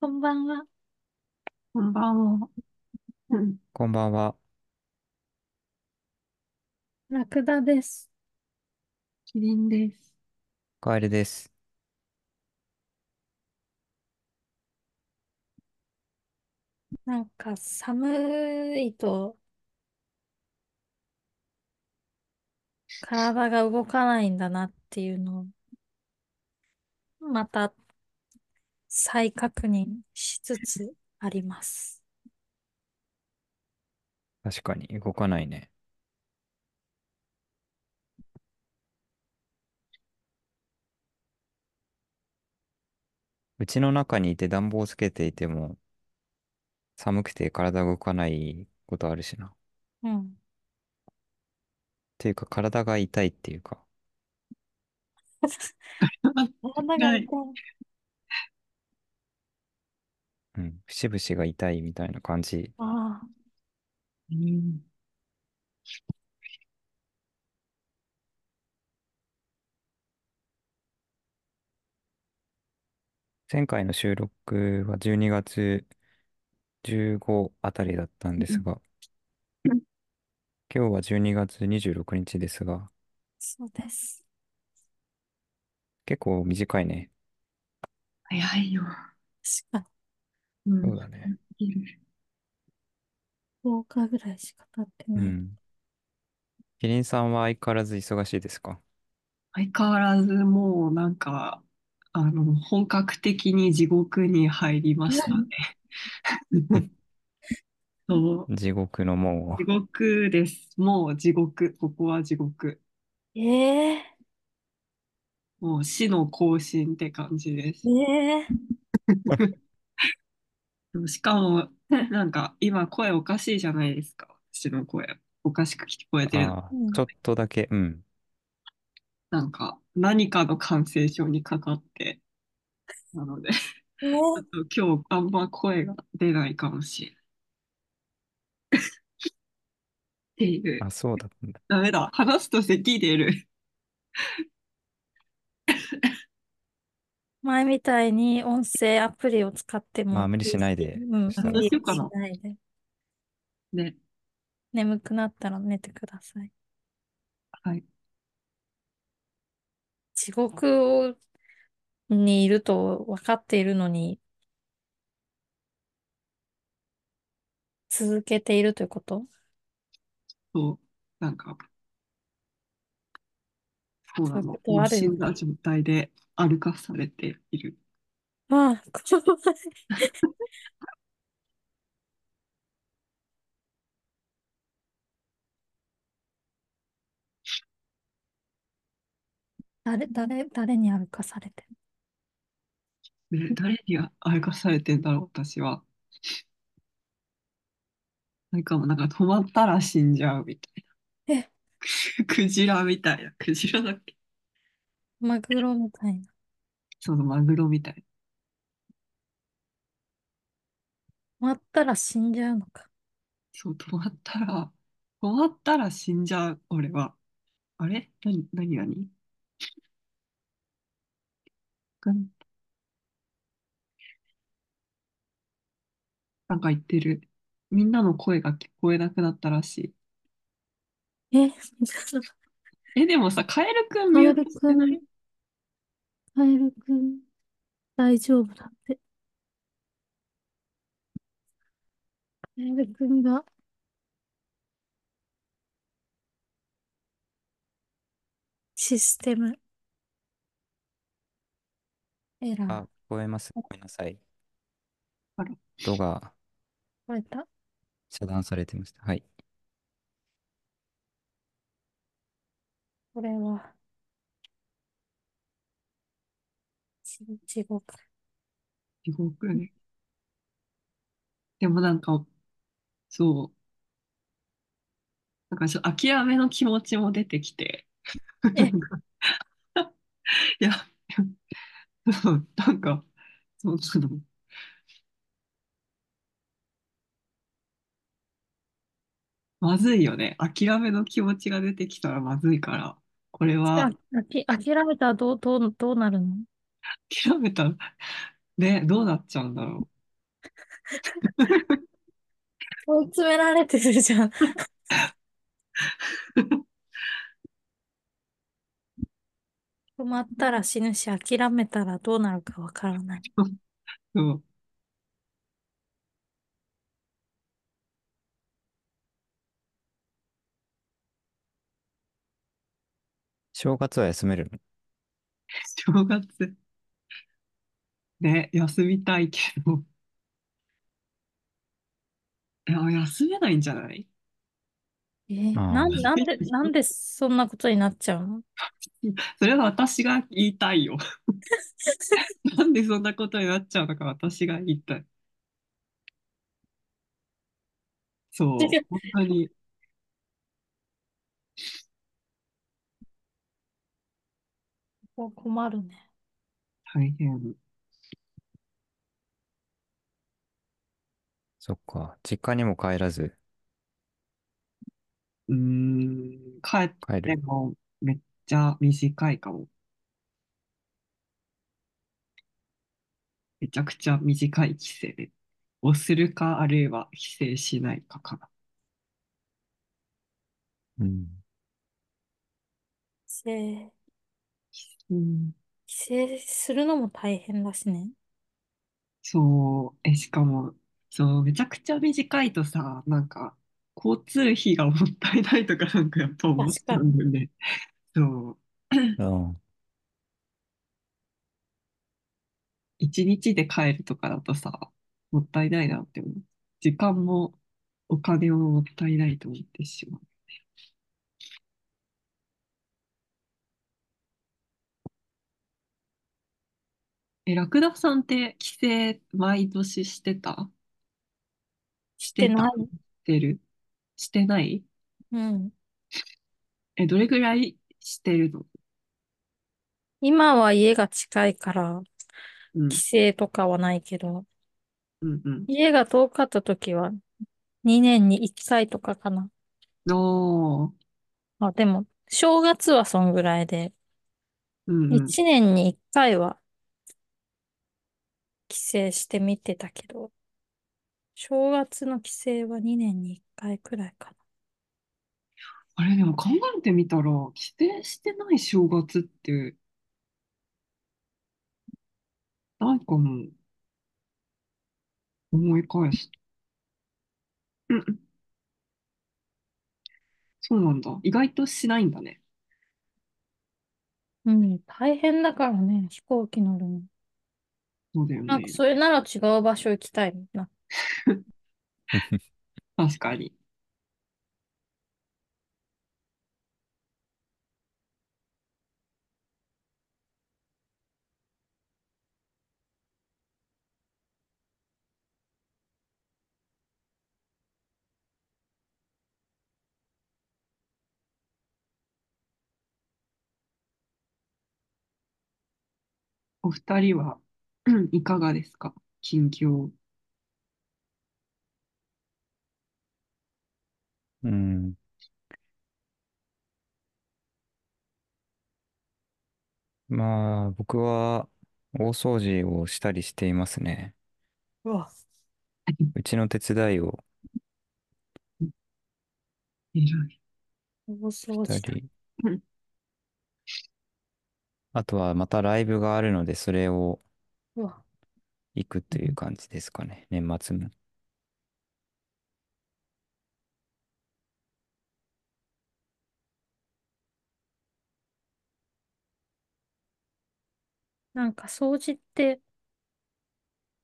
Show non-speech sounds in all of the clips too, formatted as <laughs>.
こんばんは。こんばんは。うん。こんばんは。ラクダです。キリンです。カエルです。なんか寒いと体が動かないんだなっていうのをまた再確認しつつあります。確かに動かないね。うちの中にいて暖房つけていても寒くて体動かないことあるしな。っうん。ていうか体が痛いっていうか、<laughs> 体が痛い。うん、節々が痛いみたいな感じ。ああ、うん。前回の収録は12月15あたりだったんですが、今日は12月26日ですが、そうです。結構短いね。早いよ。確かうん。そうだね。いる。10日ぐらいしか経ってない。うん。キリンさんは相変わらず忙しいですか？相変わらずもうなんか、あの、本格的に地獄に入りましたね。<laughs> そう、地獄の門を。地獄です。もう地獄。ここは地獄。ええもう死の行進って感じです。ええ <laughs> しかも、なんか今声おかしいじゃないですか。私の声。おかしく聞こえてる。ああ、うん。ちょっとだけ、うん。なんか何かの感染症にかかって、なので、えちょっと今日あんま声が出ないかもしれない。っていう。あ、そうだったんだ。ダメだ。話すと咳出る。前みたいに音声アプリを使ってまあ、も、無理しないで、うん、無理しようかな。ないで。ね。眠くなったら寝てください。はい。地獄にいると分かっているのに、続けているということ？そう。なんか、そうそういうこなの。もうるよね。死んだ状態で歩かされている。ああ、怖い。誰、誰、誰に歩かされてね、誰に歩かされてんだろう、私は。<laughs> なんかもうなんか止まったら死んじゃうみたいるえ、な。<laughs> クジラみたいな。クジラだっけ？マグロみたいな。そのマグロみたい割ったら死んじゃうのか。そう、止まったら、止まったら死んじゃう、俺は。あれ？何、何、何？がなんか言ってる。みんなの声が聞こえなくなったらしい。え、え、でもさ、カエルくんミュートしてない？カエルくん、大丈夫だって。カエルくんがシステムエラあ、聞ー。こえます？ごめんなさい。あら、音が超えた？遮断されてました。はい。これは、ち地獄。地獄ね。でもなんか、そう、なんかちょっと諦めの気持ちも出てきて、<laughs> いや、なんか、そうなの。まずいよね。諦めの気持ちが出てきたらまずいから、これはあき、諦めたらどう、どう、どうなるの？諦めたらで、どうなっちゃうんだろ追い詰められてるじゃん。止まったら死ぬし、諦めたらどうなるかわからない。う。そう。正月は休めるの？正月。ね、休みたいけど。いや、休めないんじゃない？えーあなん、ーなんで、なんでそんなことになっちゃうの？<laughs> それは私が言いたいよ。<laughs> なんでそんなことになっちゃうのか私が言いたい。そう、本当に。<laughs> 困るね。大変。そっか。実家にも帰らずうーん、帰っ帰る。てもめっちゃ短いかも。めちゃくちゃ短い帰省をするか、あるいは帰省しないかかな。うん。帰省、うん、帰省するのも大変だしね。そう、え、しかも、そう、めちゃくちゃ短いとさ、なんか、交通費がもったいないとかなんかやっぱ思っちゃうんだよね。そう、うん。一日で帰るとかだとさ、もったいないなって思う。時間もお金ももったいないと思ってしまう。え、ラクダさんって帰省毎年してた？してない？してるしてない？うん。え、どれぐらいしてるの？今は家が近いから、うん、帰省とかはないけど、うん、うん。家が遠かった時は2年に1回とかかな。おー、あ、でも、正月はそんぐらいで、うん、うん。1年に1回は帰省してみてたけど、正月の帰省は2年に1回くらいかな。あれ、でも考えてみたら、帰省してない正月って、ないかも。思い返す。うん、そうなんだ。意外としないんだね。うん、大変だからね、飛行機乗るの。そうだよなんかね。それなら違う場所行きたいな。確かに。お二人は、いかがですか？近況。うん。まあ、僕は大掃除をしたりしていますね。うわ、うちの手伝いを偉い。大掃除だ。したりうん、あとはまたライブがあるので、それをうわ、行くという感じですかね、年末も。なんか掃除って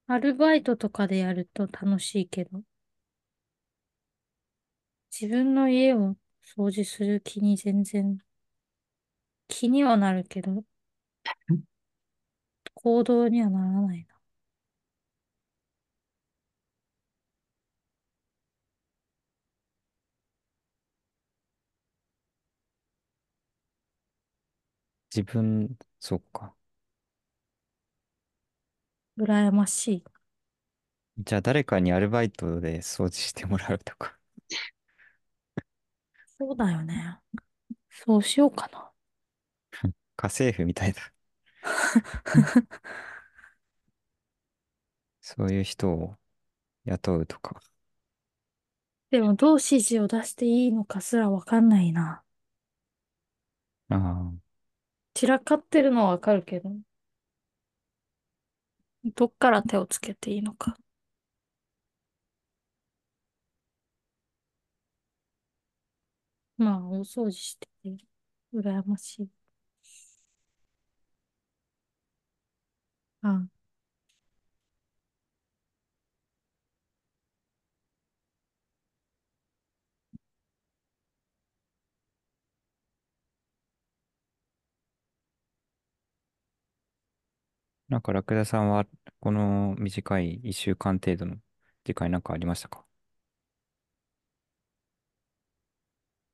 アルバイトとかでやると楽しいけど、自分の家を掃除する気に全然、気にはなるけど、行動にはならないな。自分、そっか。羨ましい。じゃあ誰かにアルバイトで掃除してもらうとか。そうだよね。そうしようかな。家政婦みたいだ。そういう人を雇うとか。でもどう指示を出していいのかすらわかんないな。ああ、散らかってるのはわかるけど、どっから手をつけていいのか。まあ、大掃除してて、羨ましい。あ、なんかラクダさんはこの短い1週間程度の時間になんかありましたか？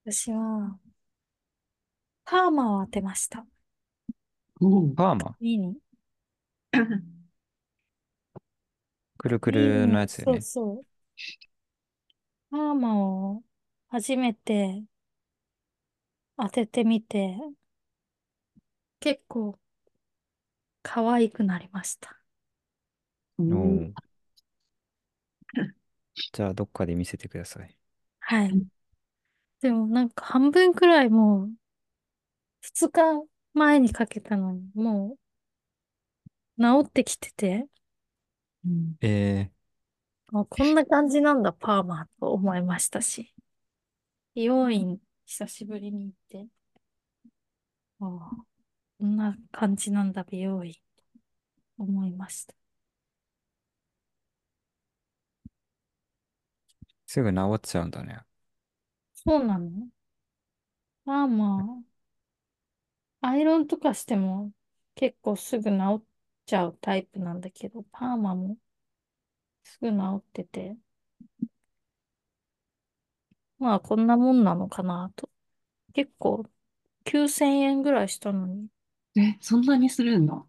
私は、パーマを当てました。おうパーマ？いいに。くるくいいにるのやつよね。そうそう。パーマを初めて当ててみて、結構可愛くなりました。おおうー <laughs> じゃあどっかで見せてください。はい。でもなんか半分くらいもう、二日前にかけたのに、もう治ってきてて、うんえあ、こんな感じなんだ、パーマと思いましたし。美容院久しぶりに行って、ああ、こんな感じなんだ、美容院。思いました。ー、すぐ治っちゃうんだね。そうなの？パーマ、アイロンとかしても結構すぐ治っちゃうタイプなんだけど、パーマもすぐ治ってて、まあこんなもんなのかなと。結構9000円ぐらいしたのに。え、そんなにするんだ。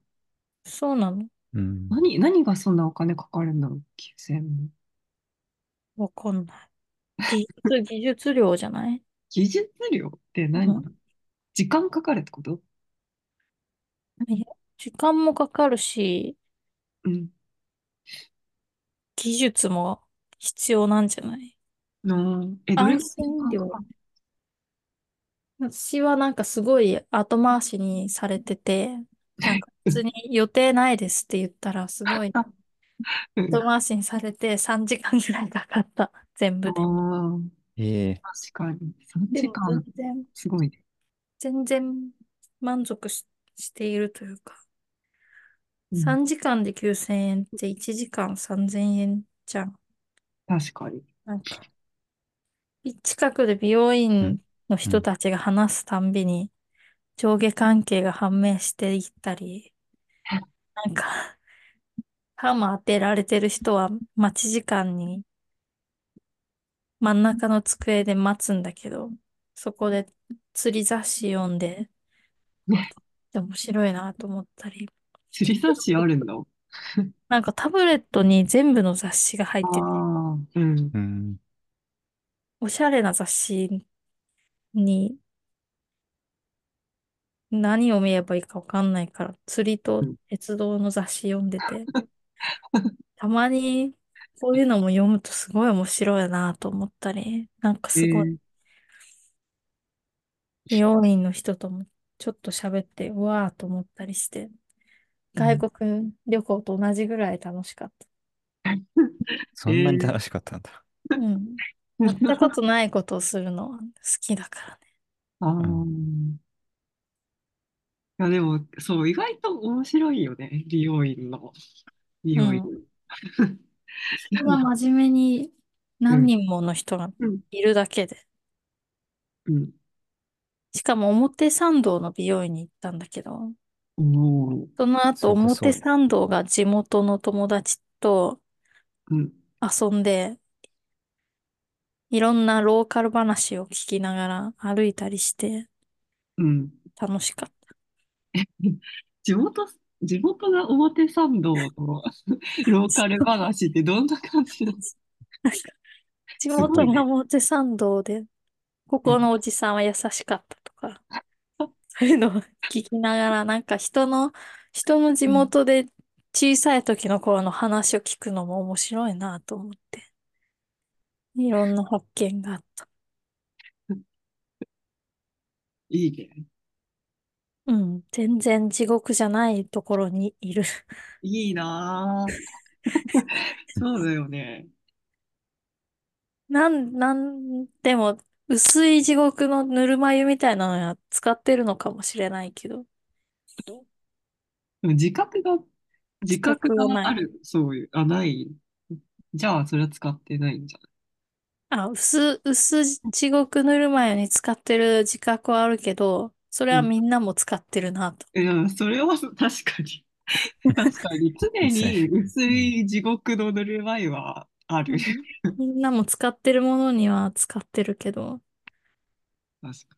そうなの？うん。何、何がそんなお金かかるんだろう ?9000 円も。わかんない。技術、技術料じゃない？技術料って何、うん時間かかるってこと？いや時間もかかるし、うん。技術も必要なんじゃない？のえ、どれ安心料。私はなんかすごい後回しにされてて、なんか普通に予定ないですって言ったらすごい <laughs> うん後回しにされて3時間ぐらいかかった。全部で。ええ確かに。3でも時間、全然、すごいね。全然満足し、しているというか、うん3時間で9000円って1時間3000円じゃん。確かに。なんか、近くで美容院の人たちが話すたんびに上下関係が判明していったり、なんか、パーマ当てられてる人は待ち時間に真ん中の机で待つんだけど、そこで釣り雑誌読んで、ね面白いなと思ったり、釣り雑誌あるんだ。なんかタブレットに全部の雑誌が入ってて。うん。おしゃれな雑誌に何を見ればいいかわかんないから、釣りとうん鉄道の雑誌読んでて、たまにこういうのも読むとすごい面白いなと思ったり、なんかすごいえー美容院の人ともちょっと喋って、うわーと思ったりして、外国旅行と同じぐらい楽しかった。そんなに楽しかったんだ。うん。やったことないことをするのは好きだからね。ああ。ういや、でも、そう、意外と面白いよね。美容院の。美容院。そんな真面目に何人もの人がうん。いるだけで。うん。しかも表参道の美容院に行ったんだけど。その後そうかそう表参道が地元の友達とうん。遊んで、いろんなローカル話を聞きながら歩いたりしてうん。楽しかった。<laughs> 地元、地元が表参道のローカル話ってどんな感じなの地ごいね元が表参道で、ここのおじさんは優しかったとか、そういうのを聞きながら、なんか人の、人の地元で小さい時の頃の話を聞くのも面白いなと思って。いろんな発見があった。<laughs> いいね。うん。全然地獄じゃないところにいる。いいなぁ。<laughs> そうだよね。なん、なんでも、薄い地獄のぬるま湯みたいなのは使ってるのかもしれないけど、でも自覚が、自自覚覚ががない。ある、そういう、あ、ない。じゃあ、それは使ってないんじゃない？あ、薄、薄地獄ぬるま湯に使ってる自覚はあるけど、それうん。はみんなも使ってるなと。いや、それは確かに。<laughs> 確かに、常。に薄うん。い地獄のぬるま湯はある。うんみんなも使ってるものには使ってるけど、確か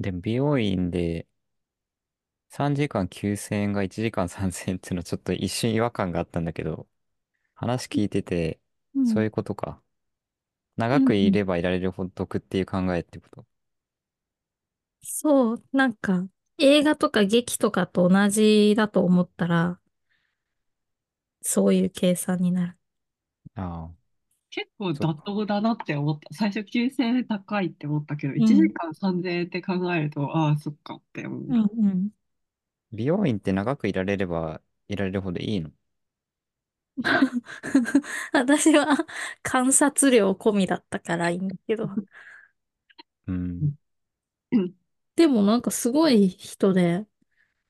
でも美容院で3時間9000円が1時間3000円っていうのはちょっと一瞬違和感があったんだけど、話聞いてて、うん。そういうことか。うん。長くいうんればいられるほど得っていう考えってこと？そう、なんか、映画とか劇とかと同じだと思ったら、そういう計算になる。ああ、結構妥。当だなって思った。最初9000円高いって思ったけど、1うん。時間3000円って考えると、ああ、そっかって思う。うんうん。美容院って長くいられればいられるほどいいの？<laughs> 私は <laughs> 観察料込みだったからいいんだけど。うん <laughs> でもなんかすごい人で、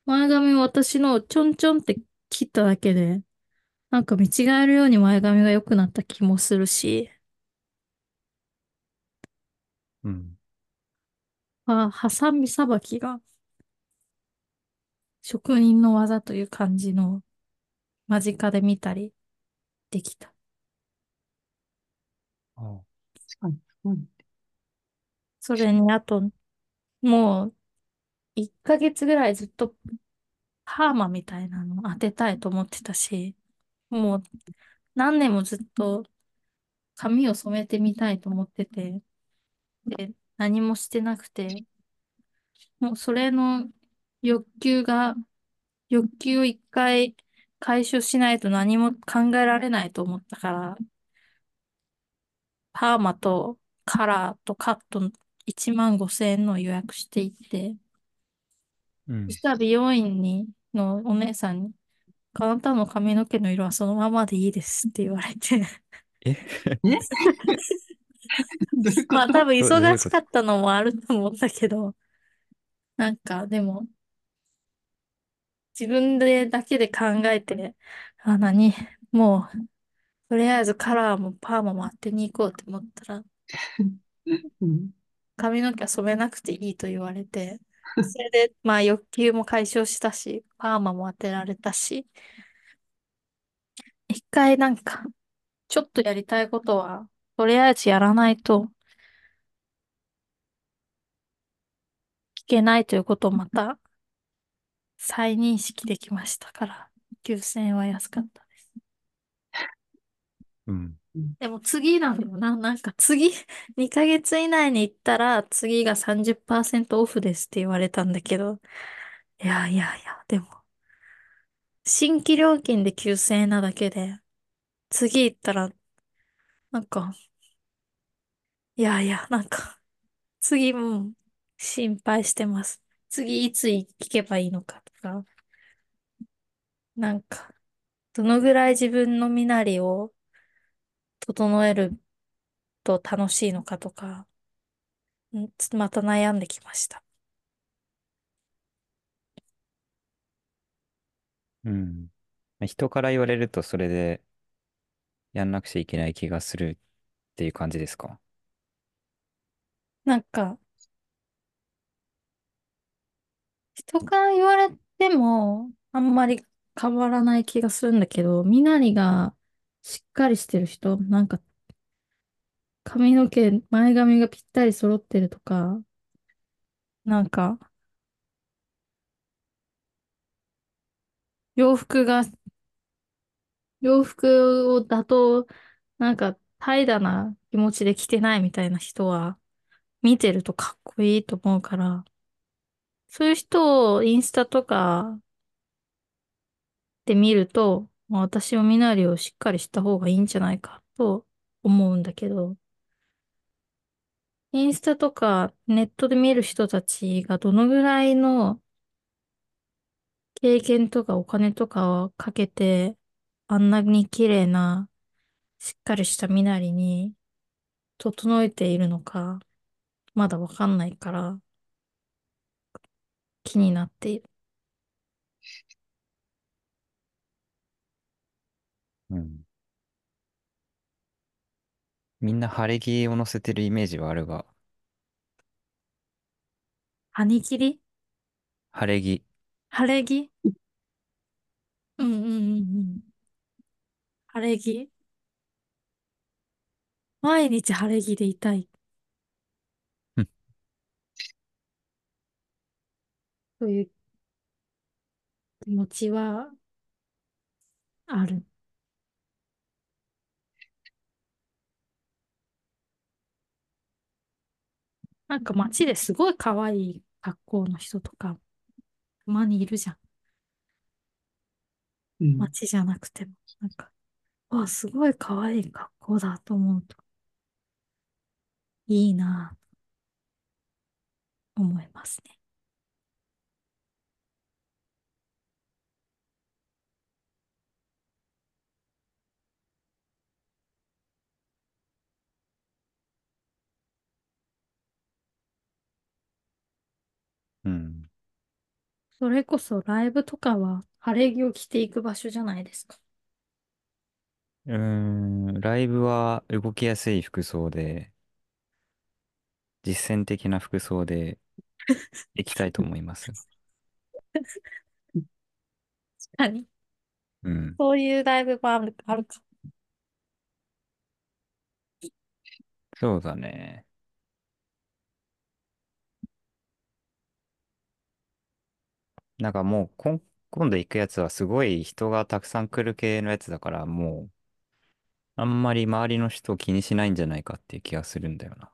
前髪私のちょんちょんって切っただけで、なんか見違えるように前髪が良くなった気もするし、うん。あ、ハサミさばきが職人の技という感じの間近で見たりできた。ああ。確かに、すごい。それにあと、もう1ヶ月ぐらいずっとパーマみたいなの当てたいと思ってたし、もう何年もずっと髪を染めてみたいと思ってて、で、何もしてなくて、もうそれの欲求が、欲求を一回解消しないと何も考えられないと思ったから、パーマとカラーとカット1万5千円の予約していって、うん。そしたら美容院に、のお姉さんに、あなたの髪の毛の色はそのままでいいですって言われて。え？え？<laughs> どういうこと？まあ多分ど、どういうこと忙しかったのもあると思うんだけど、なんかでも自分でだけで考えて、あ、何もう、とりあえずカラーもパーマも当てに行こうって思ったら、うん。髪の毛は染めなくていいと言われて、<laughs> それで、まあ欲求も解消したし、パーマも当てられたし、一回なんか、ちょっとやりたいことは、とりあえずやらないといけないということをまた再認識できましたから、9000円は安かったです。うん。でも次なんだよな。なんか次、2ヶ月以内に行ったら次が30%オフですって言われたんだけど、いやいやいや、でも、新規料金で9000円なだけで、次行ったら、なんか、いやいや、なんか、次も心配してます。次いつ行けばいいのかとか、なんか、どのぐらい自分の身なりを整えると楽しいのかとか、んまた悩んできました。うん。人から言われるとそれでやんなくちゃいけない気がするっていう感じですか？なんか、人から言われても、あんまり変わらない気がするんだけど、身なりがしっかりしてる人、なんか髪の毛、前髪がぴったり揃ってるとか、なんか、洋服が、洋服をだと、なんか、怠惰な気持ちで着てないみたいな人は、見てるとかっこいいと思うから、そういう人をインスタとかで見ると、まあ私も身なりをしっかりした方がいいんじゃないかと思うんだけど、インスタとかネットで見る人たちがどのぐらいの経験とかお金とかをかけて、あんなに綺麗な、しっかりした身なりに整えているのか、まだわかんないから気になっている。うん。みんな晴れ着を乗せてるイメージはあるが、はに切り？晴れ着。晴れ着？うんうんうんうん。晴れ着？毎日晴れ着でいたいうんという気持ちはある。なんか街ですごい可愛い格好の人とか、たまにいるじゃん。うん。街じゃなくても。なんか、わ、すごい可愛い格好だと思うと、いいなぁと思いますね。うん。それこそライブとかは晴れ着を着ていく場所じゃないですか？うーん、ライブは動きやすい服装で、実践的な服装で行きたいと思います。確かに。うん。そういうライブもある、あるか。そうだね。なんかもうこん、今度行くやつはすごい人がたくさん来る系のやつだから、もう、あんまり周りの人を気にしないんじゃないかっていう気がするんだよな。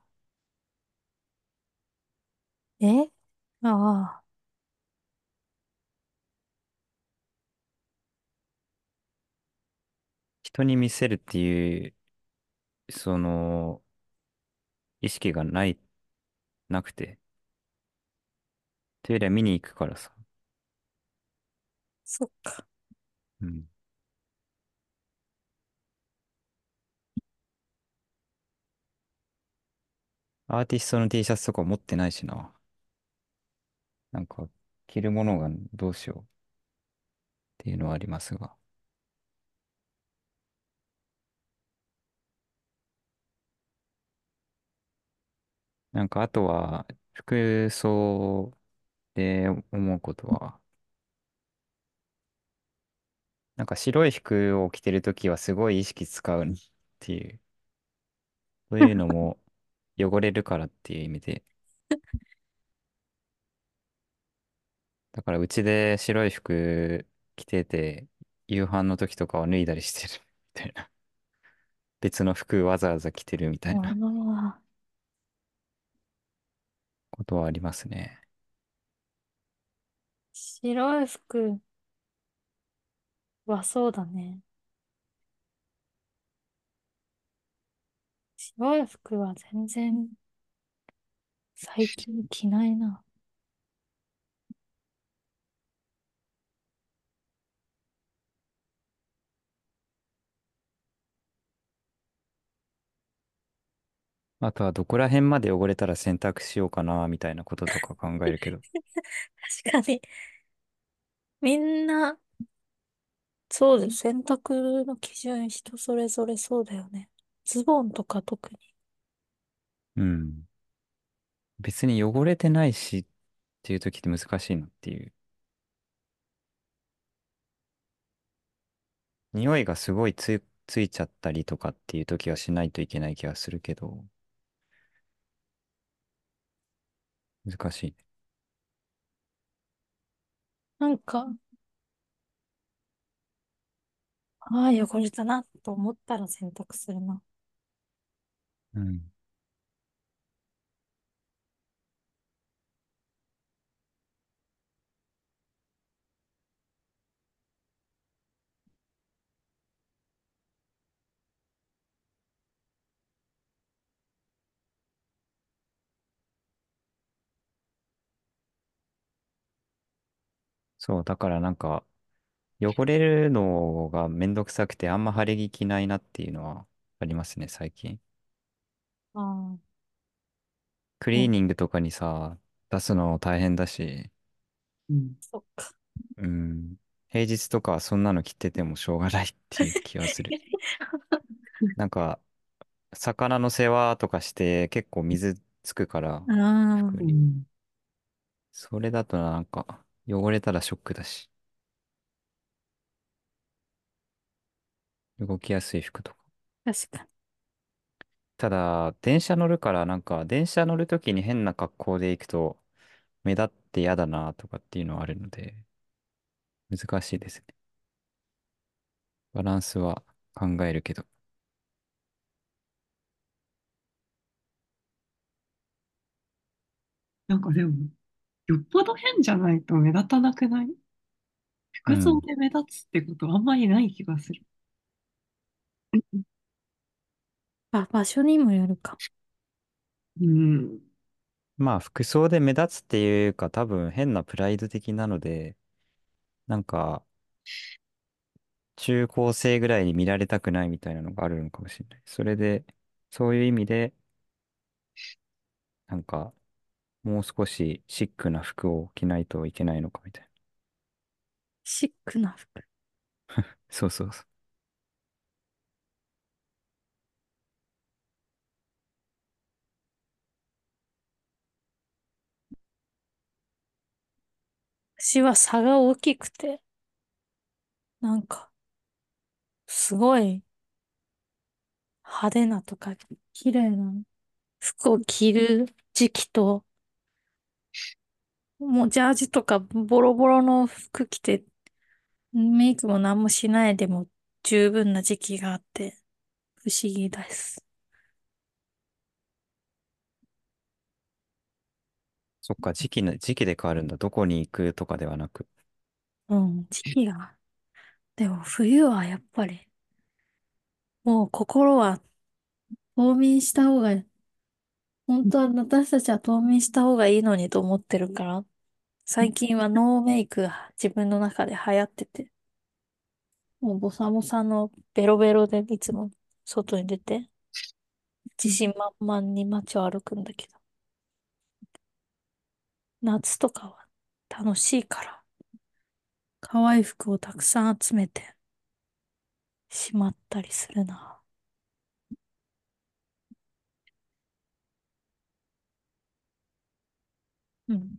え？ああ、人に見せるっていう、その、意識がない、なくて、というよりは見に行くからさ。そっか。うん。アーティストの T シャツとか持ってないしな。なんか、着るものがどうしようっていうのはありますが。なんか、あとは、服装で思うことは、なんか白い服を着てるときはすごい意識使うっていう、そういうのも汚れるからっていう意味で、だからうちで白い服着てて、夕飯の時とかは脱いだりしてるみたいな。別の服わざわざ着てるみたいなああ、ことはありますね。白い服はそうだね。白い服は全然最近着ないな。あとはどこら辺まで汚れたら洗濯しようかな、みたいなこととか考えるけど。<laughs> 確かに。みんな、そうです。選択の基準人それぞれそうだよね。ズボンとか特に。うん。別に汚れてないしっていう時って難しいなっていう。匂いがすごいつ、ついちゃったりとかっていう時はしないといけない気がするけど、難しいね。なんか、ああ、汚れたなと思ったら洗濯するな。うん。そう、だからなんか、汚れるのがめんどくさくてあんま晴れ着ないなっていうのはありますね、最近。ああ、クうん、リーニングとかにさ、出すの大変だし、うん。そっか。うん。平日とかはそんなの着ててもしょうがないっていう気がする。<laughs> なんか、魚の世話とかして結構水つくから、ああ、服に。うん。それだとなんか、汚れたらショックだし、動きやすい服とか。確かに。ただ、電車乗るからなんか、電車乗るときに変な格好で行くと、目立って嫌だなとかっていうのはあるので、難しいですね。バランスは考えるけど。なんかでも、よっぽど変じゃないと目立たなくない？服装うん。で目立つってことあんまりない気がする。あ、場所にもよるか。うん。まあ、服装で目立つっていうか、多分変なプライド的なので、なんか、中高生ぐらいに見られたくないみたいなのがあるのかもしれない。それで、そういう意味で、なんか、もう少しシックな服を着ないといけないのかみたいな。シックな服？<laughs> そうそうそう。私は差が大きくて、なんか、すごい派手なとか、綺麗な服を着る時期と、もうジャージとかボロボロの服着て、メイクも何もしないでも十分な時期があって、不思議です。そっか、時期の、時期で変わるんだ。どこに行くとかではなく。うん、時期が。でも冬はやっぱり、もう心は冬眠した方が、本当は私たちは冬眠した方がいいのにと思ってるから、最近はノーメイクが自分の中で流行ってて、もうボサボサのベロベロでいつも外に出て、自信満々に街を歩くんだけど、夏とかは楽しいから、可愛い服をたくさん集めてしまったりするな。うん。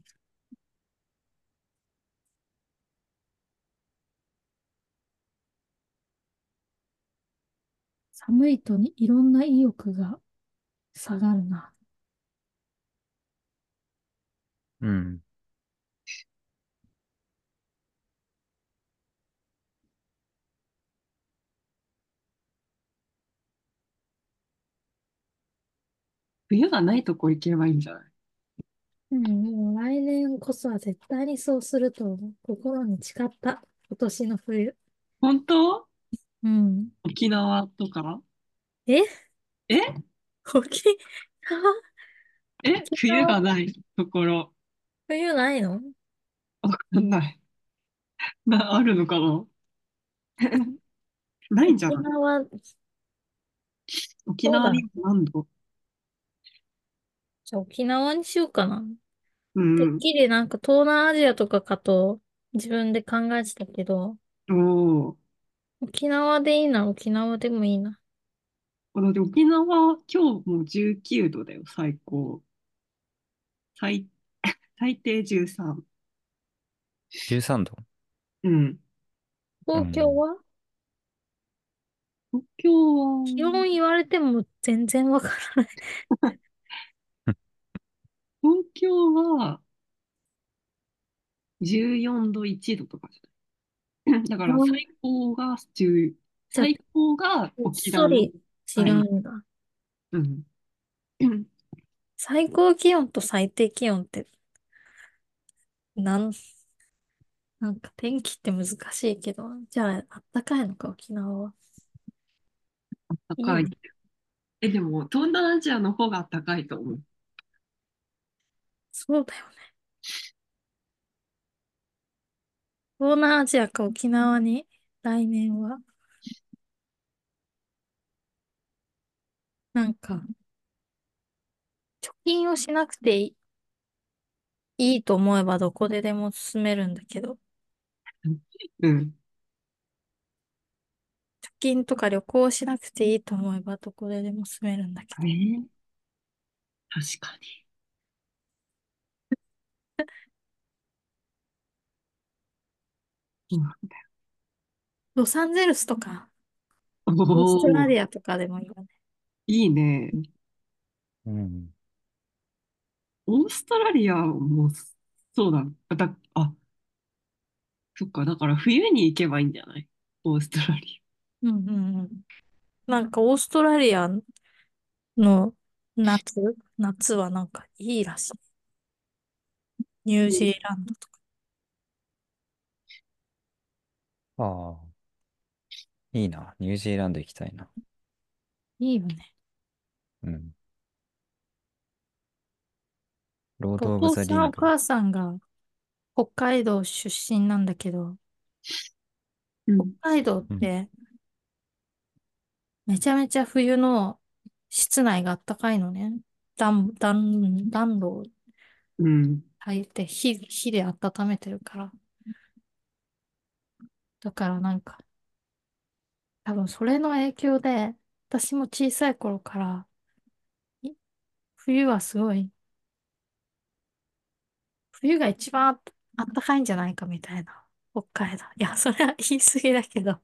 寒いとにいろんな意欲が下がるな。うん。冬がないとこ行けばいいんじゃない？うん、もう来年こそは絶対にそうすると心に誓った。今年の冬。本当？うん。沖縄とか？え？え？沖縄、え？冬がないところ。冬ないの？わかんない。な、あるのかな？<laughs> ないんじゃない？沖縄、沖そうだ。縄に何度？じゃあ沖縄にしようかな。てっうん。きりなんか東南アジアとかかと自分で考えてたけど。沖縄でいいな、沖縄でもいいな。だって沖縄、今日も19度だよ、最高。最、最低13。13度？うん。東京うん。は？東京気温は、言われても全然わからない。<laughs> 東京は14度1度とかじゃない。<clears throat> だから最高が10、じゃあ、最高が沖縄のそり違最、うんだ。<clears throat> うん。最高気温と最低気温って、なん、なんか天気って難しいけど、じゃあ、あったかいのか、沖縄は？いいね。高い。え、でも、東南アジアの方が高いと思う。そうだよね。東南アジアか沖縄に？来年は、なんか、貯金をしなくていい、いいと思えばどこででも進めるんだけど、うん。貯金とか旅行しなくていいと思えばどこででも進めるんだけど、ね、確かに。そうなんだよ。ロサンゼルスとか、おオーストラお、リアとかでもいいよね。いいね。うん。オーストラリアもそうだ。だ、あ、そっか。だから冬に行けばいいんじゃない？オーストラリうんうんうん。なんかオーストラリアの夏、夏はなんかいいらしい。ニュージーランドとか。ああ、いいな。ニュージーランド行きたいな。いいよね。うん。ロード・オブ・ザ・リング。お母さんが北海道出身なんだけど、ア。う北ん。海道っうん。てめちゃめちゃ冬の室内があったかいのね。暖、暖、暖炉うん。炊いて火、火で温めてるから。だからなんか、多分それの影響で、私も小さい頃から、い冬はすごい、冬が一番あったかいんじゃないかみたいな。北海道。いや、それは言い過ぎだけど、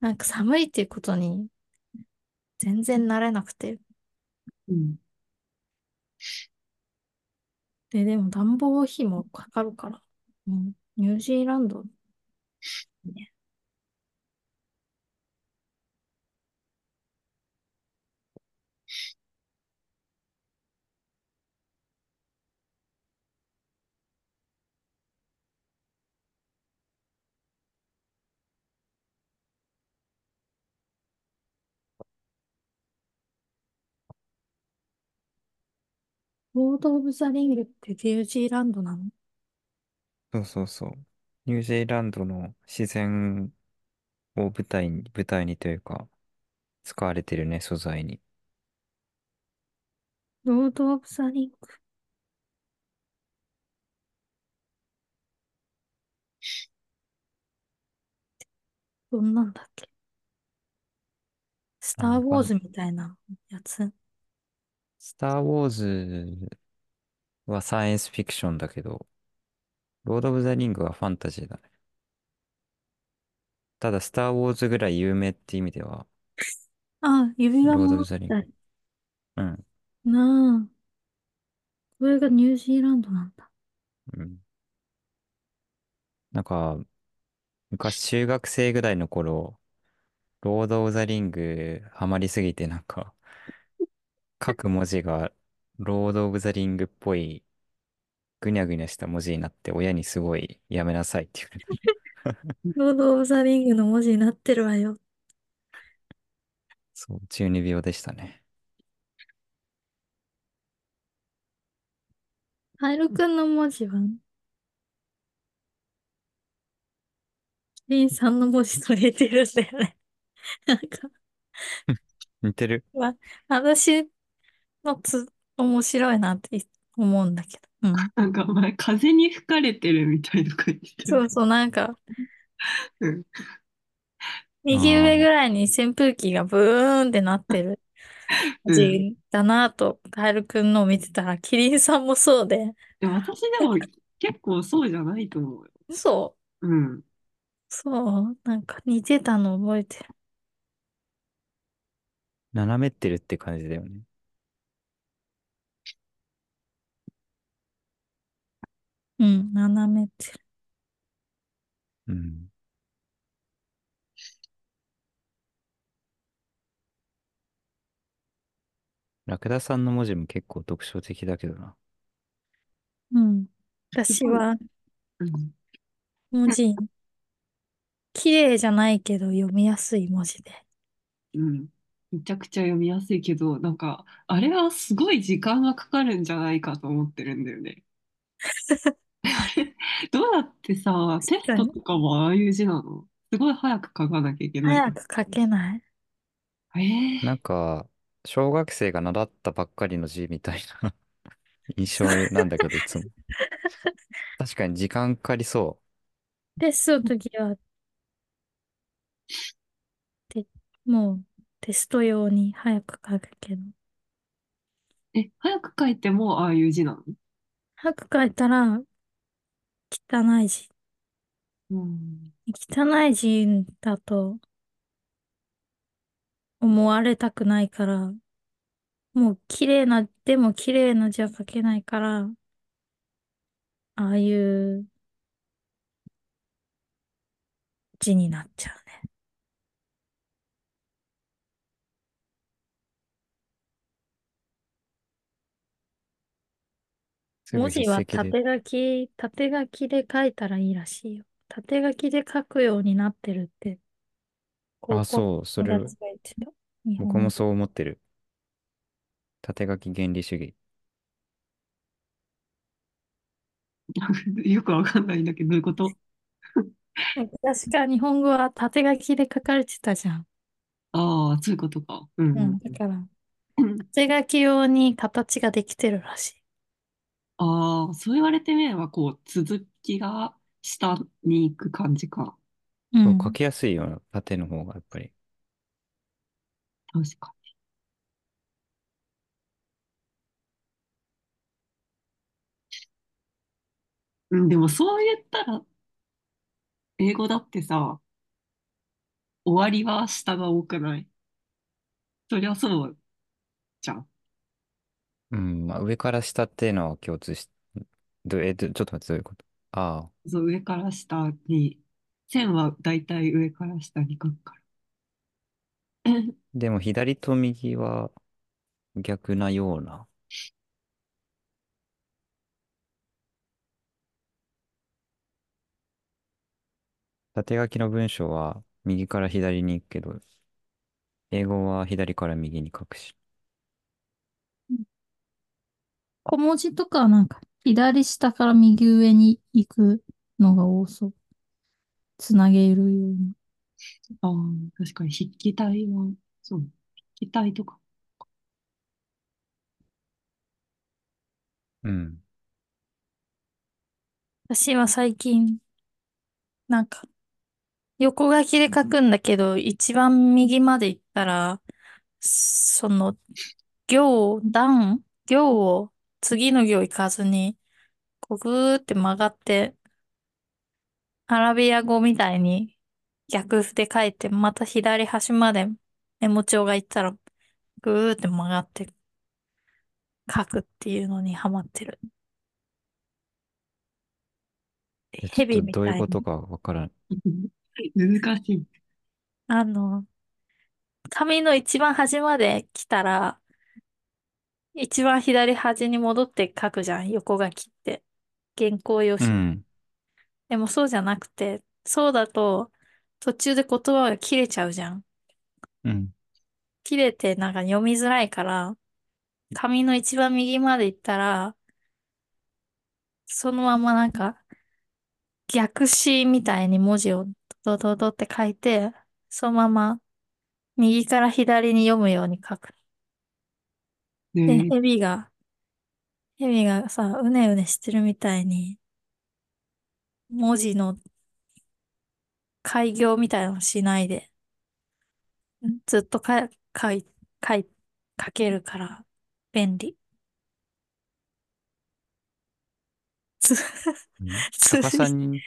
なんか寒いっていうことに全然慣れなくて。うん。で、でも暖房費もかかるから。うん。ニュージーランド、ね。ロード・オブ・ザ・リングってニュージーランドなの？そうそうそう。ニュージーランドの自然を舞台に、舞台にというか、使われてるね、素材に。ロード・オブ・ザ・リング。どんなんだっけ？スター・あ、わかん、ウォーズみたいなやつ？スター・ウォーズはサイエンスフィクションだけど、ロード・オブ・ザ・リングはファンタジーだね。ただ、スター・ウォーズぐらい有名って意味では、あ、指輪ロード・オブ・もあっザ・リング。たりうん。なあ。これがニュージーランドなんだ。うん。なんか、昔中学生ぐらいの頃、ロード・オブ・ザ・リングハマりすぎて、なんか、書く文字がロード・オブ・ザ・リングっぽいぐにゃぐにゃした文字になって親にすごいやめなさいって言われた。ロード・オブ・ザ・リングの文字になってるわよ。そう、中二病でしたね。カエルくんの文字は、リンさんの文字と似てるんだよね。なんか、<laughs> 似てる？まあ、私のつ、面白いなって思うんだけど。うん。なんか前、風に吹かれてるみたいとか言ってたよね。そうそう、なんか、うん。右上ぐあらいに扇風機がブーンってなってる文うん。字だなと、カエルくんのを見てたら、キリンさんもそうで、でも私でも結構そうじゃないと思うよ。嘘うん。そう、なんか似てたの覚えてる。斜めってるって感じだよね。うん、斜めってる。うん。ラクダさんの文字も結構特徴的だけどな。うん。私はうん。文字、綺麗じゃないけど読みやすい文字で。うん。めちゃくちゃ読みやすいけど、なんか、あれはすごい時間がかかるんじゃないかと思ってるんだよね。<laughs> <laughs> どうやってさ、テス。トとかもああいう字なの？すごい早く書かなきゃいけない。早く書けない？なんええか、小学生が習ったばっかりの字みたいな <laughs> 印象なんだけど、いつも。<laughs> 確かに時間かかりそテストの時は、て、もうテスト用に早く書くけど。え、早く書いてもああいう字なの？早く書いたら汚い字。うん。汚い字だと思われたくないから、もう綺麗な、でも綺麗な字は書けないから、ああいう字になっちゃう文字は筆跡で。縦書き、縦書きで書いたらいいらしいよ。縦書きで書くようになってるって、高あ、校のそう、それ、友達が言ってた。日本。僕もそう思ってる。縦書き原理主義。<laughs> よくわかんないんだけど、どういうこと？確か日本語は縦書きで書かれてたじゃん。ああ、そういうことか。うんうん。うんだから、うん。縦書き用に形ができてるらしい。ああ、そう言われてみれば、こう、続きが下に行く感じか。そう、書うん。きやすいよな、縦の方がやっぱり。確かに。うん、でもそう言ったら、英語だってさ、終わりは下が多くない？そりゃそうじゃん。うん、まあ、上から下っていうのは共通し、ど、え、どちょっと待って、どういうこと？ああ。そう、上から下に、線はだいたい上から下に書くから。でも左と右は逆なような。縦書きの文章は右から左に行くけど、英語は左から右に書くし。小文字とかはなんか、左下から右上に行くのが多そう。つなげるように。ああ、確かに筆記体は、そう、筆記体とか。うん。私は最近、なんか、横書きで書くんだけど、一番右まで行ったら、その、行、段、行を次の行行かずに、こうぐーって曲がって、アラビア語みたいに逆で書いて、また左端までメモ帳が行ったら、ぐーって曲がって書くっていうのにハマってる。え、ちょっ蛇とどういうみたいに。ことかわからん。難しい。あの、紙の一番端まで来たら、一番左端に戻って書くじゃん、横書きって。原稿用紙。うん。でもそうじゃなくて、そうだと途中で言葉が切れちゃうじゃん。うん。切れてなんか読みづらいから、紙の一番右まで行ったら、そのままなんか逆詞みたいに文字をドドドって書いて、そのまま右から左に読むように書く。で、ね蛇が、蛇がさ、うねうねしてるみたいに、文字の改行みたいなのしないで、ずっとか、かい、かい、書けるから、便利。つ、ん？<laughs> 通じ、逆さに、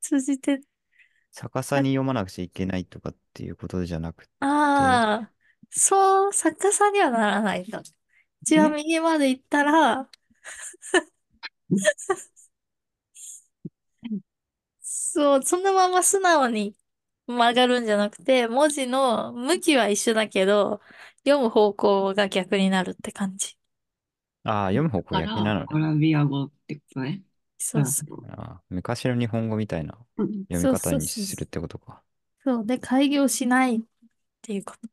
通じて、逆さに読まなくちゃいけないとかっていうことじゃなくて、ああー、そう、逆さにはならないんだ。一番え右まで行ったら、そう、そのまま素直に曲がるんじゃなくて、文字の向きは一緒だけど、読む方向が逆になるって感じ。ああ、読む方向から、逆なのね。アラビア語ってことね。そうそう。ああ、昔の日本語みたいなうん読みそう方そうそう。にするってことか。そう。で、開業しないっていうこと。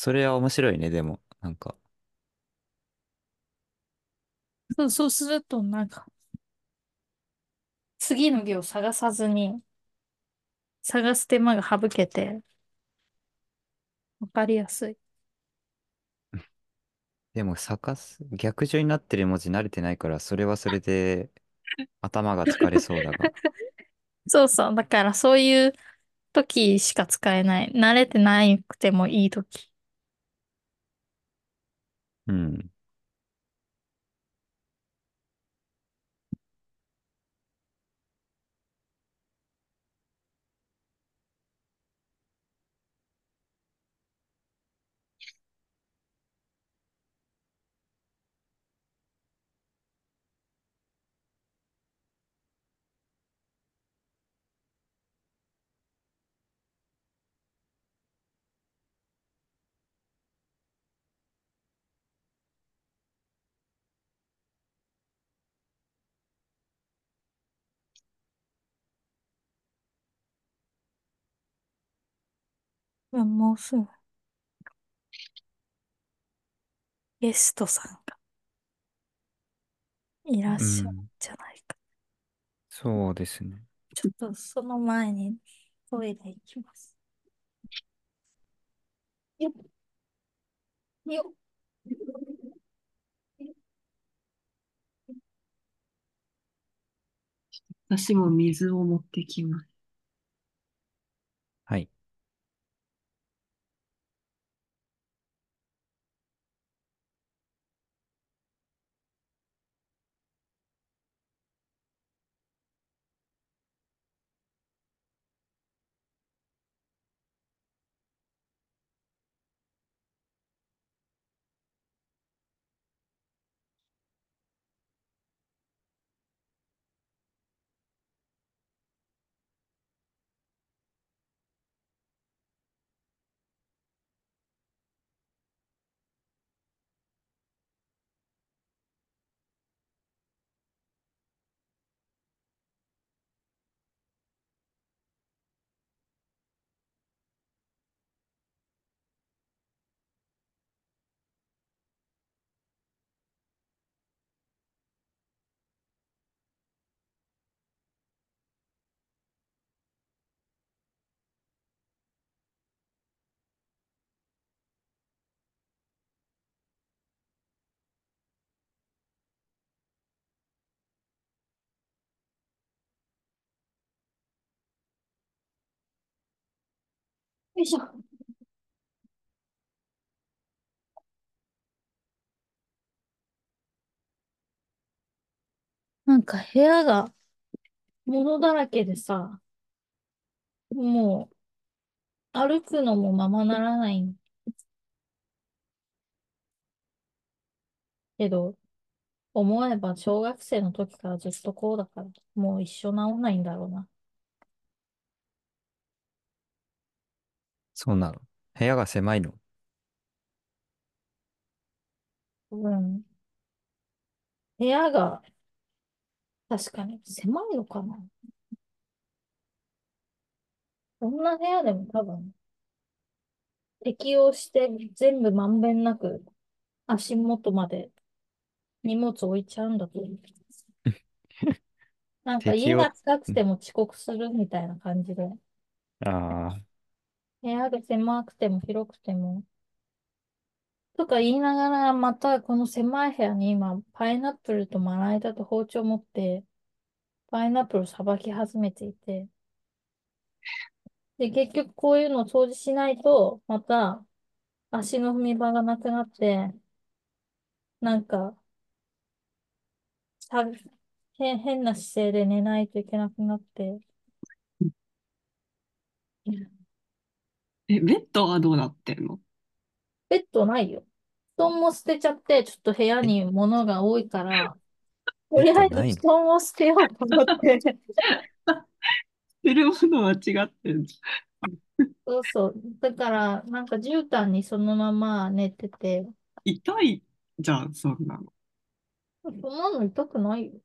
それは面白いね、でも。なんか。そう、そうすると、なんか、次の行を探さずに、探す手間が省けて、わかりやすい。<laughs> でも、逆す、逆順になってる文字慣れてないから、それはそれで頭が疲れそうだが。<laughs> そうそう。だから、そういう時しか使えない。慣れてなくてもいい時。うん。うん、もうすぐゲストさんがいらっしゃるん。じゃないか。そうですね。ちょっとその前にトイレ行きます。よっ、よっ。私も水を持ってきます。いしょ。<laughs> なんか部屋が物だらけでさ、もう歩くのもままならないけど、思えば小学生の時からずっとこうだから、もう一生治んないんだろうな。そうなの。部屋が狭いの？うん。部屋が確かに狭いのかな？こんな部屋でも多分適応して全部まんべんなく足元まで荷物置いちゃうんだと思う。<laughs> なんか家が近くうんても遅刻するみたいな感じで、ああ、部屋が狭くても広くても、とか言いながら、またこの狭い部屋に今、パイナップルとまな板と包丁持って、パイナップルをさばき始めていて、で、結局こういうのを掃除しないと、また足の踏み場がなくなって、なんか、さ、変、変な姿勢で寝ないといけなくなって、え、ベッドはどうなってんの？ベッドないよ。布団も捨てちゃって、ちょっと部屋え、に物が多いから、<laughs> とりあえず布団を捨てようと思って。<laughs> 捨てるものは違ってんじそうそう。だから、なんか絨毯にそのまま寝てて、ゃん。痛いじゃん、そんなの。そんなの痛くないよ。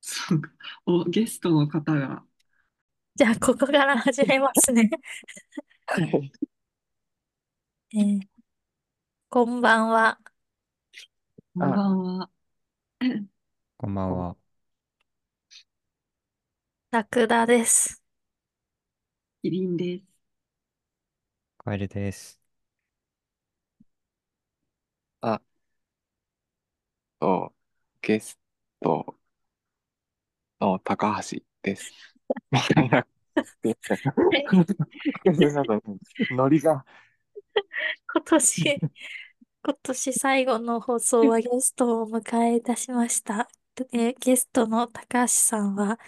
そうか。お、ゲストの方が。じゃあ、ここから始めますね。えーこんばんは。こんばんは。こんばんは。ラクダです。キリンです。カエルです。あ、と、ゲストの高橋です。みたいな。なんかノリが、今年、今年最後の放送はゲストをお迎えいたしました。えーゲストの高橋さんは、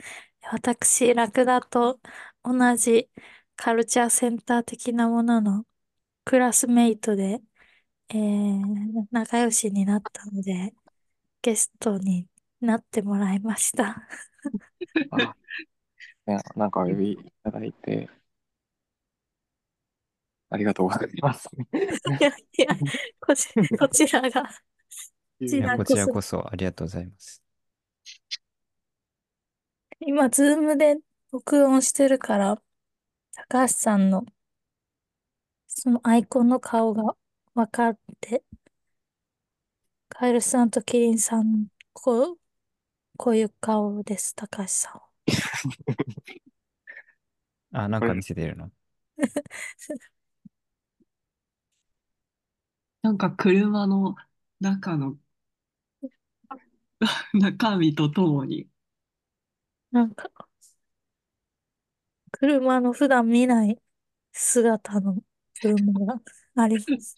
私、ラクダと同じカルチャーセンター的なもののクラスメイトで、えー仲良しになったので、ゲストになってもらいました。あ、<laughs> ねなんかお呼びいただいて、ありがとうございます。いやいや、こち、こちらが、こちらこそこちらこそありがとうございます。今、ズームで録音してるから、高橋さんの、そのアイコンの顔がわかって、カエルさんとキリンさん、こう、こういう顔です、高橋さんは。<laughs> あ、なんか見せてるの。<laughs> なんか車の中の <laughs> 中身とともに。なんか、車の普段見ない姿の車があります。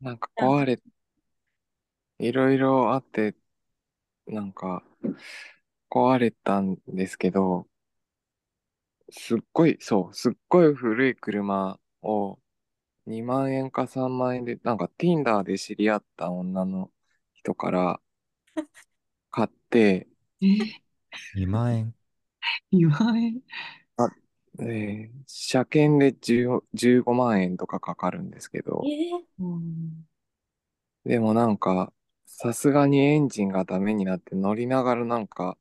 なんか壊れ、いろいろあって、なんか壊れたんですけど、すっごい、そう、すっごい古い車を2万円か3万円で、なんか Tinder で知り合った女の人から買って、え、2万円？2万円？えー車検で10 15万円とかかかるんですけど、えー。うん。でもなんか、さすがにエンジンがダメになって乗りながらなんか、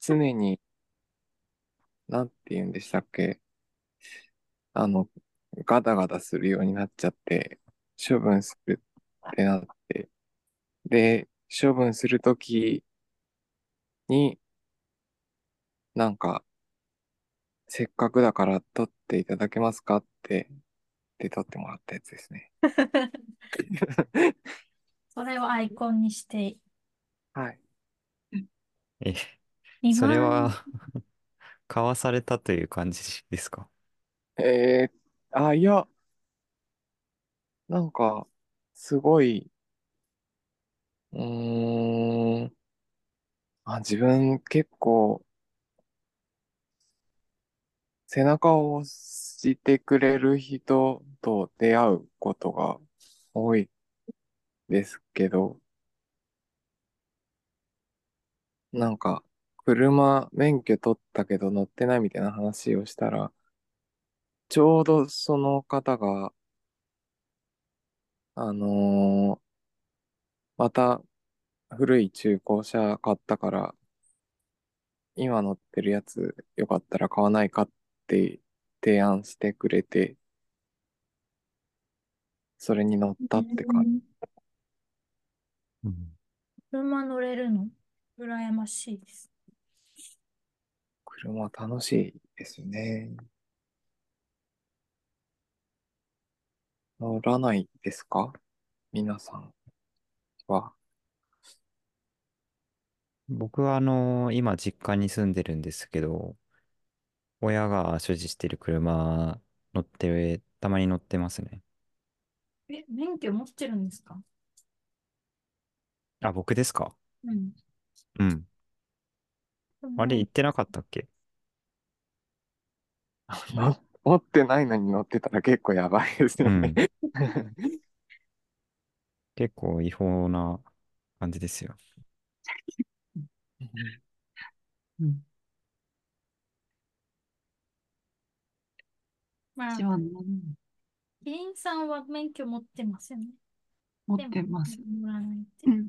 常に、なんて言うんでしたっけ？あの、ガタガタするようになっちゃって、処分するってなって、で、処分するときに、なんか、せっかくだから取っていただけますかって、で取ってもらったやつですね。<laughs> それをアイコンにして、はい。え、2それ万は <laughs> 買わされたという感じですか？えー、あ、いや、なんか、すごい、うーん、あ、自分結構、背中を押してくれる人と出会うことが多いですけど、なんか、車免許取ったけど乗ってないみたいな話をしたら、ちょうどその方が、あのーまた古い中古車買ったから、今乗ってるやつよかったら買わないかって提案してくれて、それに乗ったって感じ。うん。車乗れるの？羨ましいです。車楽しいですよね。乗らないですか？皆さんは。僕はあの、今実家に住んでるんですけど、親が所持してる車乗ってる、たまに乗ってますね。え、免許持ってるんですか？あ、僕ですか？うん。うん。あれ言ってなかったっけ？の <laughs> 持ってないのに乗ってたら結構やばいですよね。<laughs> 結構違法な感じですよ。<laughs> うん。まあキリンさんは免許持ってますよね。持ってます。乗らないって。うん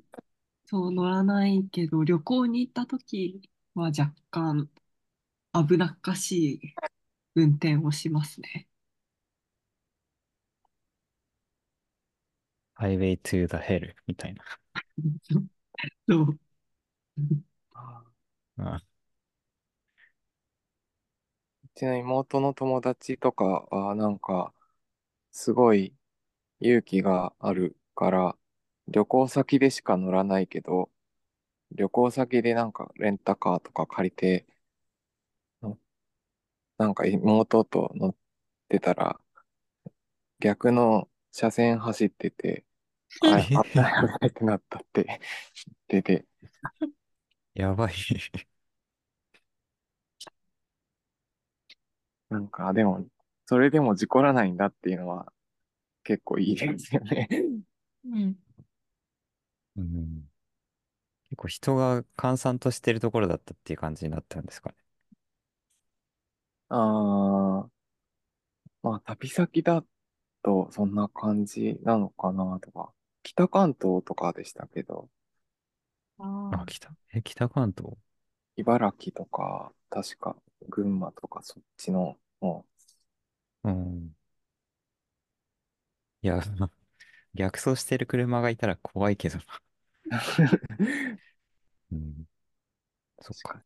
そう、乗らないけど、旅行に行った時は若干危なっかしい運転をしますね。Highway to the Hell みたいな。<laughs> そう。あうちの妹の友達とかは、なんか、すごい勇気があるから、旅行先でしか乗らないけど、旅行先でなんかレンタカーとか借りて、のなんか妹と乗ってたら、逆の車線走ってて、<laughs> あ、危ない危ないってなったって言ってて、やばい。<laughs> なんか、でも、それでも事故らないんだっていうのは結構いいですよね。うん。うん、結構人が閑散としてるところだったっていう感じになったんですかね。ああ、まあ旅先だとそんな感じなのかなとか、北関東とかでしたけど、ああ、北、え、北関東？茨城とか、確か群馬とかそっちの、もうん。いや、逆走してる車がいたら怖いけどな。う、<laughs> うん。そっか。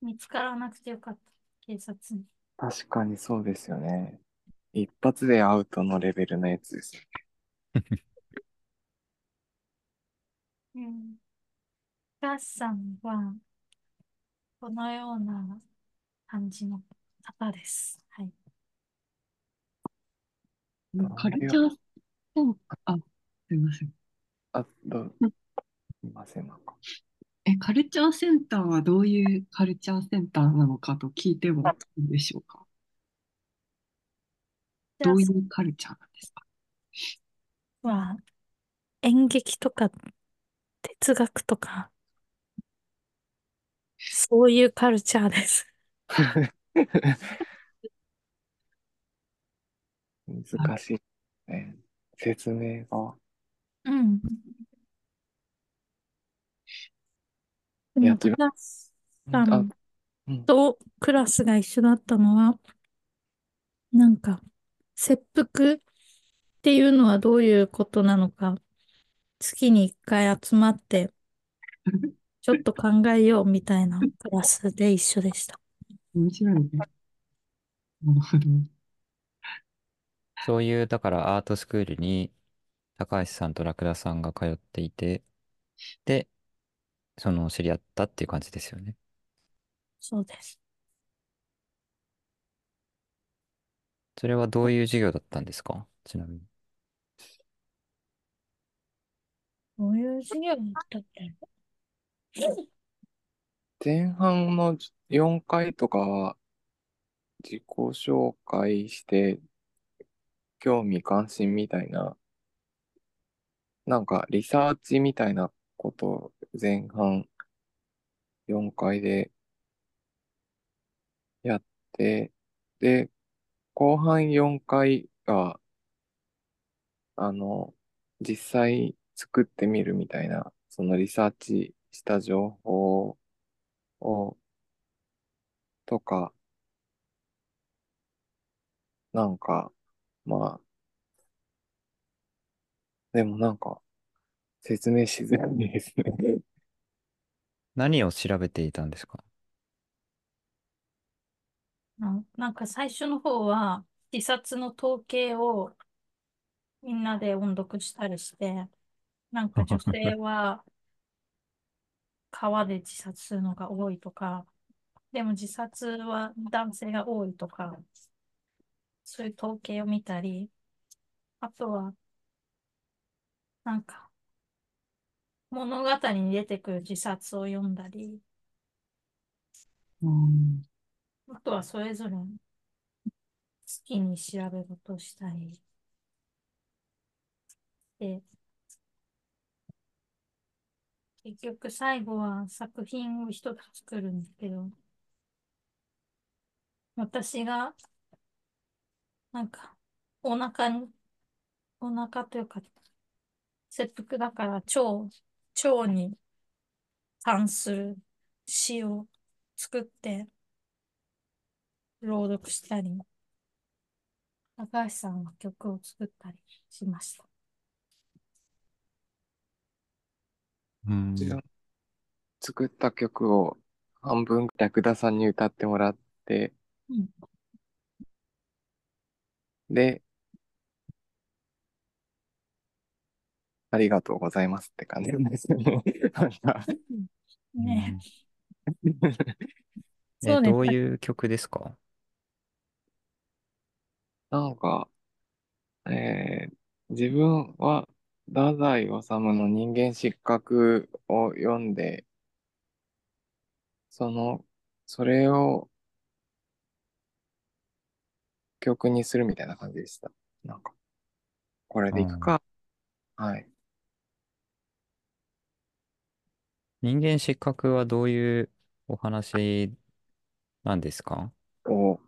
見つからなくてよかった。警察に。確かにそうですよね。一発でアウトのレベルのやつですよね。<laughs> うん。ガッさんは、このような感じの方です。はい。カルチャーセンあ、すいません。あ、どう、うんすいません、なんか。え、カルチャーセンターはどういうカルチャーセンターなのかと聞いてもいいでしょうか？じゃあどういうカルチャーなんですか？は、演劇とか哲学とか、そういうカルチャーです。<laughs> 難しいね。説明が。うん。でも、いや自分クラスさあんうんとクラスが一緒だったのは、なんか、切腹っていうのはどういうことなのか、月に一回集まって、ちょっと考えようみたいなクラスで一緒でした。面白いね。なるほど。そういう、だからアートスクールに高橋さんとラクダさんが通っていて、で、その知り合ったっていう感じですよね。そうです。それはどういう授業だったんですか？ちなみに。どういう授業だったっけ？前半の4回とかは自己紹介して興味関心みたいななんかリサーチみたいなこと前半4回でやってで後半4回があの実際作ってみるみたいなそのリサーチした情報をとか、なんか、まあ、でもなんか、説明しづらいですね。<laughs> 何を調べていたんですか？ななんか最初の方は自殺の統計をみんなで音読したりして、なんか女性は川で自殺するのが多いとか、でも自殺は男性が多いとか、そういう統計を見たり、あとは、なんか、物語に出てくる自殺を読んだり、うん。あとはそれぞれ好きに調べ事をしたり、で、結局最後は作品を一つ作るんだけど、私が、なんか、お腹に、お腹というか、切腹だから腸、腸に関する詩を作って朗読したり、高橋さんは曲を作ったりしました。うん。自分作った曲を半分ラクダさんに歌ってもらって、うんで、ありがとうございますって感じ。なんですよね。なんか <laughs> ねえ、そうねどういう曲ですか？なんか、えー自分は太宰治の人間失格を読んで、その、それを曲にするみたいな感じでした。なんか、これでいくか。はい。人間失格はどういうお話なんですか？を、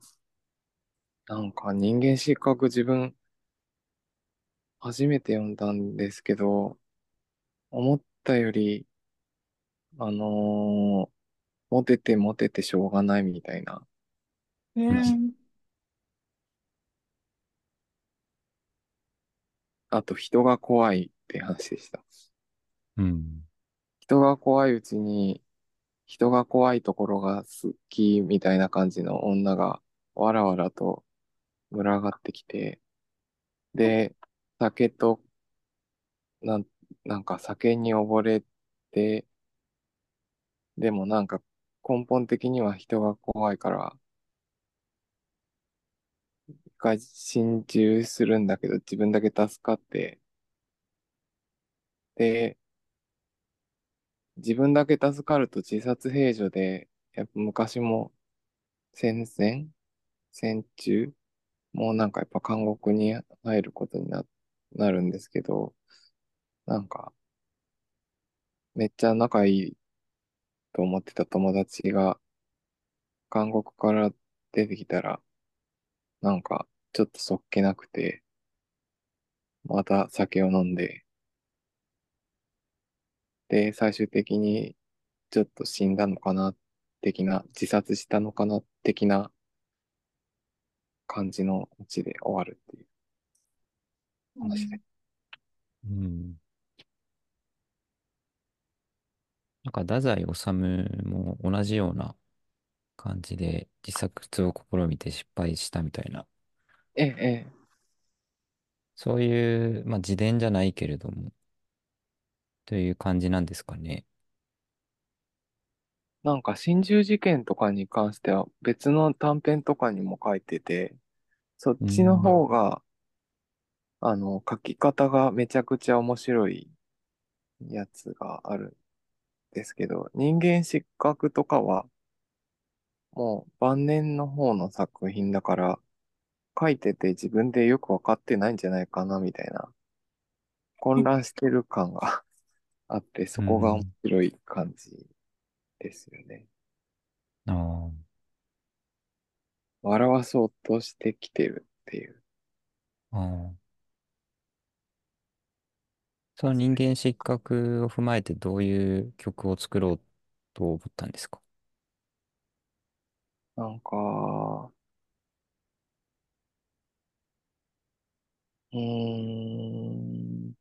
なんか人間失格自分、初めて読んだんですけど、思ったより、あのーモテてモテてしょうがないみたいな。うん。あと人が怖いって話でした。うん。人が怖いうちに、人が怖いところが好きみたいな感じの女がわらわらと群がってきて、で、酒と、なん、なんか酒に溺れて、でもなんか根本的には人が怖いから、一回心中するんだけど自分だけ助かって、で、自分だけ助かると自殺平助で、やっぱ昔も戦前戦中？もうなんかやっぱ監獄に入ることにな、なるんですけど、なんか、めっちゃ仲いいと思ってた友達が、監獄から出てきたら、なんか、ちょっとそっけなくて、また酒を飲んで、で、最終的に、ちょっと死んだのかな、的な、自殺したのかな、的な感じのオチで終わるっていう話で。うん。なんか、太宰治も同じような感じで自殺を試みて失敗したみたいな、ええ、ええ。そういう、まあ、自伝じゃないけれども、という感じなんですかね。なんか心中事件とかに関しては別の短編とかにも書いてて、そっちの方が、あの、書き方がめちゃくちゃ面白いやつがあるんですけど、人間失格とかは、もう晩年の方の作品だから、書いてて自分でよくわかってないんじゃないかな、みたいな、混乱してる感が <laughs> あって、そこが面白い感じですよね。ああ。笑わそうとしてきてるっていう。ああ。その人間失格を踏まえてどういう曲を作ろうと思ったんですか？なんか、うん、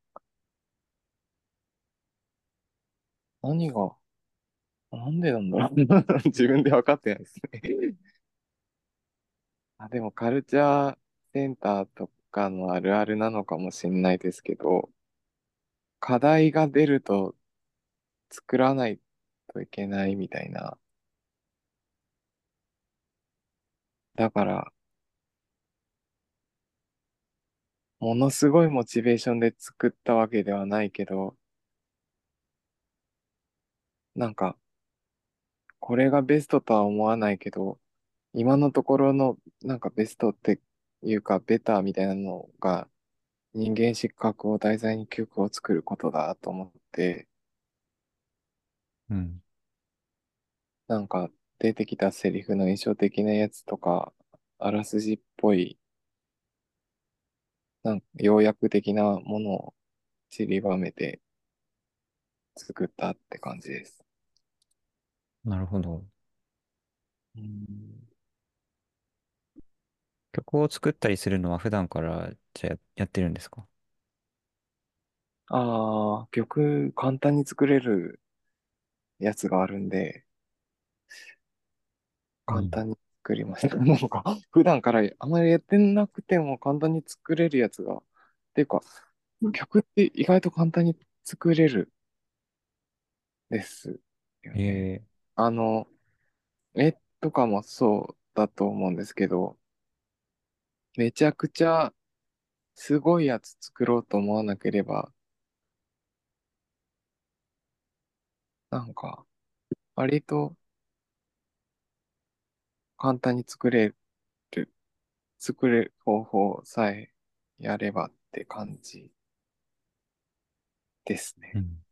何が、なんでなんだろう。<laughs> 自分で分かってないですね。<laughs> あ、でもカルチャーセンターとかのあるあるなのかもしれないですけど、課題が出ると作らないといけないみたいな。だから、ものすごいモチベーションで作ったわけではないけど、なんか、これがベストとは思わないけど、今のところのなんかベストっていうかベターみたいなのが人間失格を題材に曲を作ることだと思って、うん。なんか出てきたセリフの印象的なやつとか、あらすじっぽい、なんか要約的なものを散りばめて作ったって感じです。なるほど。うん曲を作ったりするのは普段からじゃやってるんですか？ああ、曲簡単に作れるやつがあるんで、簡単に作りました。なんか、普段からあまりやってなくても簡単に作れるやつが、っていうか、曲って意外と簡単に作れるですよね。えあの、絵とかもそうだと思うんですけど、めちゃくちゃすごいやつ作ろうと思わなければ、なんか、割と簡単に作れる、作れる方法さえやればって感じですねー、う。ん。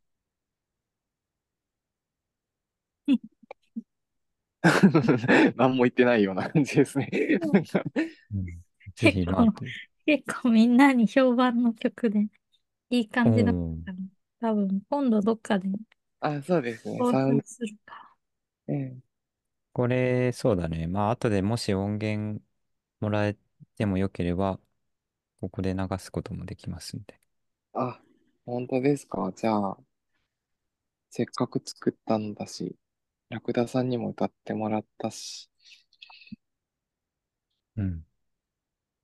<laughs> 何も言ってないような感じですね。なんかうん <laughs> ぜひ、まあ、結構みんなに評判の曲で、いい感じだっうんたの。多分、今度どっかであ、そうですね。投サウン票するか。ええこれ、そうだね。まあ、後でもし音源もらえてもよければ、ここで流すこともできますんで。あ、本当ですか？じゃあ、せっかく作ったんだし、ラクダさんにも歌ってもらったし、うん。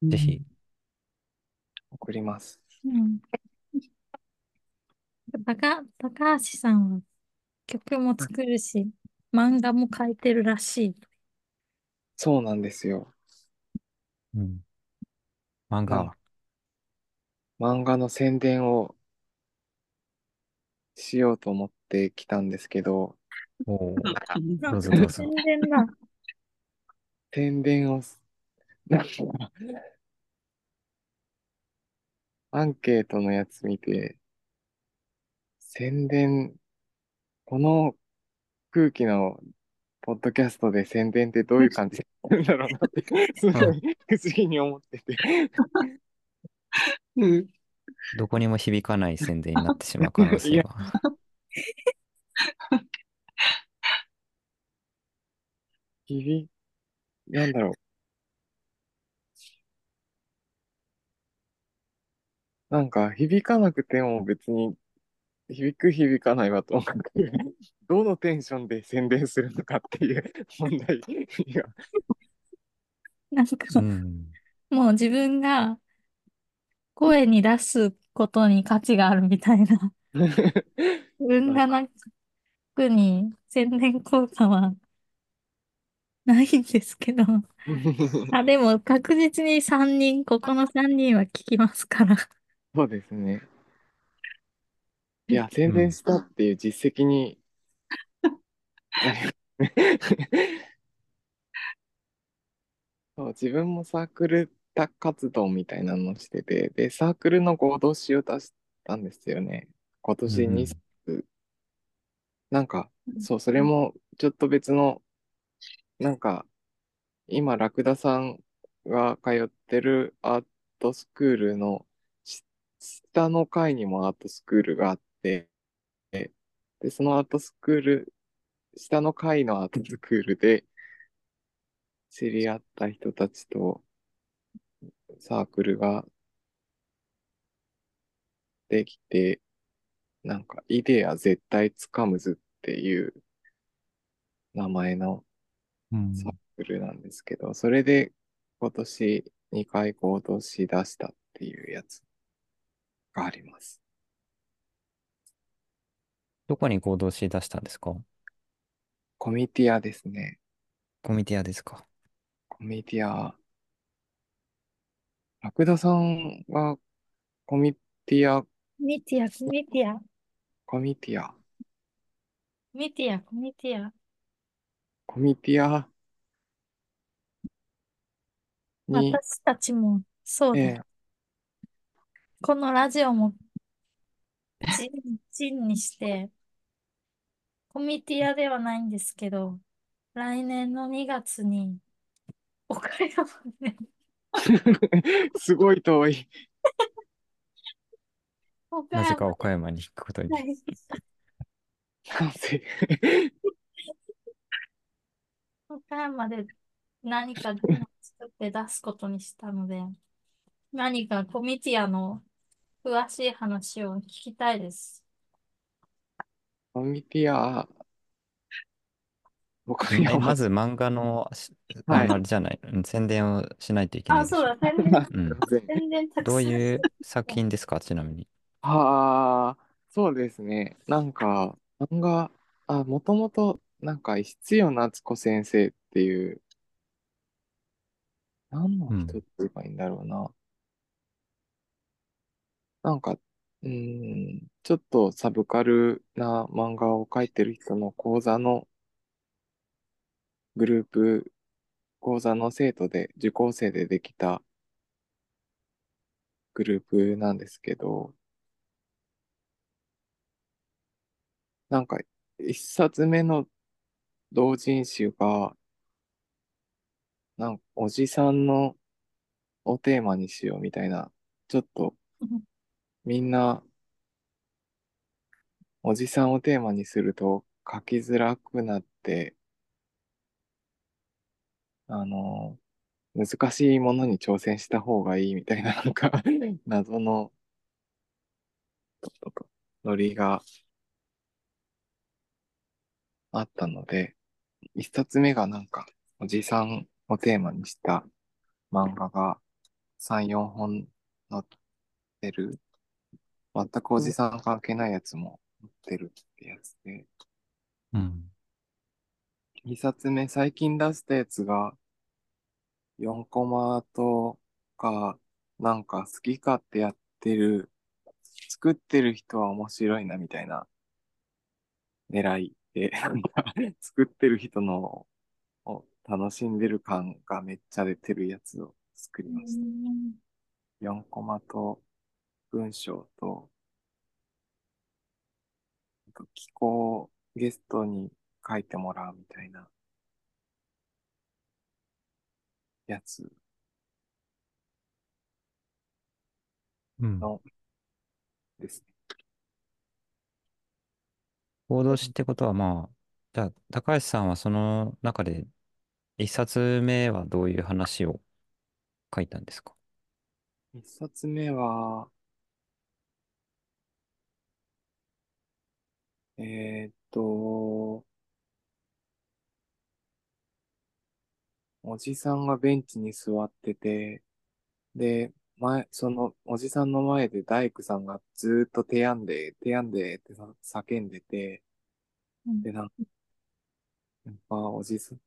ぜひ、送ります。うん。高、高橋さんは曲も作るし、漫画も描いてるらしい。そうなんですよ。うん。漫画、漫画の宣伝をしようと思ってきたんですけど、おーなどうぞどうぞ宣伝だ。宣伝をす、なんか、アンケートのやつ見て、宣伝、この空気のポッドキャストで宣伝ってどういう感じなんだろうなって、<laughs> すごい不思議に思ってて。うん。どこにも響かない宣伝になってしまう可能性が。響、なんだろう。なんか響かなくても別に響く響かないはともかく、どのテンションで宣伝するのかっていう問題が。なんか、うん。もう自分が声に出すことに価値があるみたいな。自分がなんか、特に宣伝効果はないんですけど。<laughs> あ、でも確実に3人、ここの3人は聞きますから。そうですね。いや、宣伝したっていう実績に。<laughs> そう、自分もサークル活動みたいなのをしてて、で、サークルの合同誌を出したんですよね。今年うんうん2冊。なんか、そう、それもちょっと別の、なんか、今、ラクダさんが通ってるアートスクールのし下の階にもアートスクールがあって、で、そのアートスクール、下の階のアートスクールで知り合った人たちとサークルができて、なんか、イデア絶対つかむずっていう名前のうんサークルなんですけど、それで今年2回行動し出したっていうやつがあります。どこに行動し出したんですか？コミティアですね。コミティアですか？コミティア。ラクダさんはコミティア、ミティア、ミティア、コミティア、ミティア、ミティア。コミティア？に、私たちもそうだ。ええこのラジオもチン、チンにして、コミティアではないんですけど、来年の2月に、岡山で、<laughs> すごい遠い。岡なぜか山岡山に行くことに。で、なんせ。岡山で何か作って出すことにしたので、何かコミティアの詳しい話を聞きたいです。コミティア、僕にえ、はまず漫画の、しはいあの、あれじゃない、うん宣伝をしないといけないあ、でしょ？そうだ、宣伝、うん。全然宣伝たくどう。いう作品ですか、ちなみに。はあ、そうですね。なんか、漫画、あ、もともと、なんか、必要夏子先生っていう、何のうん。人って言えばいいんだろうな。なんか、うん、ちょっとサブカルな漫画を描いてる人の講座のグループ、講座の生徒で、受講生でできたグループなんですけど、なんか、一冊目の同人誌が、なんか、おじさんのをテーマにしようみたいな、ちょっとみんな、おじさんをテーマにすると書きづらくなって、あの、難しいものに挑戦した方がいいみたいな、なんか、謎の、ノリがあったので、一冊目がなんか、おじさんをテーマにした漫画が3、4本載ってる。全くおじさん関係ないやつも載ってるってやつで。うん。二冊目、最近出したやつが、4コマとか、なんか好き勝手やってる、作ってる人は面白いなみたいな狙いで、なんか作ってる人のを楽しんでる感がめっちゃ出てるやつを作りうました。ん4コマと文章と、あと気候をゲストに書いてもらうみたいなやつうん。のですね。報道誌ってことは、まあ、じゃあ、高橋さんはその中で、一冊目はどういう話を書いたんですか？一冊目は、えーっと、おじさんがベンチに座ってて、で、前、そのおじさんの前で大工さんがずーっと手やんで、手やんでってさ叫んでて、うん。で、なんか、やっぱおじさん、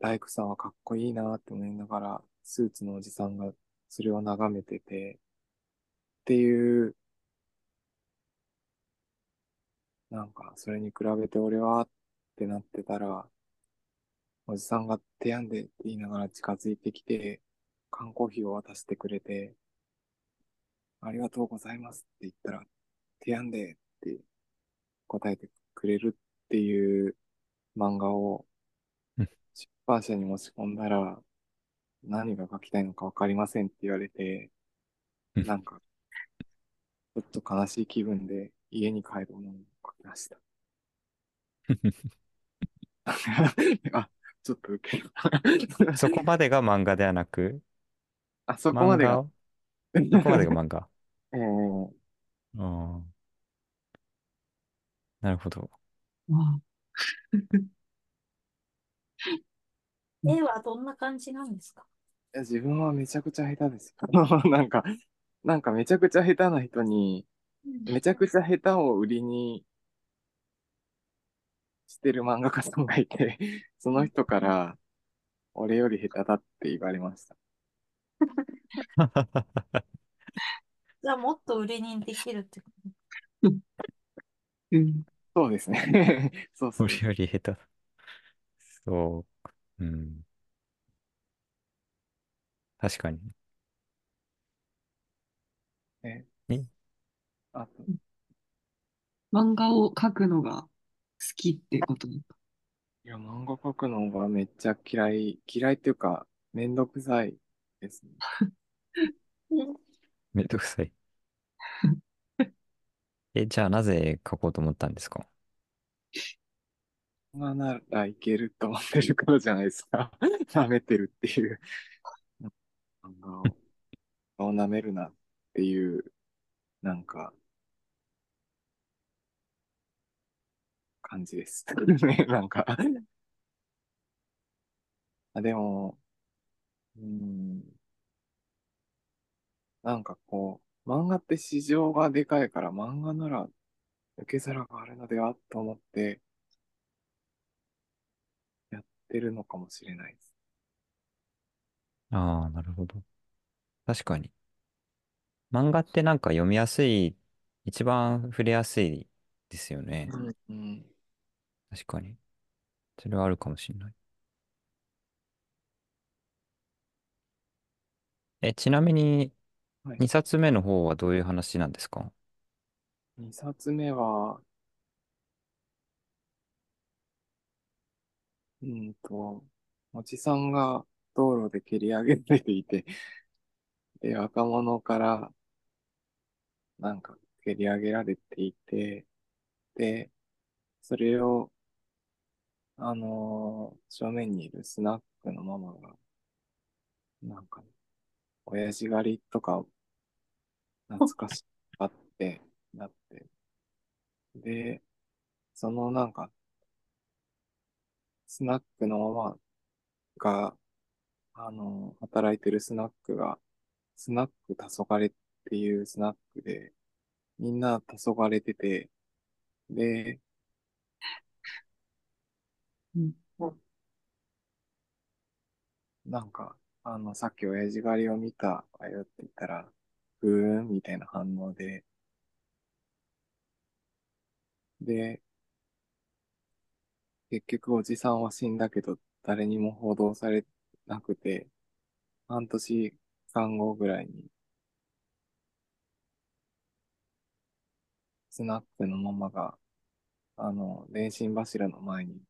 大工さんはかっこいいなって思いながら、スーツのおじさんがそれを眺めてて、っていう、なんか、それに比べて俺はってなってたら、おじさんが手やんでって言いながら近づいてきて、缶コーヒーを渡してくれて、ありがとうございますって言ったら、手やんでって答えてくれるっていう漫画をうん。出版社に持ち込んだら、何が書きたいのかわかりませんって言われて、うん。なんか、ちょっと悲しい気分で家に帰るものを書きました。<laughs> あ、ちょっと受ける。<laughs> そこまでが漫画ではなく、あ、そこまでが。漫画を？そこまでが漫画？<laughs> えーああ。なるほど。あ絵はどんな感じなんですか？いや自分はめちゃくちゃ下手ですよ。なんか、なんかめちゃくちゃ下手な人に、めちゃくちゃ下手を売りにしてる漫画家さんがいて、<laughs> その人から、俺より下手だって言われました。<laughs> じゃあもっと売りにできるってこと？うんそうですね。<laughs> そうそう。俺より下手。そうか。うん。確かに。ねあと、漫画を描くのが好きってこと？いや、漫画描くのがめっちゃ嫌い、嫌いっていうか、めんどくさいですね。<laughs> めんどくさい。<laughs> え、じゃあなぜ書こうと思ったんですか？漫画ならいけると思ってるからじゃないですか。<laughs> 舐めてるっていう。漫画を、を舐めるなっていう、なんか、感じです。<laughs> ね、なんか。<laughs> あ、でも、うーん、なんかこう、漫画って市場がでかいから漫画なら受け皿があるのではと思ってやってるのかもしれないです。ああ、なるほど。確かに。漫画ってなんか読みやすい、一番触れやすいですよね。うん、うん。確かに。それはあるかもしれない。え、ちなみに、はい。2冊目の方はどういう話なんですか？2冊目は、うんと、おじさんが道路で蹴り上げられていて、<laughs> で、若者からなんか蹴り上げられていて、で、それを、あのー正面にいるスナックのママが、なんか、親父狩りとか懐かしがって、なって、で、そのなんか、スナックのママが、あのー働いてるスナックが、スナック黄昏っていうスナックで、みんな黄昏てて、で、うん。なんか、あの、さっき親父狩りを見たわよって言ったら、ふーんみたいな反応で、で、結局おじさんは死んだけど、誰にも報道されなくて、半年間後ぐらいに、スナックのママが、あの、電信柱の前に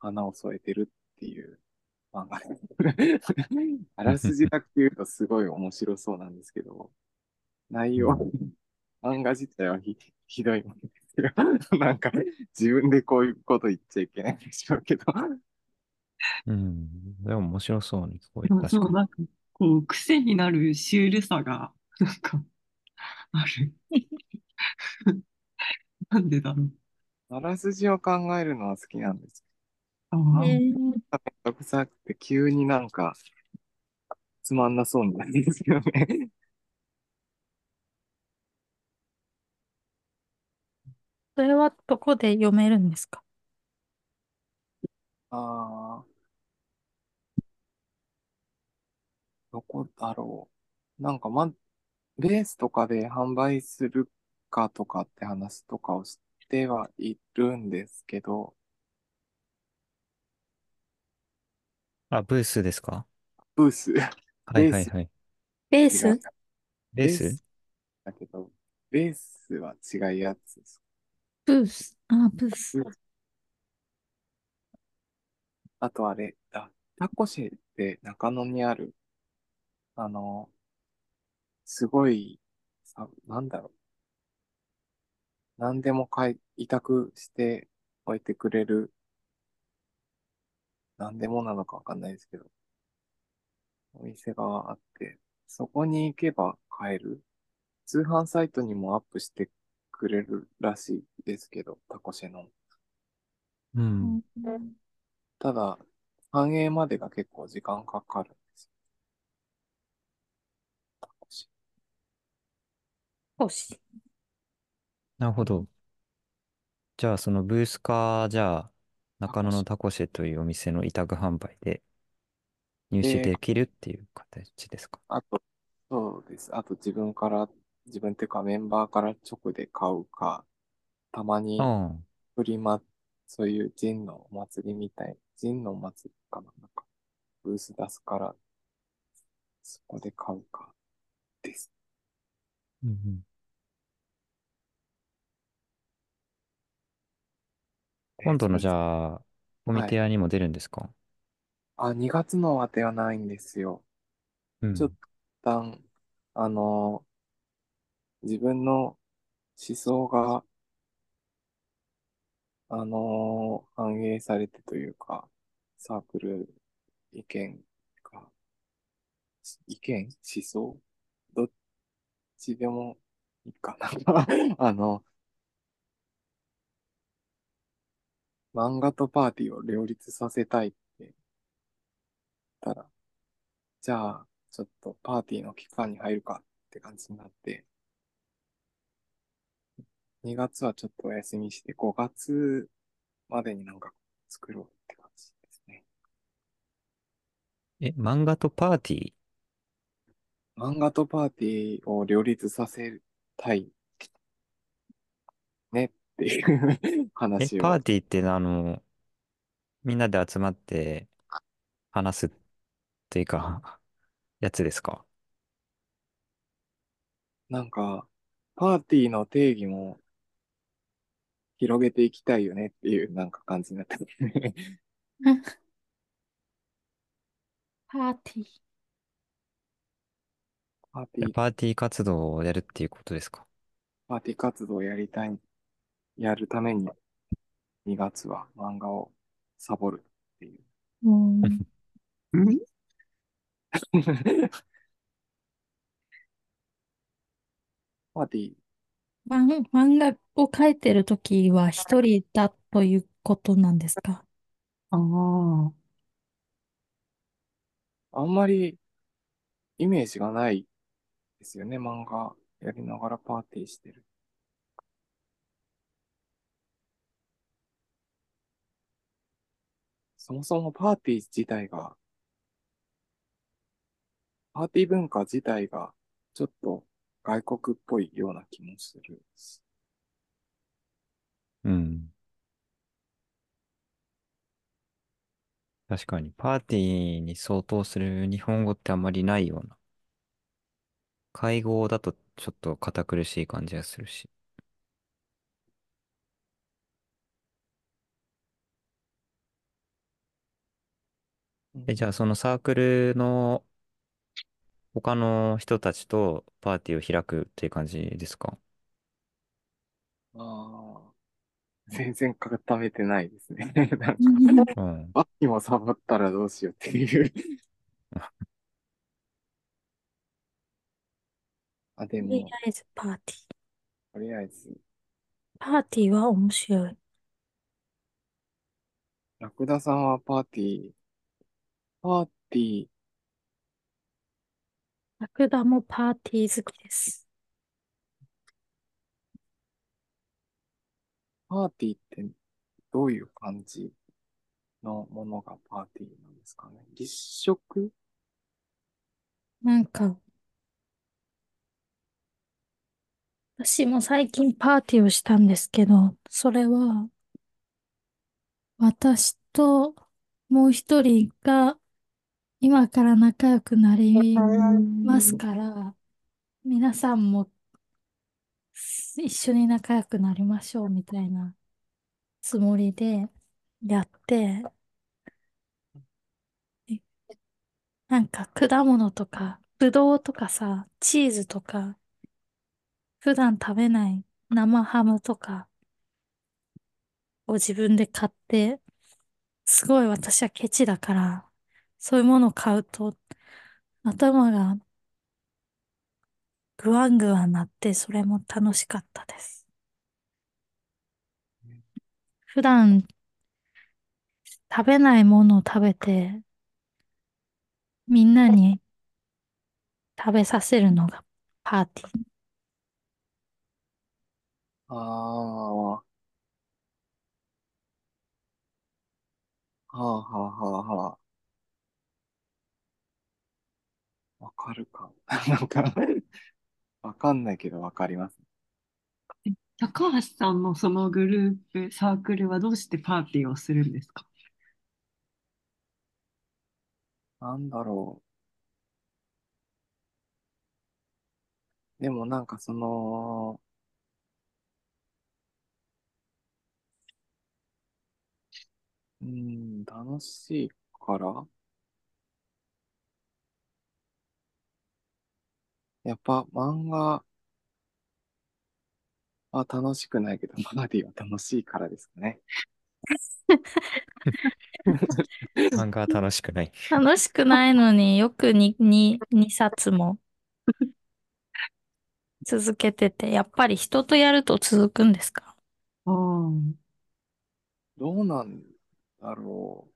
花を添えてるっていう漫画です。<laughs> あらすじだけ言うとすごい面白そうなんですけど、内容、<laughs> 漫画自体はひ、ひどいもんですよ。<laughs> なんか、自分でこういうこと言っちゃいけないんでしょうけど。うん。でも面白そうに聞こえでもそう。なんか、こう、癖になるシュールさが、なんか、ある。なんでだろう。あらすじを考えるのは好きなんですああ、えー、めんどくさくて急になんかつまんなそうになるんですよね。<laughs> それはどこで読めるんですか？ああ、どこだろう。なんかま、ベースとかで販売するかとかって話とかをしてはいるんですけど、あ、ブースですか？ブース、はいベースはいはい。ベー違う、ス？ベース？ベースだけど、ベースは違うやつです。ブース。あ、ブース。ブースあとあれ、あ、タコシェって中野にある、あの、すごい、さ、なんだろう。何でも買い、委託しておいてくれる、何でもなのかわかんないですけど、お店があって、そこに行けば買える。通販サイトにもアップしてくれるらしいですけど、タコシェの。う。うんんただ、反映までが結構時間かかるんですよ。タコシェ。少し。なるほど。じゃあそのブースか、じゃあ中野のタコシェというお店の委託販売で入手で、できるっていう形ですか？あと、そうです。あと自分から、自分っていうかメンバーから直で買うか、たまにああ、フリマ、そういうジンのお祭りみたい、ジンのお祭りかな、なんか、ブース出すから、そこで買うか、です。うんうん。今度のじあ、ゃあ、コミはい。ティアにも出るんですか？あ、2月の当てはないんですよ。ちょっとあの、自分の思想が、あの、反映されてというか、サークル意見が、意見思想？どっちでもいいかな。<laughs> あの、漫画とパーティーを両立させたいって言ったら、じゃあ、ちょっとパーティーの期間に入るかって感じになって、2月はちょっとお休みして、5月までになんか作ろうって感じですね。え、漫画とパーティー？漫画とパーティーを両立させたいねっていうえ、話を、パーティーってあの、みんなで集まって話すっていうか、やつですか？なんか、パーティーの定義も広げていきたいよねっていうなんか感じになって。ますね。パーティー。パーティー、パーティー活動をやるっていうことですか？パーティー活動をやりたい、やるために2月は漫画をサボるっていう。うん。うん？<laughs> パーティー、漫漫画を描いてるときは一人だということなんですか？ああ、あんまりイメージがないですよね、漫画やりながらパーティーしてる。そもそもパーティー自体が、パーティー文化自体がちょっと外国っぽいような気もする。うん。確かに、パーティーに相当する日本語ってあんまりないような。会合だとちょっと堅苦しい感じがするし。え、じゃうん、あそのサークルの他の人たちとパーティーを開くっていう感じですか？ああ、全然固めてないですね。<laughs> なんか、うんうん。あっきもサボったらどうしようっていう <laughs> あ、でとりも、あえずパーティー。とりあえず、パーティーは面白い。ラクダさんはパーティー、パーティー、ラクダもパーティー好きです。パーティーってどういう感じのものがパーティーなんですかね？立食？なんか、私も最近パーティーをしたんですけど、それは私ともう一人が今から仲良くなりますから、皆さんも一緒に仲良くなりましょうみたいなつもりでやって、えなんか果物とか、ぶどうとかさ、チーズとか、普段食べない生ハムとかを自分で買って、すごい私はケチだから、そういうものを買うと頭がグワングワンなって、それも楽しかったです。普段食べないものを食べて、みんなに食べさせるのがパーティー。ああ、はあ、はあ、はあ、はあ。わかるか。<laughs> なんかわかんないけどわかります。高橋さんのそのグループ、サークルはどうしてパーティーをするんですか？なんだろう。でもなんかその、うーん、楽しいから？やっぱ漫画は楽しくないけど、マナディは楽しいからですかね。漫画は楽しくない。楽しくないのによくに、に、2冊も続けてて、やっぱり人とやると続くんですか？ああ。どうなんだろう。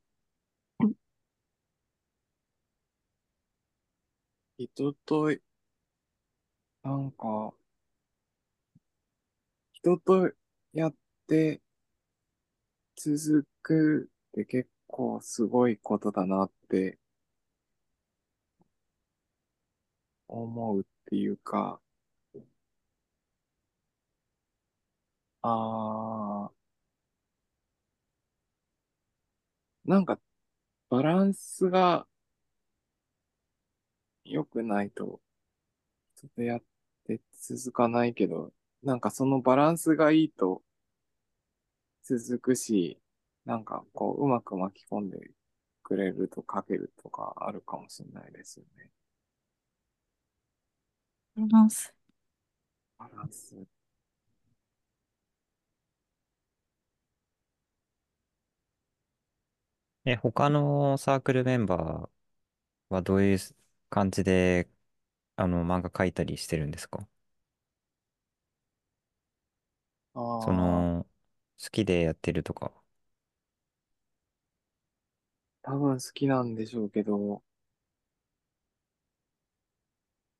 人と、なんか、人とやって続くって結構すごいことだなって思うっていうか、あー、なんかバランスが良くないと、ちょっとやって続かないけど、なんかそのバランスがいいと続くし、なんかこううまく巻き込んでくれると書けるとかあるかもしれないですよね。バランス。バランス。え、他のサークルメンバーはどういう感じで、あの、漫画描いたりしてるんですか？そああ、の、好きでやってるとか。多分好きなんでしょうけど、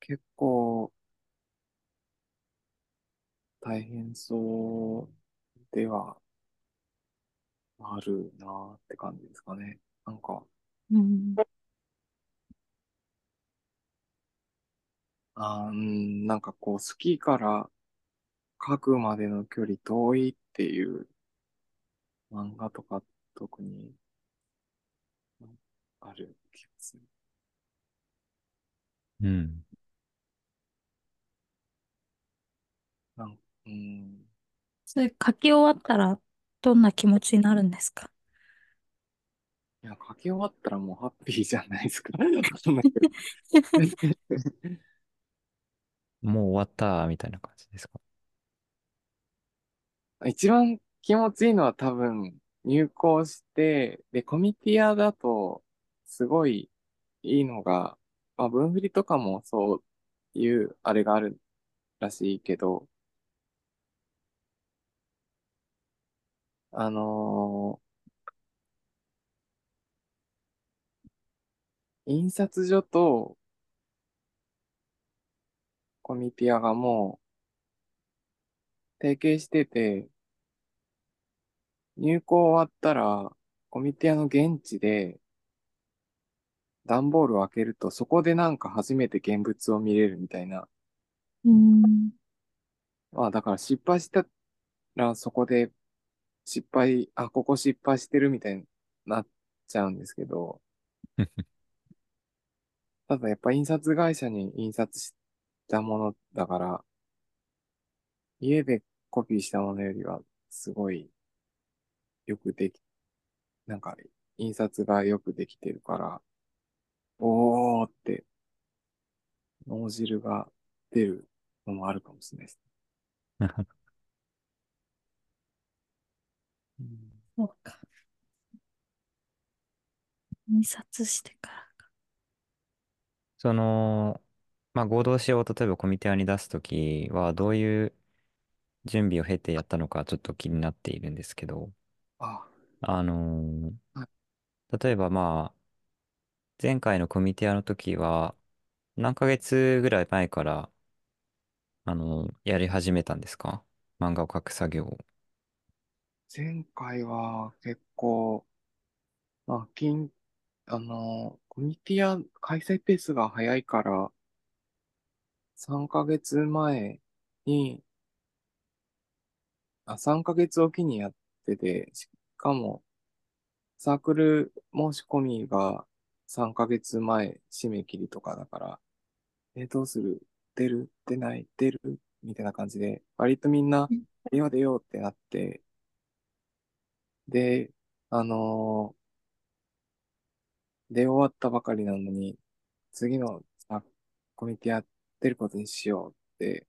結構大変そうではあるなーって感じですかね。なんか、うん。あーうん、なんかこう好きから書くまでの距離遠いっていう漫画とか特にうんある気がする。うん。なんうん、それ書き終わったらどんな気持ちになるんですか？いや、書き終わったらもうハッピーじゃないですか。わかんないけど <laughs> もう終わった、みたいな感じですか？一番気持ちいいのは多分入校して、で、コミティアだとすごいいいのが、まあ、文振りとかもそういうあれがあるらしいけど、あのー印刷所とコミティアがもう提携してて、入校終わったら、コミティアの現地で、段ボールを開けると、そこでなんか初めて現物を見れるみたいな。うん。まあ、だから失敗したら、そこで失敗、あ、ここ失敗してるみたいになっちゃうんですけど、<laughs> ただやっぱ印刷会社に印刷したものだから、家でコピーしたものよりは、すごい、よくでき、なんか、印刷がよくできてるから、おーって、脳汁が出るのもあるかもしれないです。う <laughs> んそうか。印刷してからか。その、まあ、合同誌を例えばコミティアに出すときは、どういう準備を経てやったのかちょっと気になっているんですけど、あ、あのーは例えばまあ、前回のコミティアの時は、何ヶ月ぐらい前から、あのーやり始めたんですか？漫画を描く作業を。前回は結構、まあ、金、あの、コミティア開催ペースが早いから、3ヶ月前に、あ、3ヶ月おきにやってて、しかも、サークル申し込みが3ヶ月前締め切りとかだから、え、どうする？出る？出ない？出る？みたいな感じで、割とみんな、出よう出ようってなって、で、あのー出終わったばかりなのに、次のあコミティやってることにしようって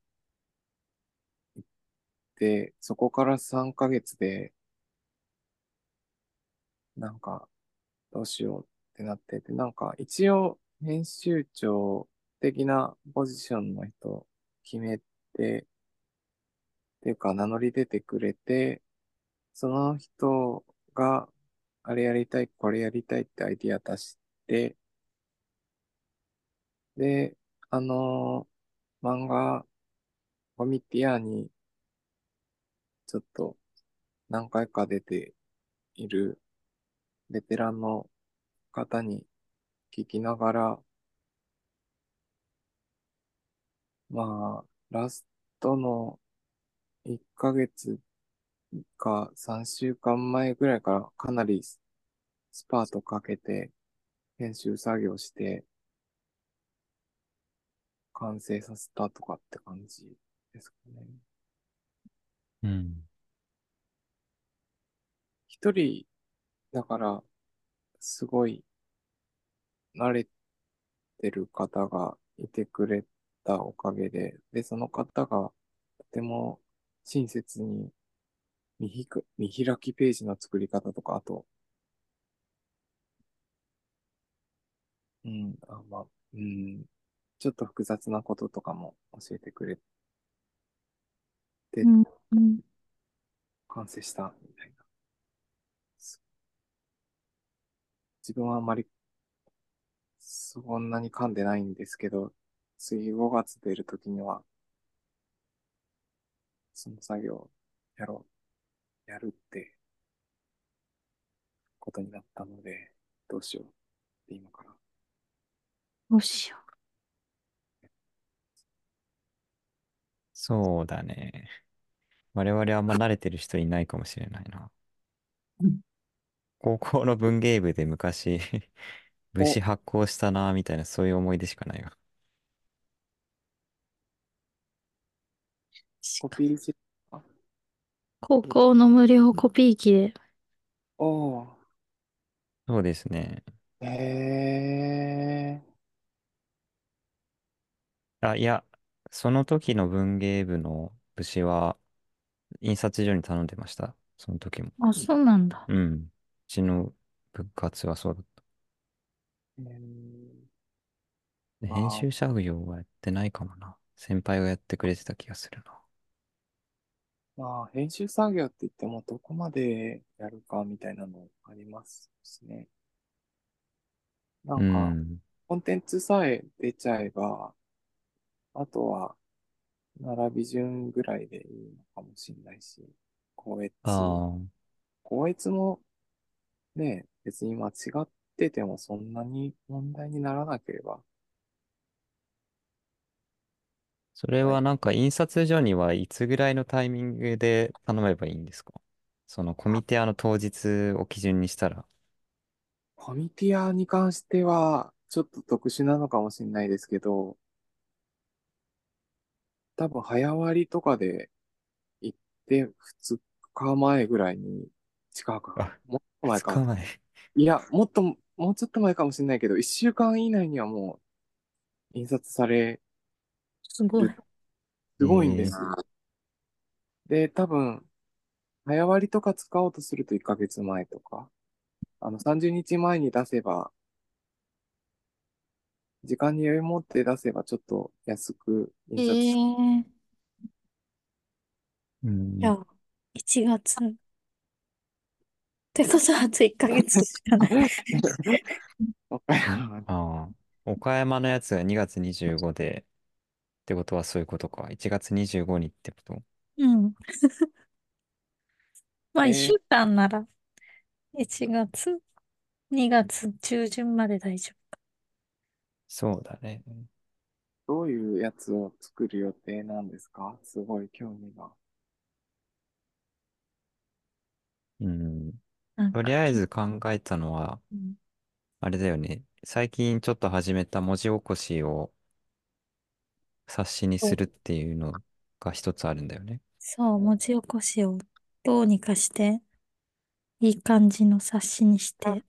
言って、そこから3ヶ月で、なんか、どうしようってなってて、なんか、一応、編集長的なポジションの人決めて、っていうか、名乗り出てくれて、その人が、あれやりたい、これやりたいってアイディア出して、で、あのー漫画、コミティアに、ちょっと、何回か出ている、ベテランの方に聞きながら、まあ、ラストの1ヶ月か3週間前ぐらいからかなりスパートかけて編集作業して完成させたとかって感じですかね。うん。一人、だから、すごい慣れてる方がいてくれたおかげで、で、その方がとても親切に見ひく見開きページの作り方とか、あと、うん、あ、まあ、うん、ちょっと複雑なこととかも教えてくれてうん。うん。完成したみたいな。す自分はあんまりそんなに噛んでないんですけど、次5月出るときには、その作業やろう、やるってことになったので、どうしようって今から。どうしよそうだね。我々あんま慣れてる人いないかもしれないな。うん高校の文芸部で昔、<laughs> お武士発行したなみたいなそういう思い出しかないわ。コピーし、あ、高校の無料コピー機で。おー、そうですね。えあ、いや、その時の文芸部の武士は印刷所に頼んでました。その時も。あ、そうなんだ。うん。うちの部活はそうだった。ー、えーであ集作業はやってないかもな。先輩がやってくれてた気がするな。まあ、編集作業って言ってもどこまでやるかみたいなのありますしね。なうんか、ん。コンテンツさえ出ちゃえば、あとは、並び順ぐらいでいいのかもしれないし、校閲、ああ。校閲もね、別に間違っててもそんなに問題にならなければ、それはなんか印刷所にはいつぐらいのタイミングで頼めばいいんですか？そのコミティアの当日を基準にしたら。コミティアに関しては、ちょっと特殊なのかもしれないですけど、多分早割とかで行って2日前ぐらいに、近くあ、もっと前2か。いや、もっと、もうちょっと前かもしれないけど、1週間以内にはもう印刷されすごい。る。すごいんですよ。で、多分、早割とか使おうとすると1ヶ月前とか、あの、30日前に出せば、時間に余裕持って出せばちょっと安くえ印刷えうんじゃあ、1月。ってことはあと1ヶ月しかない。わかりますああ。岡山のやつが2月25で、ってことはそういうことか。1月25日ってこと？うん。<laughs> まあ、えー1週間なら、1月、2月中旬まで大丈夫。そうだね。どういうやつを作る予定なんですか？すごい興味が。うん。なんかとりあえず考えたのは、うんあれだよね。最近ちょっと始めた文字起こしを冊子にするっていうのが一つあるんだよね。そう、文字起こしをどうにかしていい感じの冊子にして、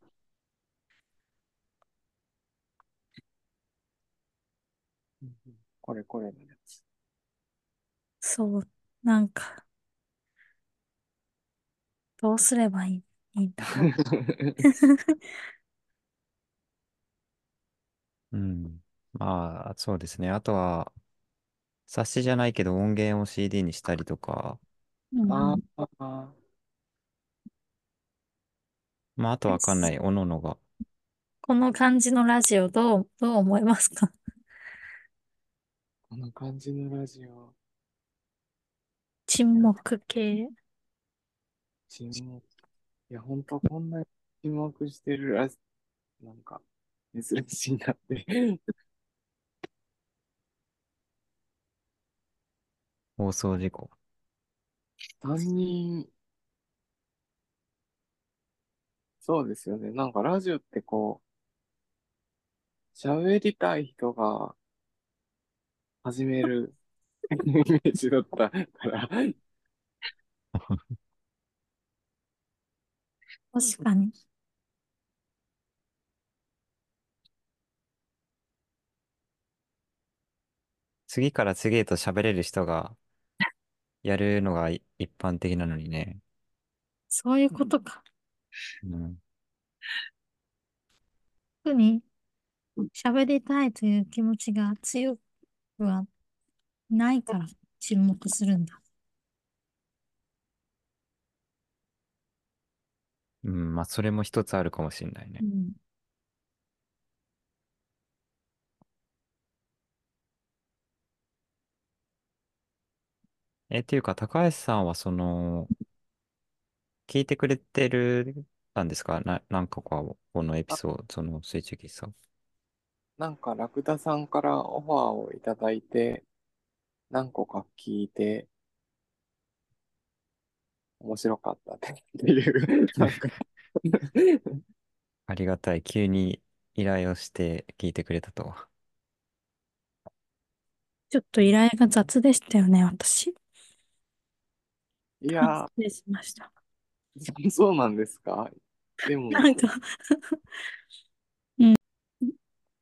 これこれのやつ。そう、なんか、どうすればいい、いいんだろう。<laughs> うん。まあ、そうですね。あとは、冊子じゃないけど音源を CD にしたりとか、うんああ、まあ、あとわかんない、おののが。この感じのラジオどう、どう思いますか？この感じのラジオ、沈黙系。沈黙。いや、ほんとこんなに沈黙してるラジなんか、珍しいなって。<laughs> 放送事故。3人、そうですよね。なんかラジオってこう、喋りたい人が始めるイメージだったから、確かに。次から次へと喋れる人がやるのがい一般的なのにね。そういうことか。うん。特に喋りたいという気持ちが強くはないから沈黙するんだ。うん、まあ、それも一つあるかもしれないねう。ん。え、っていうか、高橋さんはその、聞いてくれてるたんですか？な、何個かをこのエピソード、その水中喫茶を。なんかラクダさんからオファーをいただいて、何個か聞いて、面白かったっていう、<laughs> なんかありがたい。急に依頼をして聞いてくれたとは。ちょっと依頼が雑でしたよね、私。いや失礼しました。ー、<laughs> そうなんですか？でも、なんか、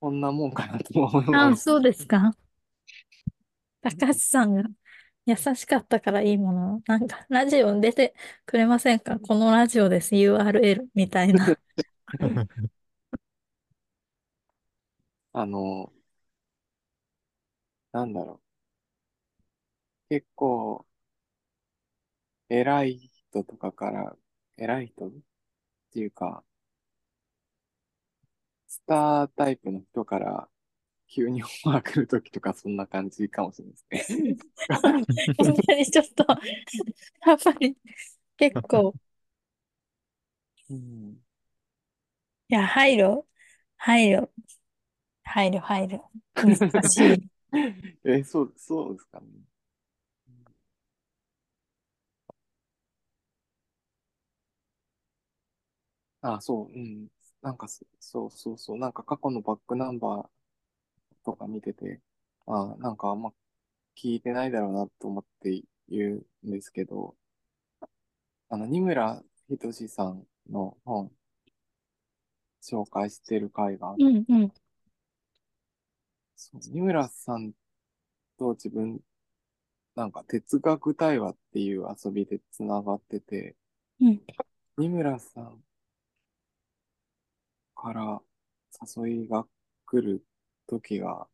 こんなもんかなと思いあ、ます。そうですか。高橋さんが優しかったからいいもの。なんか、ラジオに出てくれませんか？このラジオです。URL みたいな。あの、なんだろう。結構、偉い人とかから、偉い人っていうか、スタータイプの人から、急にオファー来るときとか、そんな感じかもしれないですね。本当にちょっと、やっぱり、結構、うん、いや、配慮、配慮、配慮、配慮。難しい。<laughs> え、そう、そうですかね。あ、そう、うん。なんかそ、そうそうそう。なんか過去のバックナンバーとか見てて、あ、なんかあんま聞いてないだろうなと思って言うんですけど、あの、二村仁さんの本、紹介してる回が、うんうん。そう二村さんと自分、なんか哲学対話っていう遊びでつながってて、うん。二村さんから誘いが来る時が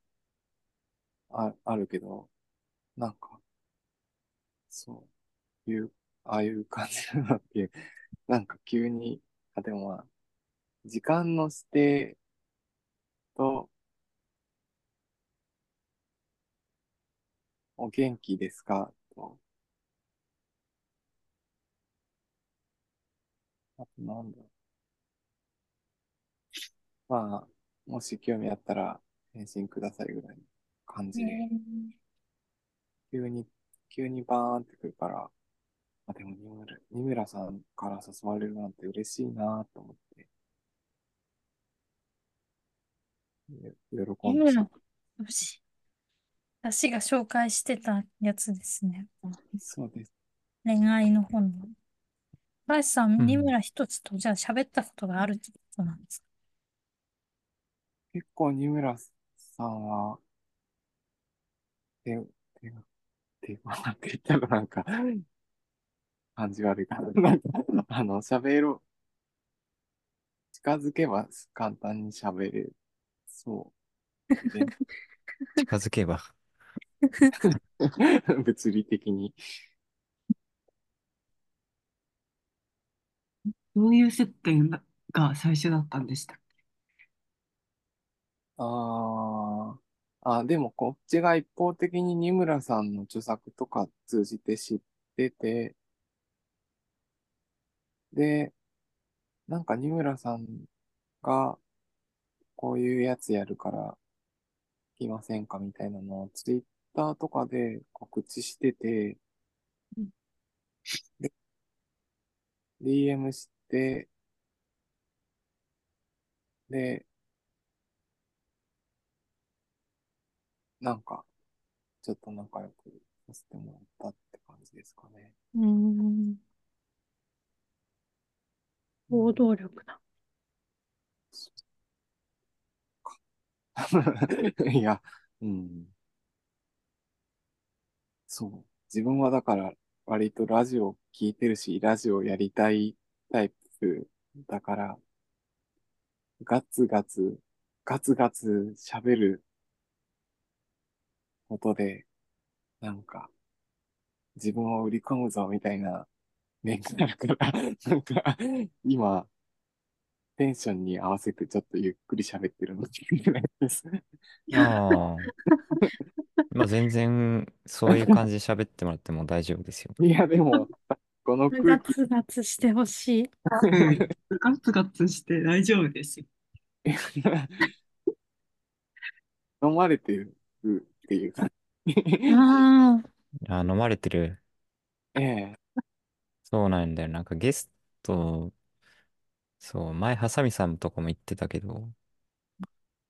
あ、あるけど、なんか、そういう、ああいう感じだなっていう、なんか急に、あ、でもまあ、時間の指定と、お元気ですか？と、あとなんだろう。まあ、もし興味あったら返信くださいぐらいの感じで、急に、急にバーンってくるから、あ、でも二村、二村さんから誘われるなんて嬉しいなと思って、よ喜んで井村、私、私が紹介してたやつですね。そうです。恋愛の本の。高橋さん、うん二村一つとじゃあ喋ったことがあるってことなんですか？結構、二村さんは、手、手が、手が、なんて言ったらなんか、感じ悪いかな。なんか、あの、喋ろう。近づけば簡単に喋れる。そう。で近づけば。<laughs> 物理的に。どういう接点がが最初だったんでしたっああ、あ、でもこっちが一方的に二村さんの著作とか通じて知ってて、で、なんか二村さんがこういうやつやるから来ませんかみたいなのをツイッターとかで告知してて、で DM して、で、なんか、ちょっと仲良くさせてもらったって感じですかね。うーん。行動力だ。<laughs> いや、うん。そう。自分はだから、割とラジオ聞いてるし、ラジオやりたいタイプだから、ガツガツ、ガツガツ喋ることで、なんか、自分を売り込むぞみたいな面があるから、なんか、今、テンションに合わせてちょっとゆっくり喋ってるのかもしれないです。ああ。まあ全然、そういう感じで喋ってもらっても大丈夫ですよ。いや、でも、この空気、ガツガツしてほしい。けガツガツして大丈夫ですよ。<laughs> 飲まれてるっていう感じ。ああ、<laughs> あ、飲まれてる？ええ。そうなんだよ。なんかゲスト、そう、前、ハサミさんとかも言ってたけど、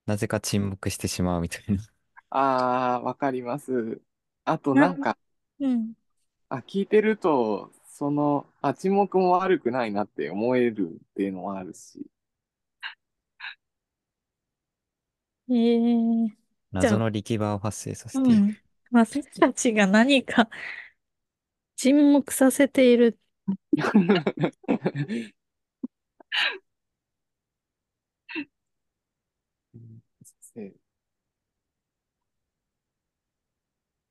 なぜか沈黙してしまうみたいな。ああ、わかります。あと、なんか、うん。あ、聞いてると、その、あ、沈黙も悪くないなって思えるっていうのもあるし。ええ謎の力場を発生させうている。ん。私たちが何か沈黙させている。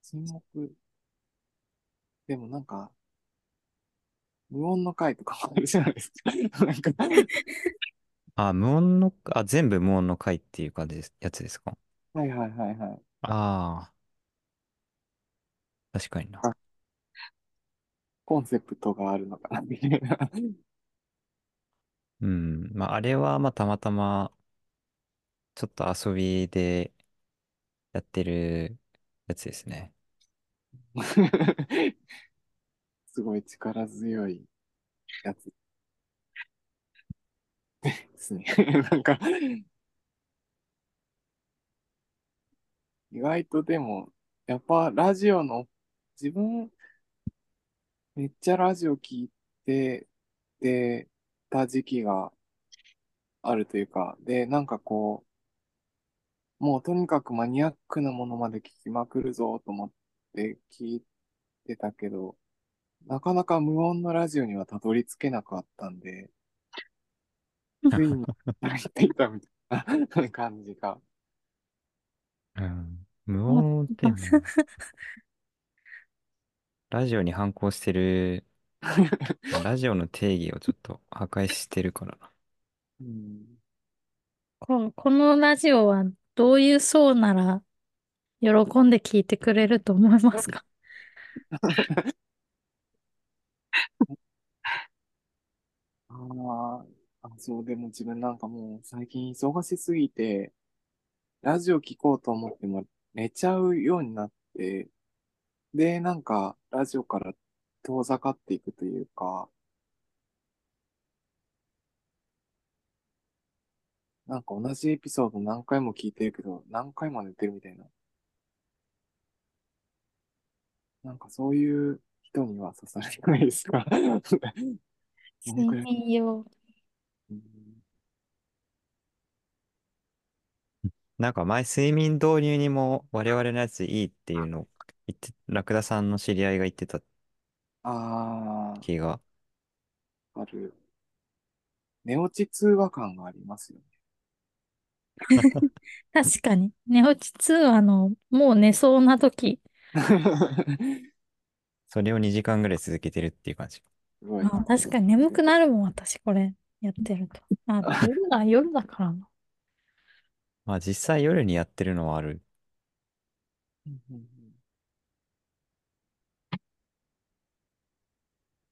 沈黙。でもなんか、無音の回とかもあるじゃないですか。なんか、<laughs> あ、無音の、あ、全部無音の回っていう感じです、やつですか？はいはいはいはい。ああ、確かにな。あ、コンセプトがあるのかな、みたいな。うん。まあ、あれは、まあ、たまたま、ちょっと遊びでやってるやつですね。<laughs> すごい力強いやつですね。<laughs> なんか、意外とでも、やっぱラジオの、自分、めっちゃラジオ聞いて、で、た時期があるというか、で、なんかこう、もうとにかくマニアックなものまで聞きまくるぞと思って聞いてたけど、なかなか無音のラジオにはたどり着けなかったんで、ついに入っていたみたいな感じが。うん。無も音でも、<laughs> ラジオに反抗してる、<laughs> ラジオの定義をちょっと破壊してるからな。うん。こ、このラジオはどういう層なら喜んで聞いてくれると思いますか？<laughs> あーあ、そう、でも自分なんかもう最近忙しすぎて、ラジオ聞こうと思っても寝ちゃうようになって、で、なんかラジオから遠ざかっていくというか、なんか同じエピソード何回も聞いてるけど、何回も寝てるみたいな。なんかそういう人には刺されないですか？<laughs> 睡どのくらい眠用。うんなんか前睡眠導入にも我々のやついいっていうのを言って、ラクダさんの知り合いが言ってたあ気が。あ、ある。寝落ち通話感がありますよね。<laughs> 確かに。寝落ち通話の、もう寝そうな時。<laughs> それを2時間ぐらい続けてるっていう感じ。すごい。あ、確かに眠くなるもん、私、これ。やってると。あ、夜だ、夜だからな。まあ実際夜にやってるのはある。うんうんうん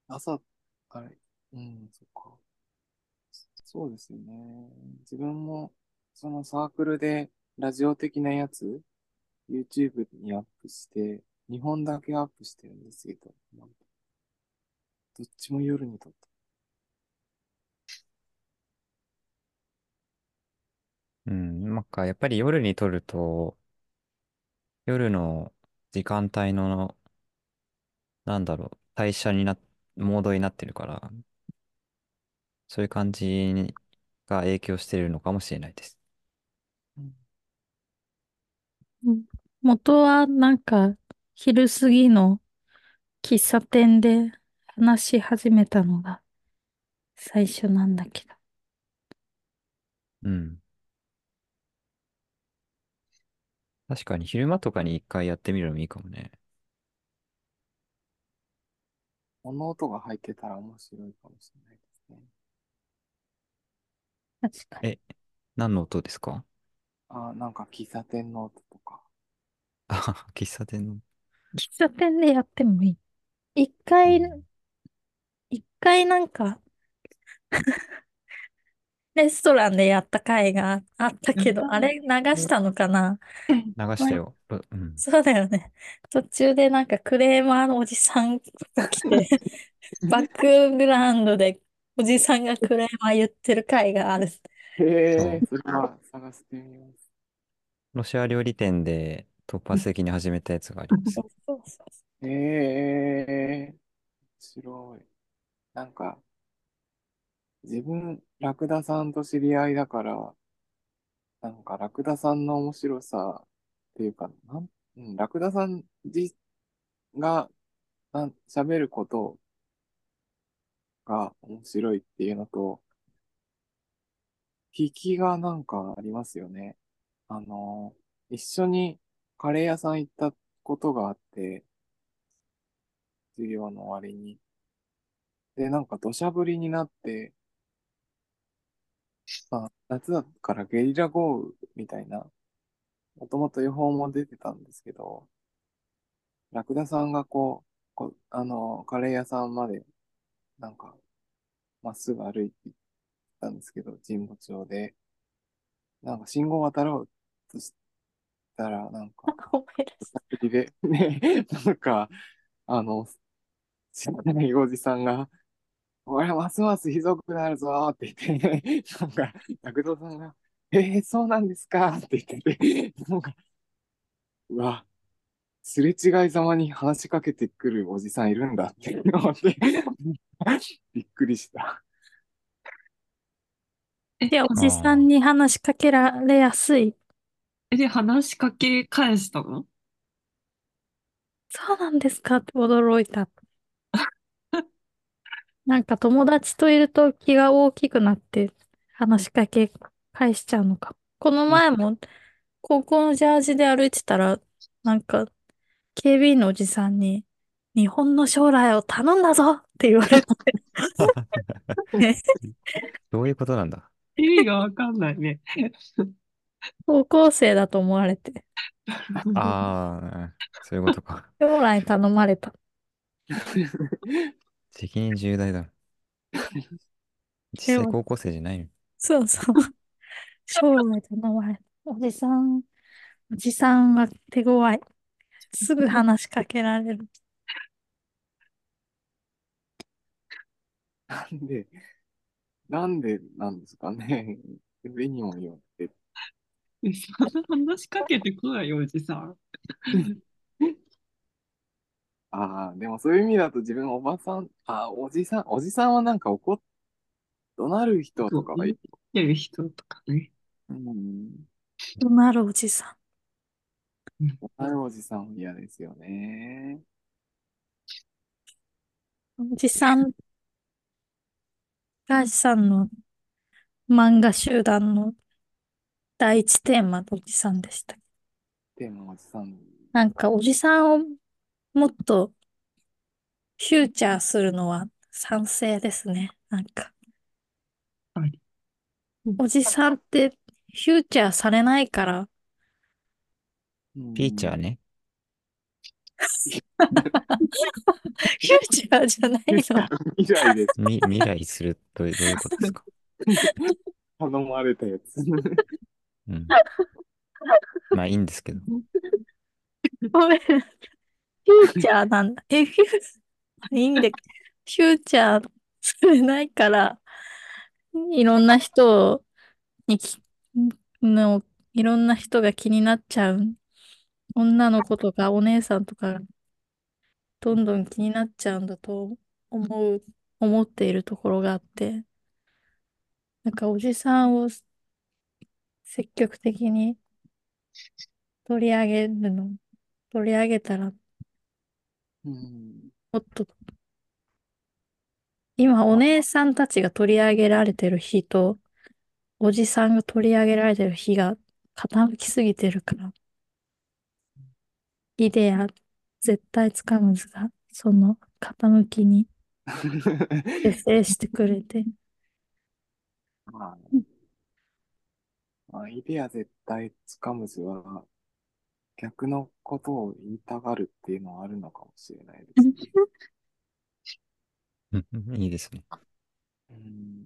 朝、あれ、うん、そっか。そうですよね。自分も、そのサークルでラジオ的なやつ、YouTube にアップして、2本だけアップしてるんですけど、どっちも夜に撮った。うん。なんかやっぱり夜に撮ると、夜の時間帯の、なんだろう、代謝にな、モードになってるから、そういう感じにが影響してるのかもしれないです。うんうん元は、なんか、昼過ぎの喫茶店で話し始めたのが最初なんだけど。うん。確かに昼間とかに一回やってみるのもいいかもね。この音が入ってたら面白いかもしれないですね。確かに。え、何の音ですか？あ、なんか喫茶店の音とか。あ、喫茶店の。喫茶店でやってもいい。一回、一回なんか、レストランでやった回があったけど、あれ流したのかな？流したよ。ううん。そうだよね。途中でなんかクレーマーのおじさんが来て、<laughs> バックグラウンドでおじさんがクレーマー言ってる回がある。へえ、それは探してみます。ロシア料理店で突発的に始めたやつがあります。そうそうそう。へえ、面白い。なんか、自分、ラクダさんと知り合いだから、なんか、ラクダさんの面白さっていうか、なん、うん、ラクダさんじが、なん、喋ることが面白いっていうのと、引きがなんかありますよね。あの、一緒にカレー屋さん行ったことがあって、授業の終わりに。で、なんか土砂降りになって、あ、夏だからゲリラ豪雨みたいな、もともと予報も出てたんですけど、ラクダさんがこう、こうあの、カレー屋さんまで、なんか、まっすぐ歩いてたんですけど、神保町で、なんか信号渡ろうとしたら、なんか、思い。出した先で、ね、なんか、あの、知らないおじさんが、俺はますますひどくなるぞーって言って、<laughs> なんか、学童さんが、えー、そうなんですかって言ってて、<laughs> なんか、うわ、すれ違いざまに話しかけてくるおじさんいるんだって思って、<laughs> びっくりした。で、おじさんに話しかけられやすい。え、で、話しかけ返したの？そうなんですかって驚いた。なんか友達といると気が大きくなって話しかけ返しちゃうのか。この前も高校のジャージで歩いてたら、なんか警備員のおじさんに日本の将来を頼んだぞって言われて。ね <laughs> どういうことなんだ？意味がわかんないね。高校生だと思われて、ああ、そういうことか。将来頼まれた。<laughs> 責任重大だ。実際高校生じゃないの。そうそう。将来頼まれた。おじさん、おじさんは手強い。すぐ話しかけられる。なんで、なんでなんですかね。上にもよって。え <laughs> そんな話しかけてこないよ、おじさん。ああ、でもそういう意味だと自分おばさん、あ、おじさん、おじさんはなんか怒っ、怒鳴る人とかはいい。てる人とかね。うん。怒鳴るおじさ怒鳴るおじさんは嫌ですよね。ん。おじさん、高橋さんの漫画集団の第一テーマのおじさんでした。でもおじさん、なんかおじさんをもっとフューチャーするのは賛成ですね。なんか、はい。おじさんってフューチャーされないから、うんフィーチャーね。フューチャーじゃないの。未来です。み、未来するとどういうことですか？<laughs> 頼まれたやつ。うん。まあいいんですけど。ごめん。フューチャーなんだ。え、フュー、いいんで、フューチャーされないから、いろんな人にき、の、いろんな人が気になっちゃう。女の子とかお姉さんとかどんどん気になっちゃうんだと思う、思っているところがあって、なんかおじさんを積極的に取り上げるの、取り上げたらうん。もっと、今お姉さんたちが取り上げられてる日と、おじさんが取り上げられてる日が傾きすぎてるから、イデア絶対つかむずが、その傾きに是正してくれて、<laughs> まあ、イデア絶対つかむずは、逆のことを言いたがるっていうのはあるのかもしれないですね。うんいいですね。うん。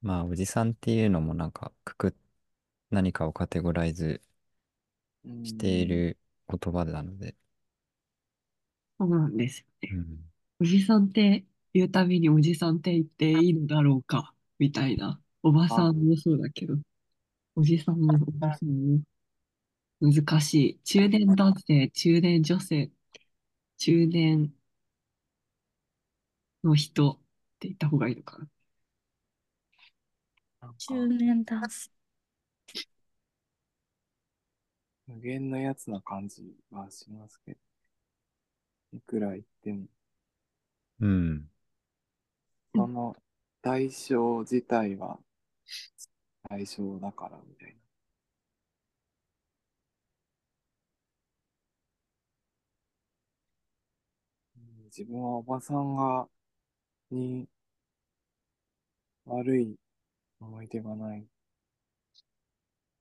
まあおじさんっていうのもなんかくくっ、何かをカテゴライズうんしている言葉なので。そうなんですよね。うん。おじさんって言うたびにおじさんって言っていいのだろうか、みたいな。おばさんもそうだけど、おじさんもおばさんも難しい。中年男性、中年女性、中年の人って言った方がいいのかな。なんか中年男性。無限のやつな感じはしますけど。いくら言っても、うん。その対象自体は対象だからみたいな。自分はおばさんが、に悪い思い出がない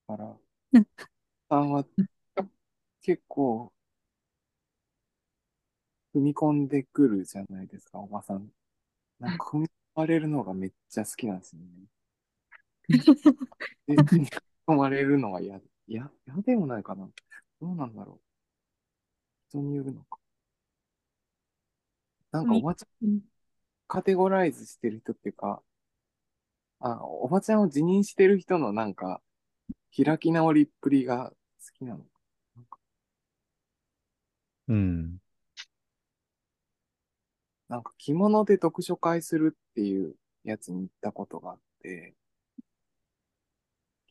から、さんは結構踏み込んでくるじゃないですか、おばさん。なんか踏み込まれるのがめっちゃ好きなんですよね。で、<laughs> 踏み込まれるのは嫌、嫌、嫌でもないかな。どうなんだろう。人によるのか。なんかおばちゃんうんカテゴライズしてる人っていうか、あ、おばちゃんを辞任してる人のなんか、開き直りっぷりが好きなのか。なんかうん。なんか着物で読書会するっていうやつに行ったことがあって、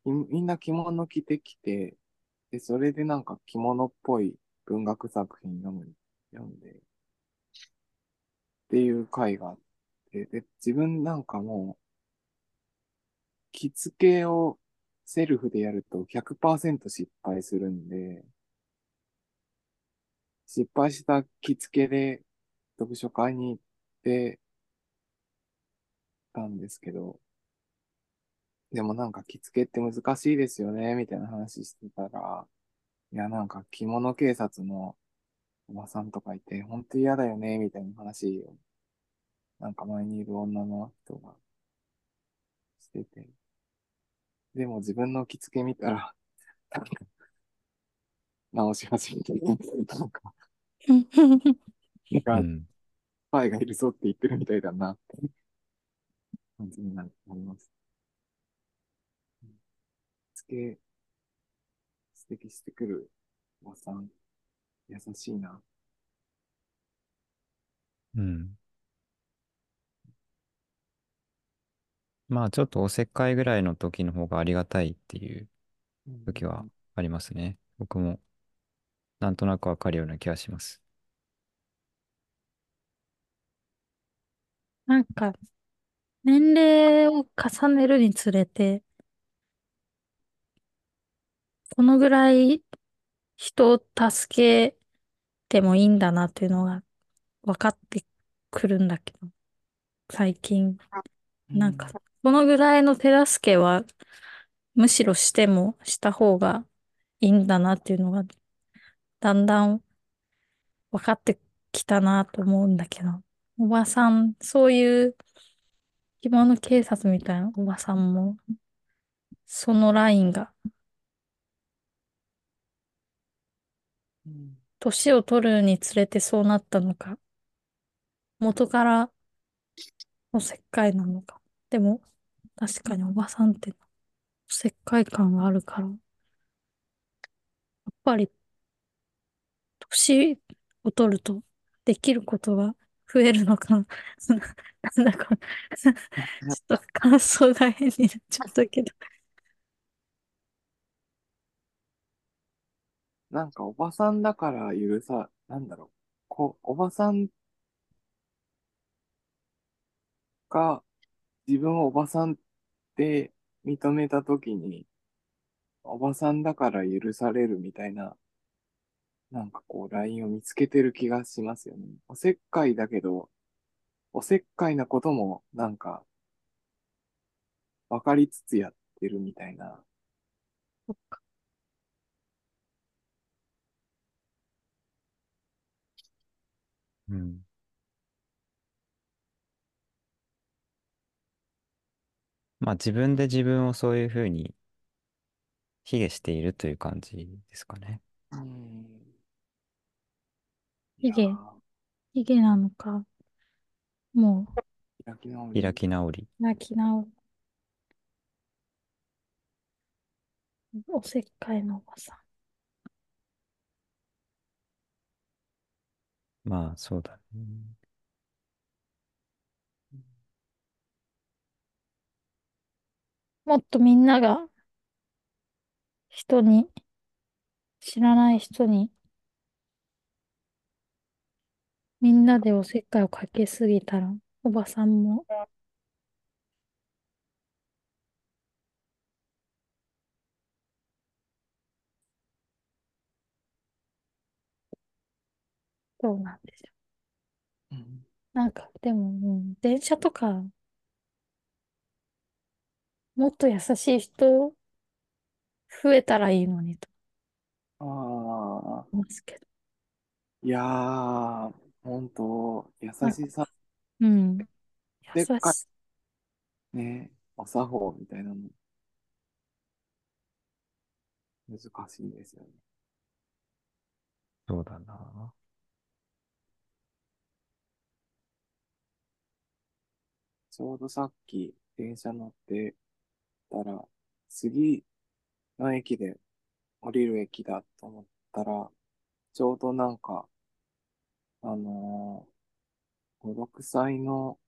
きみんな着物着てきて、で、それでなんか着物っぽい文学作品読む、読んで、っていう会があって、で、自分なんかもう、着付けをセルフでやると100%失敗するんで、失敗した着付けで読書会に行ってたんですけど、でもなんか着付けって難しいですよね、みたいな話してたら、いやなんか着物警察のおばさんとかいて、本当嫌だよね、みたいな話を、なんか前にいる女の人がしてて。でも自分の着付け見たら、直し始めて、なんか、が、うん。スパイがいるぞって言ってるみたいだなって感じになります。つけ、指摘してくるおばさん、優しいな。うん。まあちょっとおせっかいぐらいの時の方がありがたいっていうう時はんありますね。僕もなんとなくわかるような気がします。なんか、年齢を重ねるにつれて、このぐらい人を助けてもいいんだなっていうのが分かってくるんだけど、最近。なんか、うんこのぐらいの手助けは、むしろしてもした方がいいんだなっていうのが、だんだん分かってきたなと思うんだけど、おばさん、そういう着物警察みたいなおばさんも、そのラインが、うん年を取るにつれてそうなったのか、元からおせっかいなのか。でも、確かにおばさんっておせっかい感があるから、やっぱり年を取るとできることが増えるのかな。<laughs> なんだか、<laughs> ちょっと感想が変になっちゃったけど。なんかおばさんだから許さ、なんだろう。こう、おばさんが自分をおばさんって認めたときに、おばさんだから許されるみたいな、なんかこう、ラインを見つけてる気がしますよね。おせっかいだけど、おせっかいなことも、なんか、分かりつつやってるみたいな。うん。まあ自分で自分をそういうふうに卑下しているという感じですかね。うん。いヒゲ、ヒゲなのか、も開き直開り。き直り。う、泣き直る、おせっかいのおばさまあそうだね。もっとみんなが人に、知らない人に、みんなでおせっかいをかけすぎたら、おばさんもどうなんでしょうんう。なんか、でも、うん、電車とか、もっと優しい人増えたらいいのにとああ、思いますけど。いやー、本当優なんか、しさ、うん、優でっかしいね、お作法みたいなの、難しいですよね。そうだな。ちょうどさっき電車乗ってたら、次の駅で降りる駅だと思ったら、ちょうどなんか、あのー、5、6歳の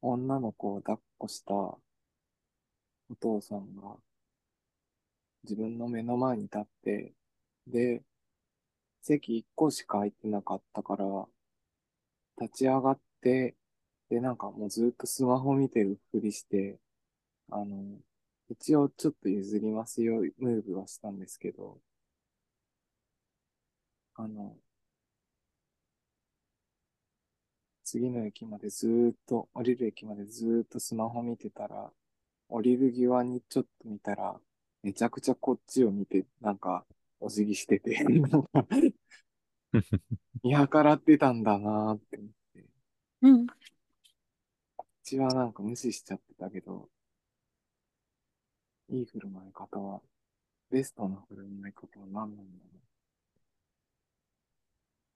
女の子を抱っこしたお父さんが自分の目の前に立って、で、席1個しか空いてなかったから、立ち上がって、で、なんかもうずっとスマホ見てるふりして、あの、一応ちょっと譲りますよ、ムーブはしたんですけど、あの、次の駅までずーっと、降りる駅までずーっとスマホ見てたら、降りる際にちょっと見たら、めちゃくちゃこっちを見て、なんか、お辞儀してて、なんか見計らってたんだなーって思って。うん。っちはなんか無視しちゃってたけど、いい振る舞い方は、ベストな振る舞い方は何なんだ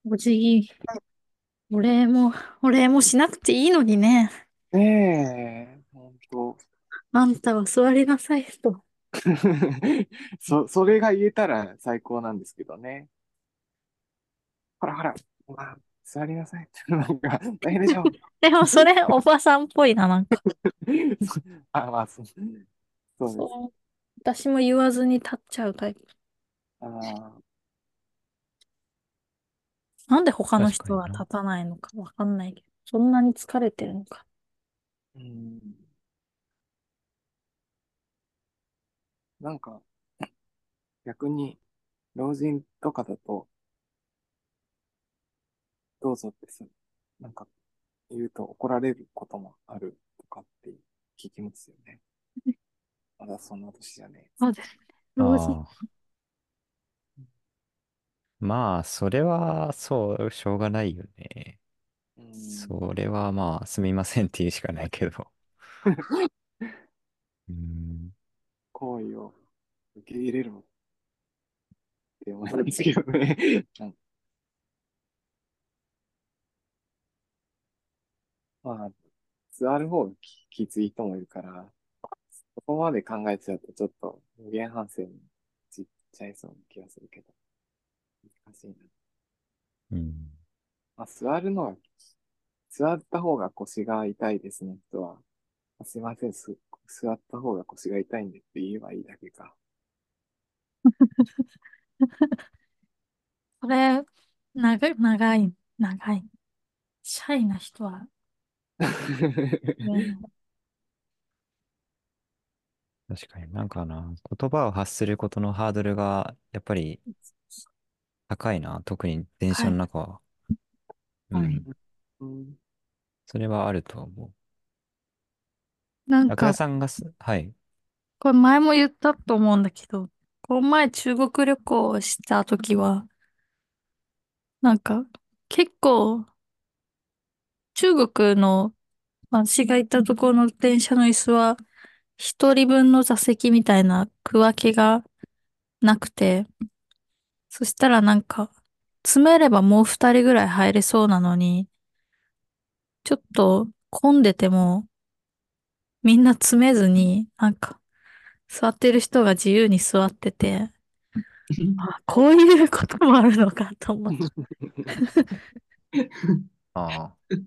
ろお辞儀、お礼も、お礼もしなくていいのにね。う。ねえ、ほんと。あんたは座りなさいと。<laughs> そ、それが言えたら最高なんですけどね。ほらほら、まあ、座りなさいって、なんか、大変でしょ。<laughs> でもそれ、おばさんっぽいな、なんか。<laughs> あ、まあ、そう、そうです。そう。私も言わずに立っちゃうタイプ。ああ、なんで他の人は立たないのかわかんないけど、そんなに疲れてるのか。うん。なんか、逆に、老人とかだと、どうぞってさ、なんか、言うと怒られることもあるとかって聞きますよね。<laughs> まだそんな年じゃねそうですね。老人。ああ。まあ、それは、そう、しょうがないよね。え。うん。それはまあ、すみませんって言うしかないけど。うん。行為を受け入れるのって思うんですけどね。なんかまあ、座る方がききつい人もいるから、そこまで考えちゃうとちょっと無限反省にちっちゃいそうな気がするけど、難しいな。うん。まあ、座るのは、座った方が腰が痛いですね、人は。あすいません、す、座った方が腰が痛いんでって言えばいいだけか。<laughs> これ、長い、長い、長い。シャイな人は、ね <laughs> 確かになんかな、言葉を発することのハードルが、やっぱり高いな。特に電車の中は。うはいん。うんそれはあると思う。なんかさんがす、はい。これ前も言ったと思うんだけど、この前中国旅行をした時は、なんか結構中国の私が行ったところの電車の椅子は一人分の座席みたいな区分けがなくて、そしたらなんか詰めればもう二人ぐらい入れそうなのに、ちょっと混んでてもみんな詰めずに、なんか座ってる人が自由に座ってて、あ、こういうこともあるのかと思って。<laughs> <laughs> ああ。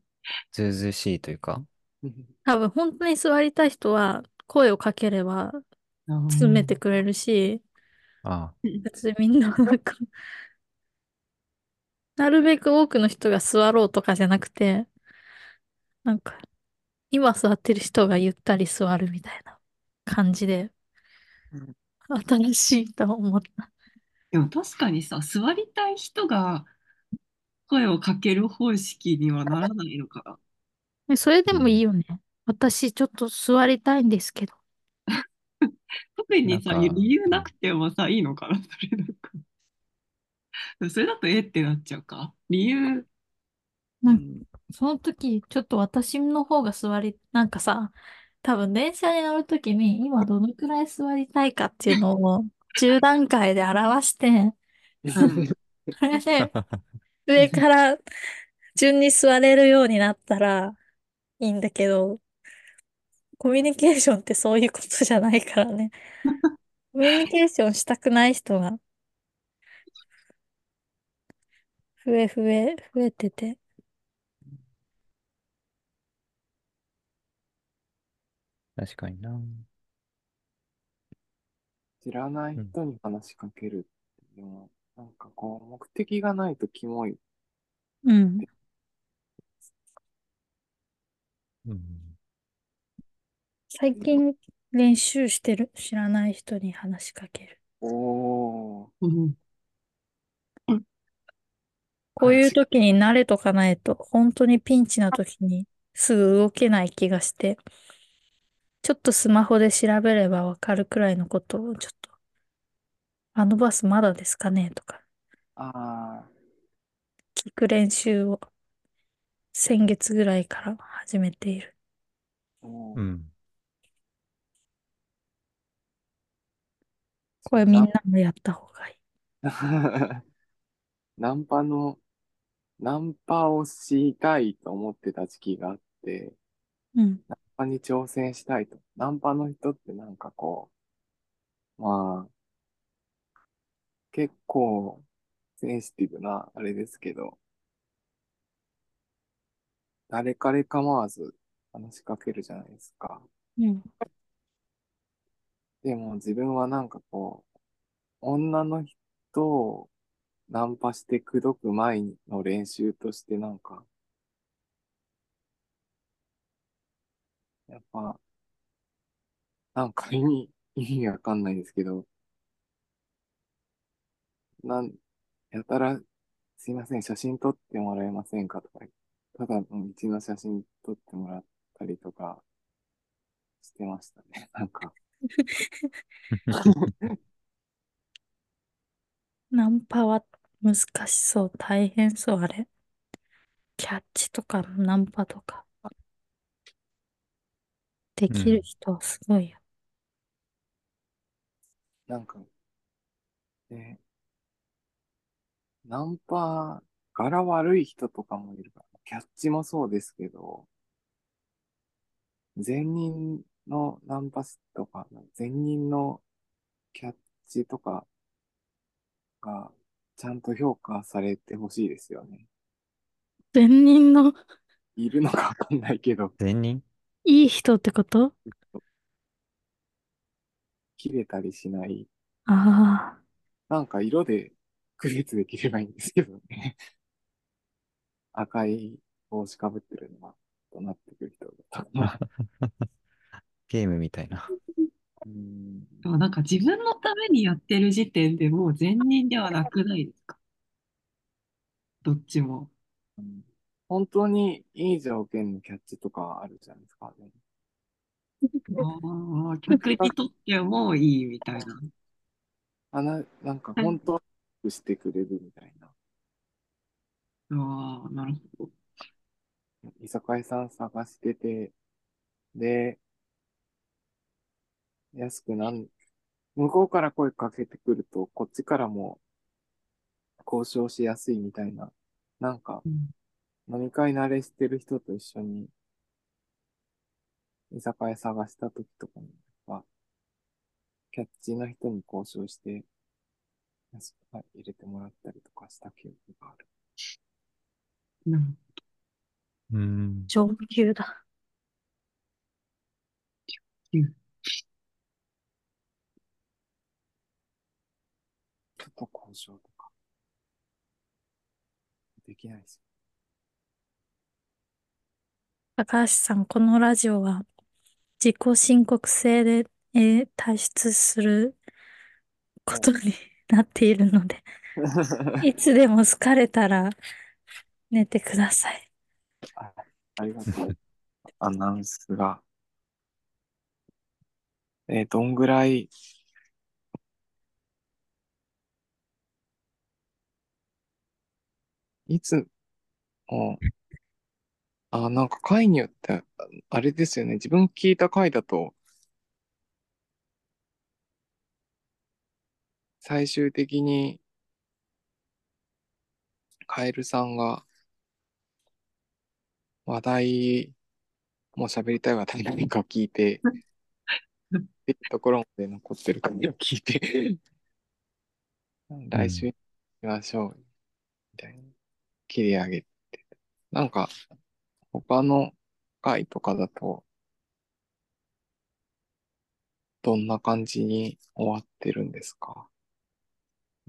ずうずうしいというか。多分本当に座りたい人は声をかければ詰めてくれるし、あ別にみんななんか、なるべく多くの人が座ろうとかじゃなくて、なんか、今座ってる人がゆったり座るみたいな感じで、新しいと思った。でも確かにさ、座りたい人が声をかける方式にはならないのかな。えそれでもいいよね。私ちょっと座りたいんですけど。<laughs> 特にさ、なんか理由なくてもさ、いいのかな、それなんか。それだとえってなっちゃうか。理由、なんその時、ちょっと私の方が座り、なんかさ、多分電車に乗る時に今どのくらい座りたいかっていうのを <laughs> 10段階で表して、<laughs> それで上から順に座れるようになったらいいんだけど、コミュニケーションってそういうことじゃないからね。<laughs> コミュニケーションしたくない人が増え増え、増えてて。確かにな。知らない人に話しかけるっていうのは、なんかこう、目的がないとキモい。うん。うん。最近練習してる。知らない人に話しかける。おー。う <laughs> んこういう時に慣れとかないと、本当にピンチな時にすぐ動けない気がして、ちょっとスマホで調べればわかるくらいのことをちょっと、あのバスまだですかね？とか、あ聞く練習を先月ぐらいから始めている。うん。これみんなもやった方がいい。<laughs> ナンパの、ナンパをしたいと思ってた時期があって、うん。ナンパに挑戦したいと。ナンパの人ってなんかこう、まあ、結構センシティブなあれですけど、誰彼構わず話しかけるじゃないですか。うん。でも自分はなんかこう、女の人をナンパして口説く前の練習としてなんか、やっぱ、なんか意味、意味わかんないですけど、なん、やたら、すいません、写真撮ってもらえませんかとか、ただの道の写真撮ってもらったりとかしてましたね。<laughs> なんか、<laughs> ナンパは難しそう。大変そう、あれ。キャッチとかナンパとか。できる人はすごいよ。なんか、ね、ナンパ、柄悪い人とかもいるから、キャッチもそうですけど、善人のナンパスとか、善人のキャッチとかが、ちゃんと評価されてほしいですよね。善人の？いるのかわかんないけど、善人？いい人ってこと？切れたりしない。ああ。なんか色で区別できればいいんですけどね。赤い帽子かぶってるのは、となってくる人だと。ゲームみたいな。うんでもなんか自分のためにやってる時点でもう善人ではなくないですか？どっちも。うん本当にいい条件のキャッチとかあるじゃないですかね。ああ、客にとってもいいみたいな。あな、なんか本当にしてくれるみたいな。ああ、なるほど。居酒屋さん探してて、で、安くなん、向こうから声かけてくると、こっちからも交渉しやすいみたいな、なんかうん飲み会慣れしてる人と一緒に居酒屋探した時とかには、キャッチの人に交渉して、入れてもらったりとかした記憶がある。うんうん。上級だ。うんちょっと交渉とか、できないですよ。高橋さん、このラジオは自己申告制で、えー退出することになっているので、<laughs> いつでも疲れたら寝てください。あありがとう。アナウンスが。えーどんぐらい、いつも、あ、なんか回によって、ああれですよね。自分聞いた回だと、最終的に、カエルさんが、話題、もう喋りたい話題何か聞いて、<laughs> っていうところまで残ってる回を聞いて、<laughs> 来週にしましょう、みたいな。切り上げて。なんか、他の回とかだと、どんな感じに終わってるんですか？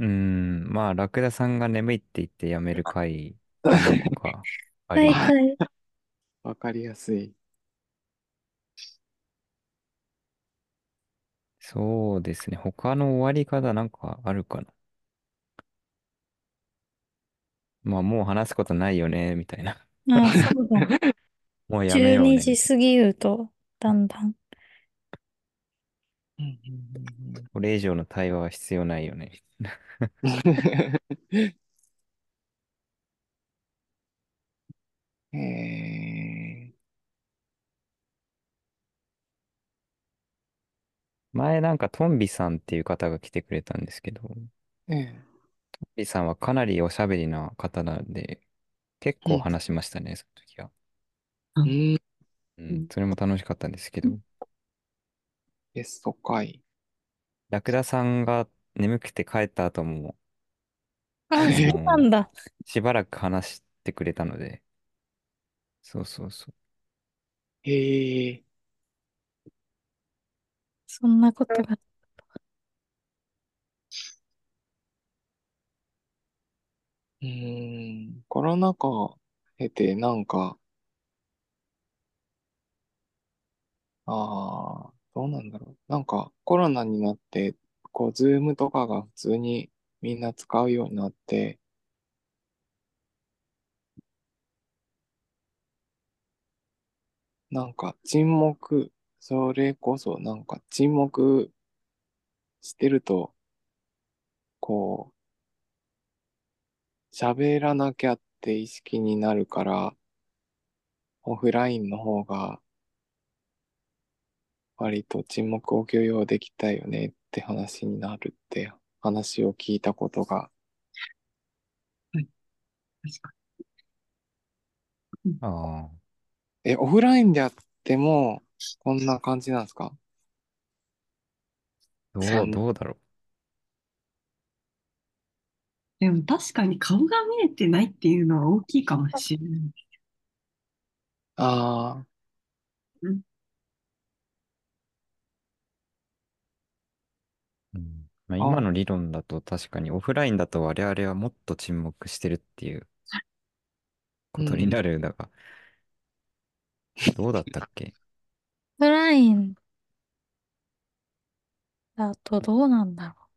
うん。まあ、ラクダさんが眠いって言ってやめる回 <laughs> 何個かあり大ます。体、わかりやすい。そうですね。他の終わり方なんかあるかな。まあ、もう話すことないよね、みたいな。ああ、そうだ。<laughs> もうやめよう12ね。時過ぎると、だんだん。うんうんうんこれ以上の対話は必要ないよね。<laughs> 前なんかトンビさんっていう方が来てくれたんですけど、トンビさんはかなりおしゃべりな方なんで、結構話しましたね、その時は。ー、うん、うん、それも楽しかったんですけど、ゲスト会。ラクダさんが眠くて帰った後も、ああ、そうなんだ。しばらく話してくれたので、そうそうそう。へえ。そんなことが。うーん。コロナ禍経て、なんか、ああ、どうなんだろう。なんか、コロナになって、こう、ズームとかが普通にみんな使うようになって、なんか、沈黙、それこそ、なんか、沈黙してると、こう、喋らなきゃって意識になるから、オフラインの方が、割と沈黙を許容できたよねって話になるって話を聞いたことが、はい。確かに。うんああ。え、オフラインであっても、こんな感じなんですか？どう、そんどうだろでも確かに顔が見えてないっていうのは大きいかもしれない。ああ、うん。まあ、あ、今の理論だと確かにオフラインだと我々はもっと沈黙してるっていううことにん。なるんだが、どうだったっけ？オフラインだとどうなんだろ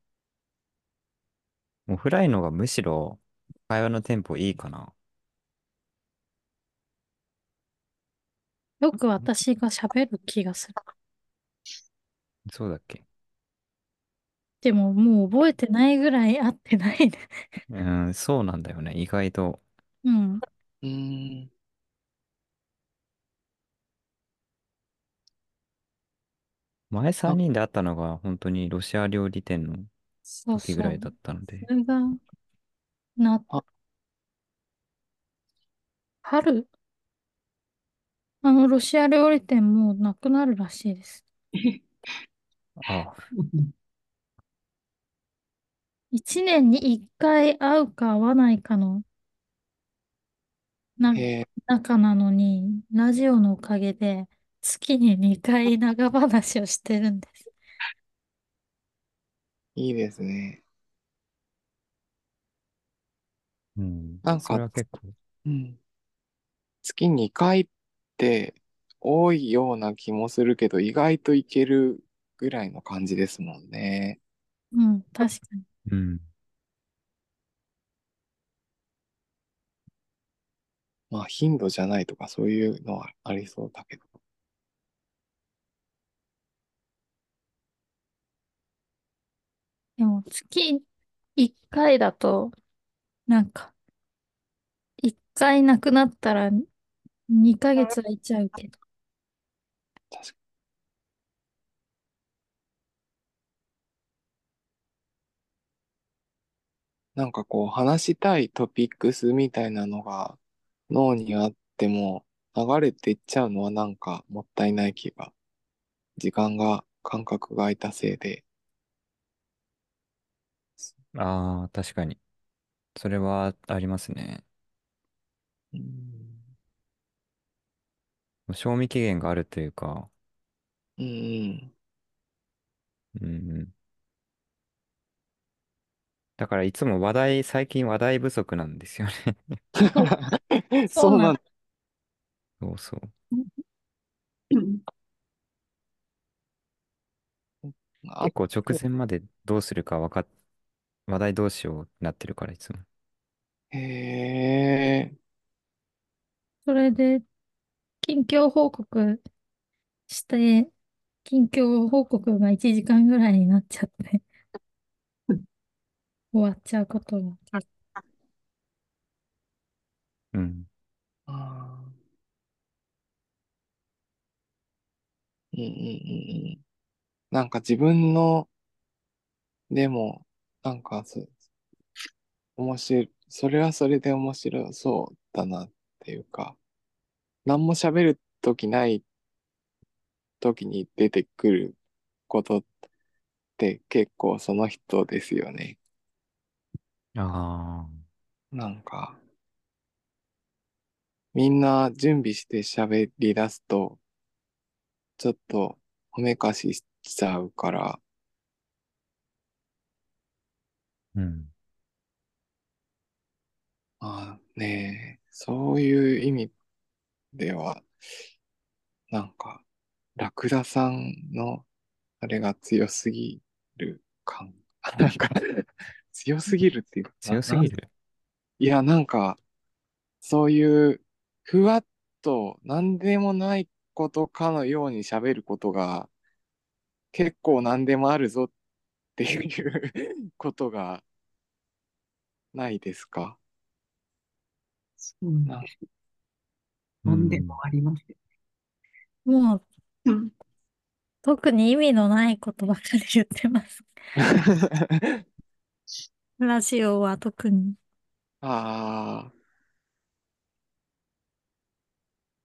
オフラインの方がむしろ会話のテンポいいかな。う。よく私が喋る気がする。そうだっけ？でももう覚えてないぐらい会ってないね。<laughs> うん、そうなんだよね。意外と。うん。うーん。前3あ、人で会ったのが本当にロシア料理店のそうそう。時ぐらいだったので。それが、な、あ、春？あの、ロシア料理店もうなくなるらしいです。<laughs> あ、一年に一回会うか会わないかのな、へえ、中なのに、ラジオのおかげで月に2回長話をしてるんです。いいですね。うん。なんか、それは結構。うん。月2回って多いような気もするけど、意外といけるぐらいの感じですもんね。うん、確かに。うん。まあ、頻度じゃないとかそういうのはありそうだけど。でも月1回だと、なんか、1回なくなったら2ヶ月空いちゃうけど。なんかこう、話したいトピックスみたいなのが脳にあっても流れていっちゃうのはなんかもったいない気が。時間が、間隔が空いたせいで。ああ、確かに。それはありますね。うん。賞味期限があるというか、うんうん。うんうん。だからいつも話題、最近話題不足なんですよね。そう、そそうなんそうそう。うんあ、結構直前までどうするか分かっ、話題どうしようってなってるからいつも。へえ。それで、近況報告して、近況報告が1時間ぐらいになっちゃって、終わっちゃうことが結うん。あーうんうんうんうん。なんか自分の、でも、なんかそ、面白い、それはそれで面白そうだなっていうか、何も喋るときないときに出てくることって結構その人ですよね。ああ。なんか、みんな準備して喋り出すと、ちょっとおめかししちゃうから、うん。まあね、そういう意味では、なんか、ラクダさんのあれが強すぎる感。<laughs> なんか、強すぎるっていうか、強すぎなる。いや、なんか、そういう、ふわっと、なんでもないことかのように喋ることが、結構なんでもあるぞっていうことが、ないですか？そうなんです。なんでもありますよ。もう、うん特に意味のないことばかり言ってます。<laughs> ラジオは特に。ああ、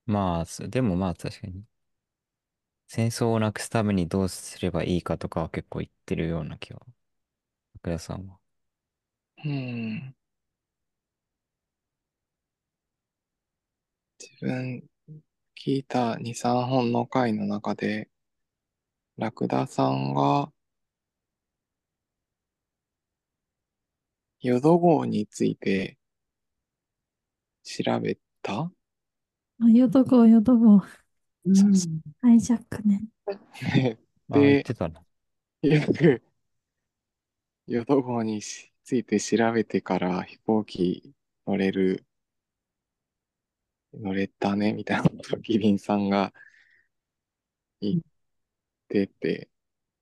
まあ、そでもまあ確かに。戦争をなくすためにどうすればいいかとかは結構言ってるような気は。福田さんは。うん。自分聞いた2、3本の回の中で、ラクダさんが、淀号について調べた？あ、ヨドゴヨドゴ、うんハイジャックね。<laughs> で、てたな。よく、淀号について調べてから飛行機乗れる、乗れたね、みたいなことをキリンさんが言ってて、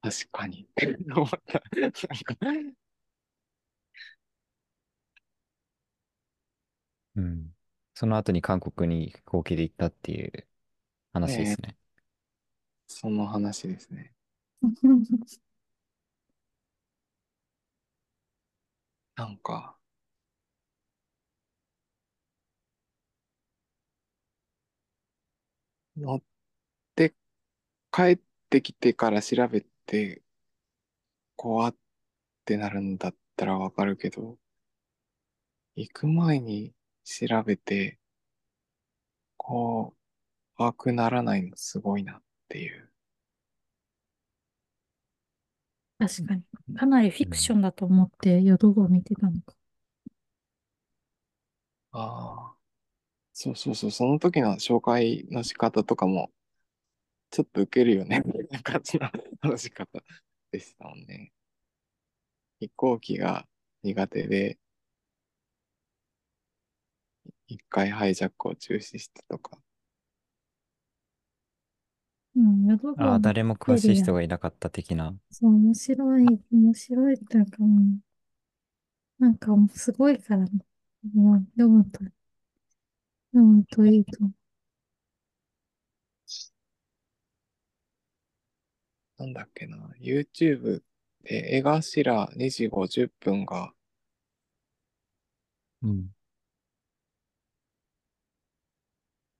確かにって思った。なんか、うん。その後に韓国に飛行機で行ったっていう話ですね。その話ですね。<laughs> なんか、乗って帰ってきてから調べて、怖ってなるんだったらわかるけど、行く前に調べて、こう、怖くならないのすごいなっていう。確かに。かなりフィクションだと思って、ヨドゴを見てたのか。ああ、そうそうそう、その時の紹介の仕方とかも、ちょっとウケるよね、みたいな感じの話し方でしたもんね。飛行機が苦手で、一回ハイジャックを中止してとか。うん、ヨドゴああ、の誰も詳しい人がいなかった的な。そう、面白い、面白いっていうか、もう、なんかもうすごいから、もう読むと、読むといいと思なんだっけな、YouTube で江頭2時50分が、うん。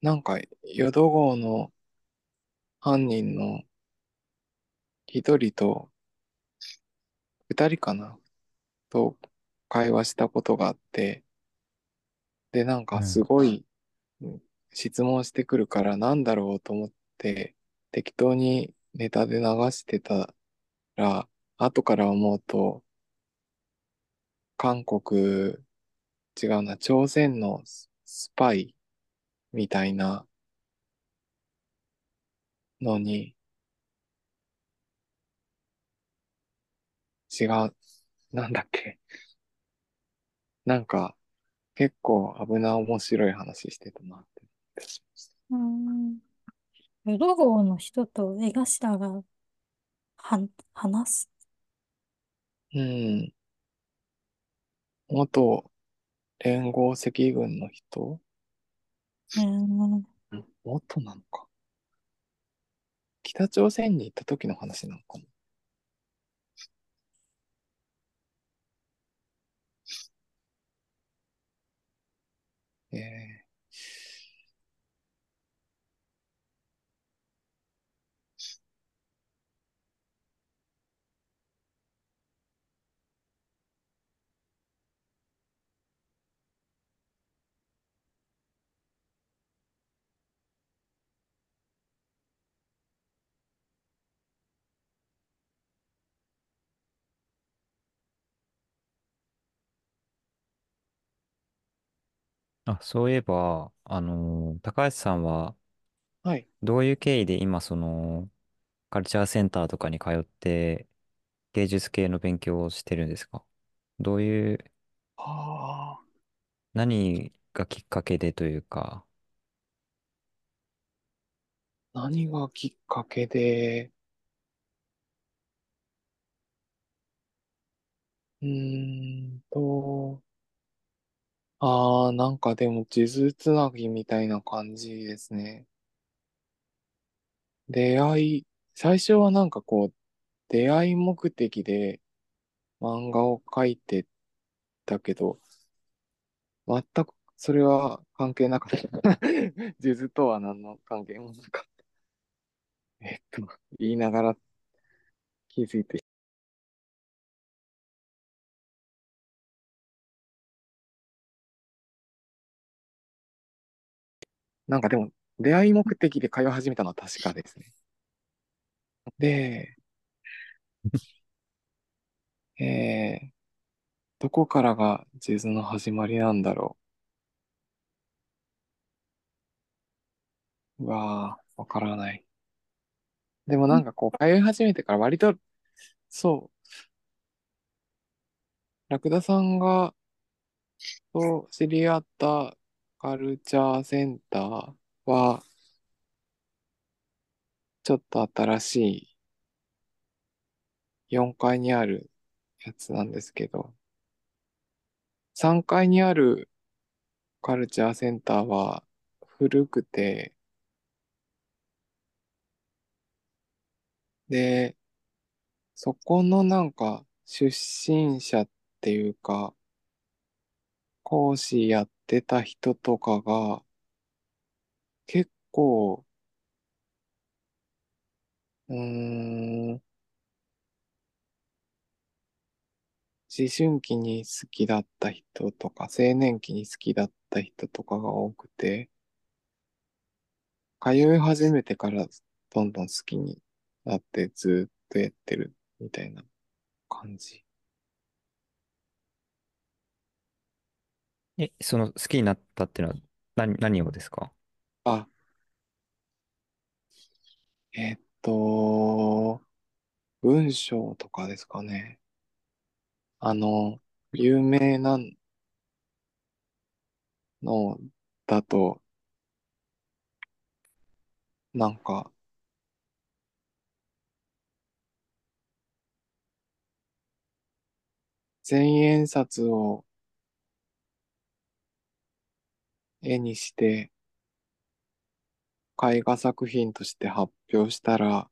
なんか、淀号の犯人の一人と、二人かな？と会話したことがあって、で、なんかすごい質問してくるからなんだろうと思って、適当にネタで流してたら、後から思うと、韓国、違うな、朝鮮のスパイみたいなのに、違う、なんだっけ？なんか、結構危な面白い話してたなって思いました。う。うん。ヨドゴの人と江頭が、は、話す？うん。元連合赤軍の人うん。元なのか。北朝鮮に行った時の話なのかも。ええあ、そういえば、あのー高橋さんははい。どういう経緯で今そのカルチャーセンターとかに通って芸術系の勉強をしてるんですか？どういう、はあ、何がきっかけでというか、何がきっかけで、うーんと、ああ、なんかでも、数珠つなぎみたいな感じですね。出会い、最初はなんかこう、出会い目的で漫画を描いてたけど、全くそれは関係なかった。<laughs> 数珠とは何の関係もなかった。えっと、言いながら気づいて、なんかでも、出会い目的で通い始めたのは確かですね。で、えー、どこからが数珠の始まりなんだろう。うわー、わからない。でもなんかこう、通い始めてから割と、そう、ラクダさんが、と知り合ったカルチャーセンターは、ちょっと新しい4階にあるやつなんですけど、3階にあるカルチャーセンターは古くて、で、そこのなんか出身者っていうか、講師やってた人とかが、結構、うーん、思春期に好きだった人とか、青年期に好きだった人とかが多くて、通い始めてからどんどん好きになってずっとやってるみたいな感じ。え、その好きになったっていうのは何、何をですか？あ、えっと、文章とかですかね。あの、有名なのだと、なんか、千円札を絵にして絵画作品として発表したら、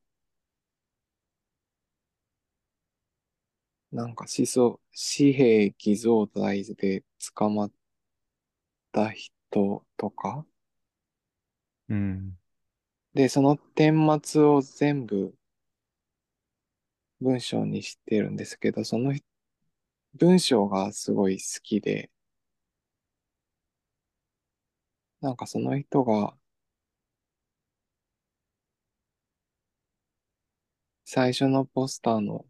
なんか思想、紙幣偽造罪で捕まった人とか、うん。で、その顛末を全部文章にしてるんですけど、その文章がすごい好きで、なんかその人が最初のポスターの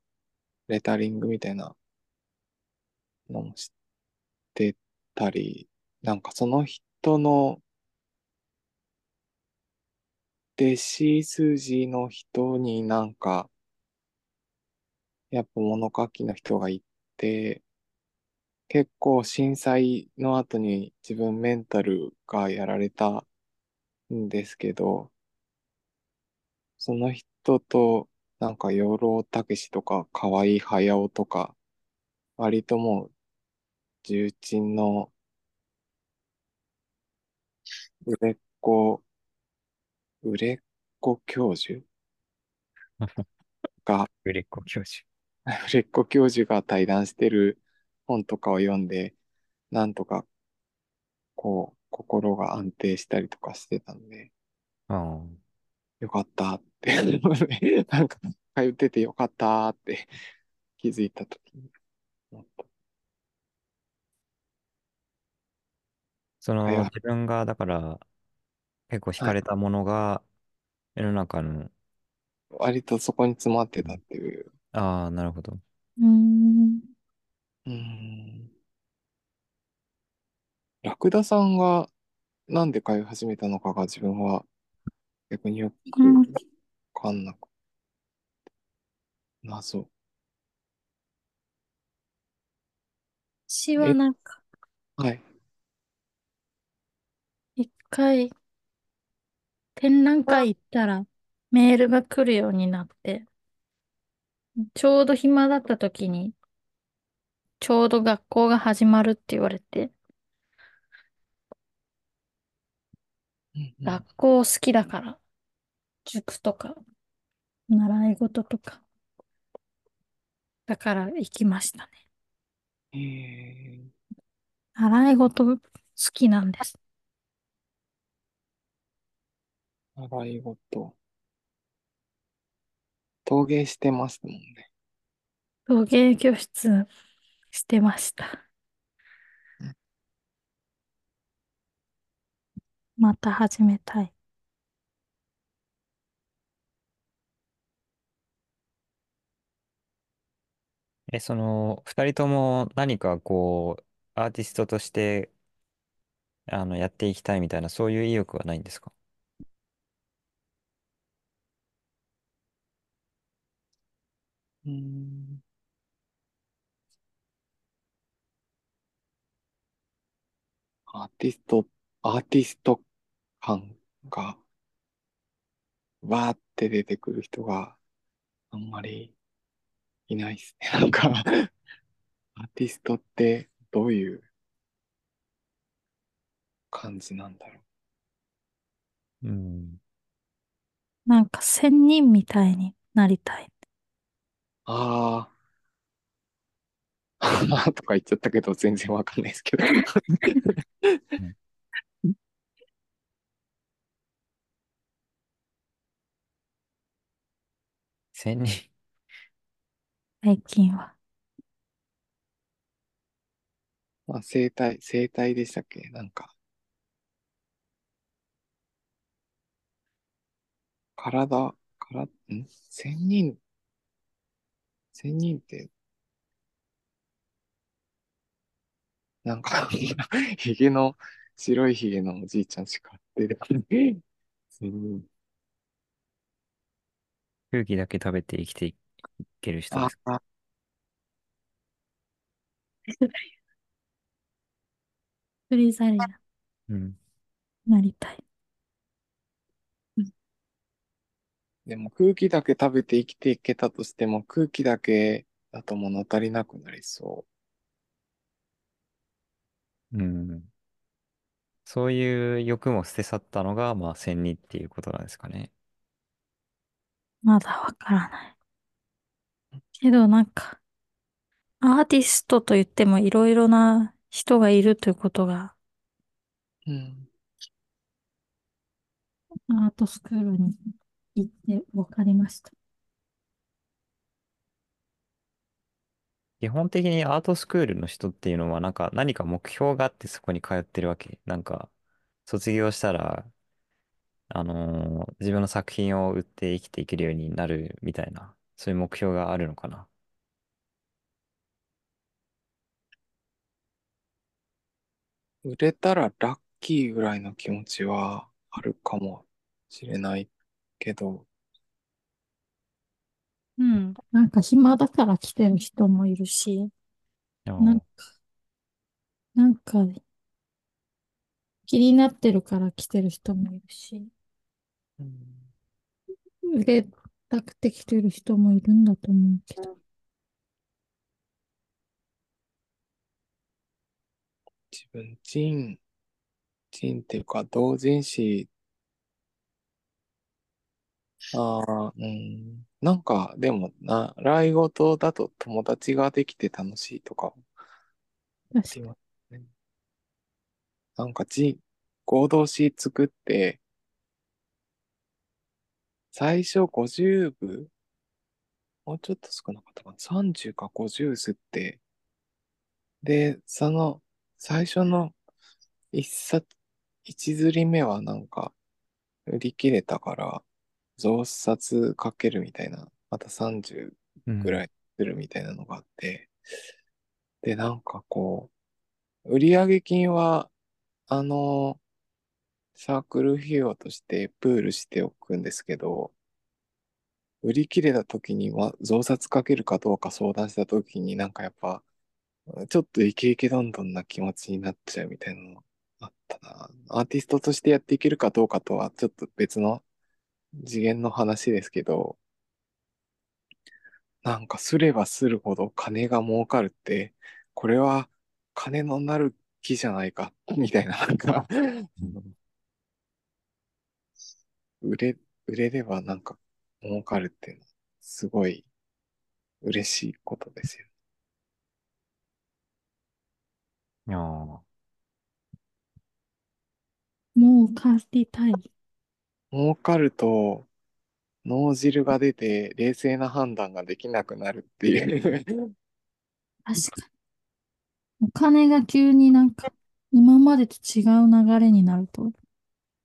レタリングみたいなのも知ってたり、なんかその人の弟子筋の人になんか、やっぱ物書きの人がいて、結構震災の後に自分メンタルがやられたんですけど、その人となんか養老たけしとか河合駿とか、割ともう重鎮の売れっ子、売れっ子教授？<laughs> が、売れっ子教授。<laughs> 売れっ子教授が対談してる本とかを読んで、なんとかこう、心が安定したりとかしてたんで、ああ。よかったって <laughs> なんか、通っててよかったって気づいたときに思っその自分がだから結構惹かれい。たものが世の中の、割とそこに詰まってたっうんていう。ああ、なるほど。うーん。うーん。ララクダさんがなんで通い始めたのかが自分は逆によくうんわかんなく、謎。私はなんか、はい。一回、展覧会行ったら、メールが来るようになって、ちょうど暇だった時に、ちょうど学校が始まるって言われて、うんうん学校好きだから、塾とか、習い事とか、だから行きましたね。えー、習い事好きなんです。習い事。陶芸してますもんね。陶芸教室してました。また始めたい。え、その、二人とも何かこう、アーティストとして、あの、やっていきたいみたいな、そういう意欲はないんですか？うーん。アーティスト、アーティスト感が、わーって出てくる人があんまりいないっすね。<laughs> なんか、アーティストってどういう感じなんだろう。うん。なんか仙人みたいになりたい。ああ。<laughs> とか言っちゃったけど全然わかんないですけど。千人。最近は。まあ、生態、生態でしたっけ？なんか。体、から、ん？千人、千人って、なんか、ひげの、白いひげのおじいちゃんしか出てこない。空気だけ食べて生きていける人です。ああ、フリーザリーナうん。なりたい。でも空気だけ食べて生きていけたとしても空気だけだと物足りなくなりそうん。そういう欲も捨て去ったのが、まあ、千人っていうことなんですかね。まだわからない。けどなんか、アーティストと言ってもいろいろな人がいるということが、う。うん。アートスクールに行ってわかりました。基本的にアートスクールの人っていうのは、なんか何か目標があってそこに通ってるわけ。なんか、卒業したら、あのー自分の作品を売って生きていけるようになるみたいな、そういう目標があるのかな。売れたらラッキーぐらいの気持ちはあるかもしれないけど、うん。なんか暇だから来てる人もいるし、なんか、なんか気になってるから来てる人もいるし、売れたくて来てる人もいるんだと思うけど。自分、人、人っていうか同人誌、ああ、うん。なんか、でも、習い事だと友達ができて楽しいとかあ確かりますね。なんか、人、合同誌作って、最初50部もうちょっと少なかったかな。30か50吸って、で、その、最初の一冊、一釣り目はなんか、売り切れたから、増刷かけるみたいな、また30うんぐらいするみたいなのがあって、で、なんかこう、売上金はあの、サークル費用としてプールしておくんですけど、売り切れた時には増刷かけるかどうか相談した時になんかやっぱ、ちょっとイケイケどんどんな気持ちになっちゃうみたいなのあったな。アーティストとしてやっていけるかどうかとはちょっと別の次元の話ですけど、なんかすればするほど金が儲かるって、これは金のなる木じゃないか、<laughs> みたいな、なんか売れ、売れればなんか儲かるっていうのは、すごい嬉しいことですよ。いやーもう帰りたい。儲かると、脳汁が出て冷静な判断ができなくなるっていう確かに。お金が急になんか、今までと違う流れになると、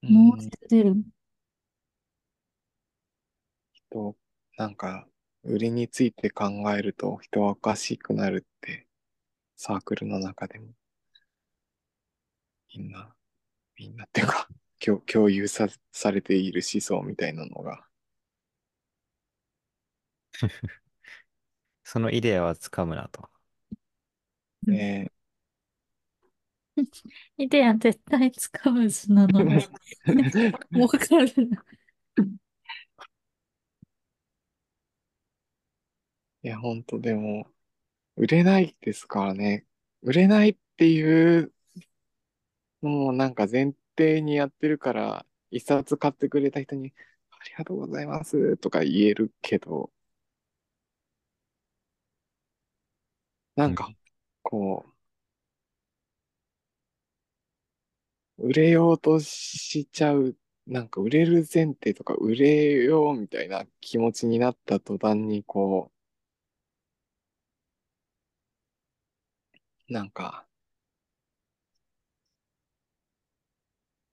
う脳ん汁出る。と、なんか、売りについて考えると人はおかしくなるって、サークルの中でも、みんな、みんなっていうか、共共有さ、されている思想みたいなのが、<laughs> そのイデアはつかむなと。うんね、イデア絶対使う図なのに。<laughs> わかるな。いや、ほんとでも、売れないですからね。売れないっていうのもなんか前提にやってるから、一冊買ってくれた人に、ありがとうございますとか言えるけど、なんか、こう、売れようとしちゃう、なんか売れる前提とか売れようみたいな気持ちになった途端に、こう、なんか、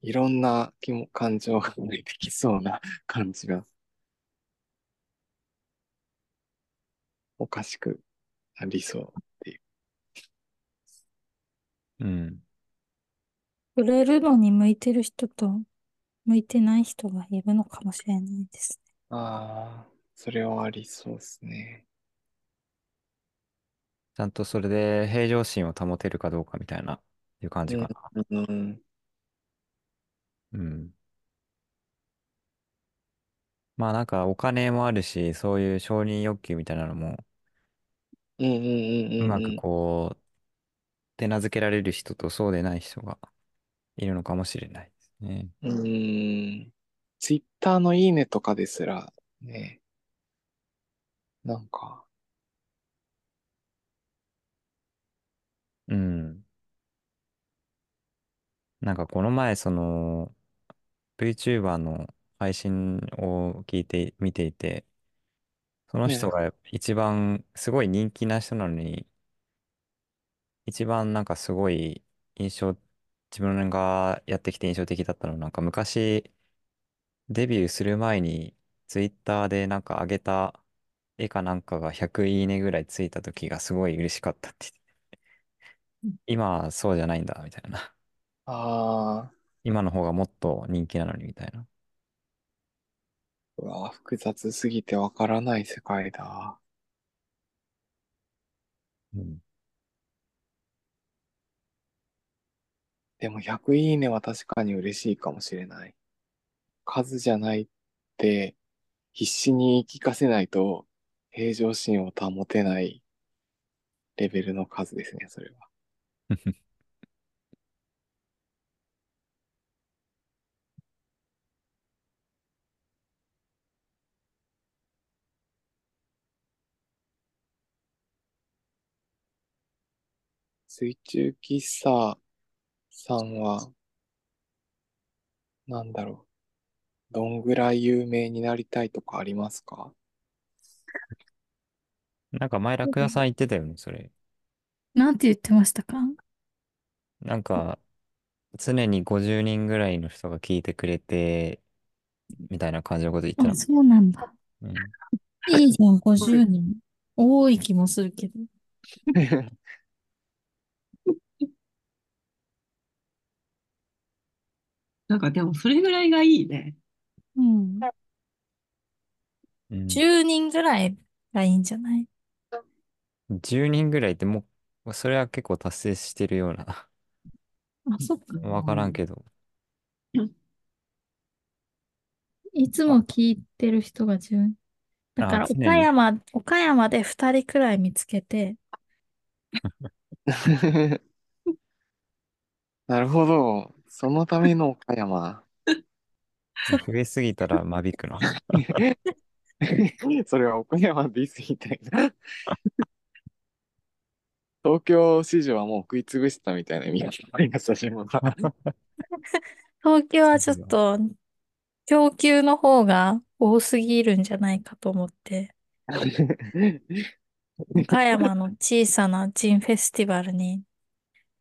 いろんな気も感情が出てきそうな感じが、おかしくなりそうっていう。うん。売れるのに向いてる人と、向いてない人がいるのかもしれないですね。ああ、それはありそうですね。ちゃんとそれで平常心を保てるかどうかみたいな、いう感じかな。うん、うん、うん。まあなんかお金もあるし、そういう承認欲求みたいなのも、うん、うん、うん、うまくうん。こう、手なずけられる人とそうでない人がいるのかもしれないですね。うん、うんツイッターのいいねとかですら、ね、なんか、うん。なんかこの前、その、VTuber の配信を聞いて、見ていて、その人ね、が一番すごい人気な人なのに、一番なんかすごい印象、自分がやってきて印象的だったのは、なんか昔デビューする前にツイッターでなんか上げた絵かなんかが100いいねぐらいついた時がすごい嬉しかったって言って今はそうじゃないんだみたいな。ああ、今の方がもっと人気なのにみたいな。うわ、複雑すぎてわからない世界だ。うん。でも100いいねは確かに嬉しいかもしれない。数じゃないって必死に言い聞かせないと平常心を保てないレベルの数ですね、それは。<laughs> 水中喫茶さんは、なんだろう。どんぐらい有名になりたいとかありますか？<laughs> なんか前、ラクダさん言ってたよね、それ。なんて言ってましたか？なんか、常に50人ぐらいの人が聞いてくれて、みたいな感じのこと言ってあ、なそうなんだ。うん。いいじゃん、50人。多い気もするけど。<laughs> なんかでもそれぐらいがいいね。うん。うん、10人ぐらいがいいんじゃない？10人ぐらいってもう、それは結構達成してるような。あ、そっか。わからんけど。いつも聞いてる人が10だから岡山、岡山で2人くらい見つけて、<laughs> <laughs> なるほど。そのための岡山。増えすぎたら間引くな。それは岡山ディスみたいな。東京市場はもう食いつぶしたみたいな意味がありましたし、もう <laughs> 東京はちょっと供給の方が多すぎるんじゃないかと思って、<laughs> 岡山の小さなジンフェスティバルに、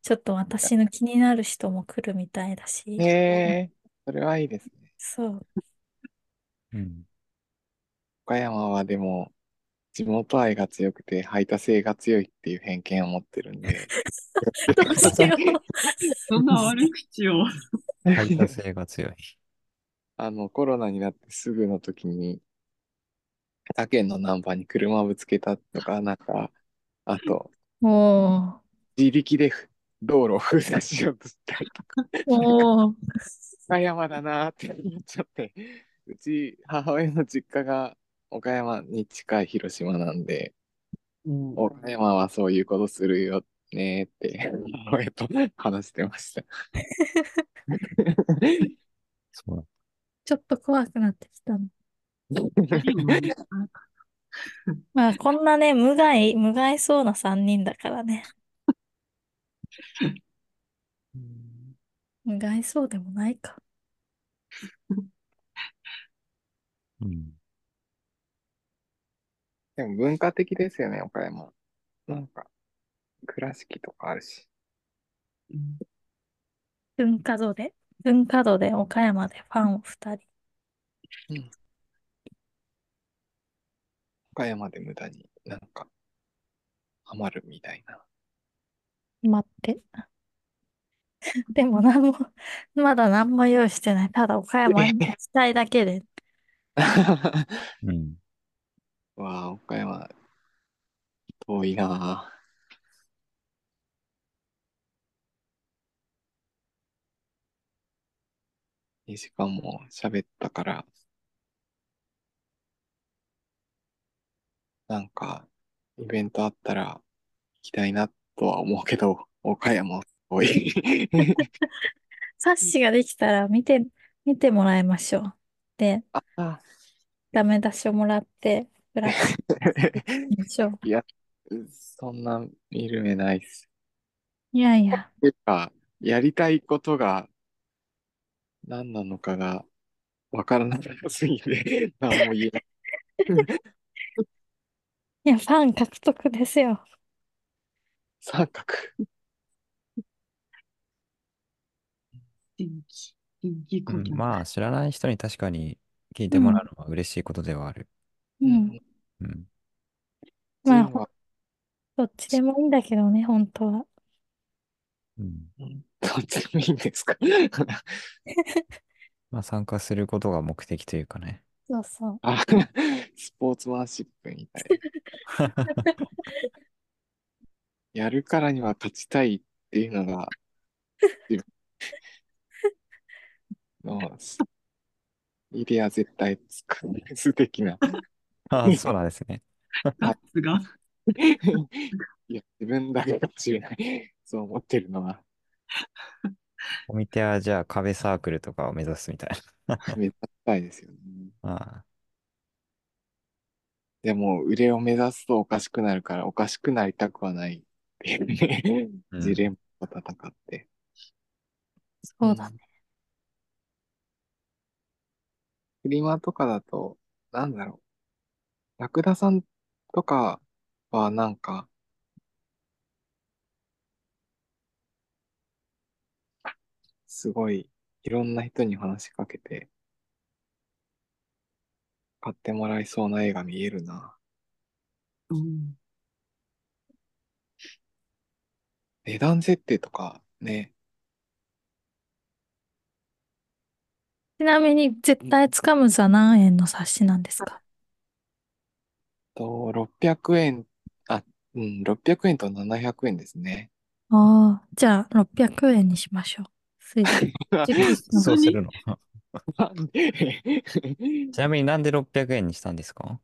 ちょっと私の気になる人も来るみたいだし、へえ、それはいいですね。そう。うん。岡山はでも、地元愛が強くて排他性が強いっていう偏見を持ってるんで。どうしよう。そんな悪口を。排他性が強い。あの、コロナになってすぐの時に、他県のナンバーに車ぶつけたとか、なんか、あと、おー、自力で道路を封鎖しようとしたりとか、岡山だなーって思っちゃって、うち母親の実家が岡山に近い広島なんで、うん岡山はそういうことするよねーって、母親と話してました。そうだ。ちょっと怖くなってきた <laughs> まあ、こんなね、無害、無害そうな3人だからね。うん無害そうでもないか。うん。でも文化的ですよね、岡山。なんか、倉敷とかあるし。うん文化度で、文化度で岡山でファンを2人。岡山で無駄になんか、ハマるみたいな。待って。<laughs> でも何も、まだ何も用意してない。ただ岡山に行きたいだけで。うん。わあ、岡山、遠いなあ。2時間も喋ったから、なんか、イベントあったら行きたいなっとは思うけど、岡山遠い。冊子ができたら見て、見てもらいましょう。で、ああ、ダメ出しをもらって、プラスしましょう。<laughs> いや、そんな見る目ないっす。いやいや、てか、やりたいことが何なのかがわからなさすぎて、何も言えない。<laughs> いや、ファン獲得ですよ。三角。元気、元気。まあ、知らない人に確かに聞いてもらうのは嬉しいことではある。うん。うん。まあどっちでもいいんだけどね、本当は。うん。うんどっちでもいいんですか？<laughs> まあ、参加することが目的というかね。そうそう。あ、スポーツマンシップみたい。<laughs> やるからには勝ちたいっていうのが、自分の、イデア絶対つく、素敵な。あそうなんですね。ガッツが。<laughs> いや、自分だけかもしれない。そう思ってるのは、おみてはじゃあ壁サークルとかを目指すみたい目指したいですよね。な。あでも、腕を目指すとおかしくなるから、おかしくなりたくはないっていうジレンマと戦って。そうだね。フリマとかだと、なんだろう。ラクダさんとかはなんか、すごい、いろんな人に話しかけて、買ってもらえそうな絵が見えるな。うん。値段設定とかね、ちなみに絶対掴む座何円の冊子なんですか？と、600円、あ、うん、600円と700円ですね。ああ、じゃあ600円にしましょう。水準。<laughs> 熟知のそうするの。<laughs> ちなみになんで600円にしたんですか？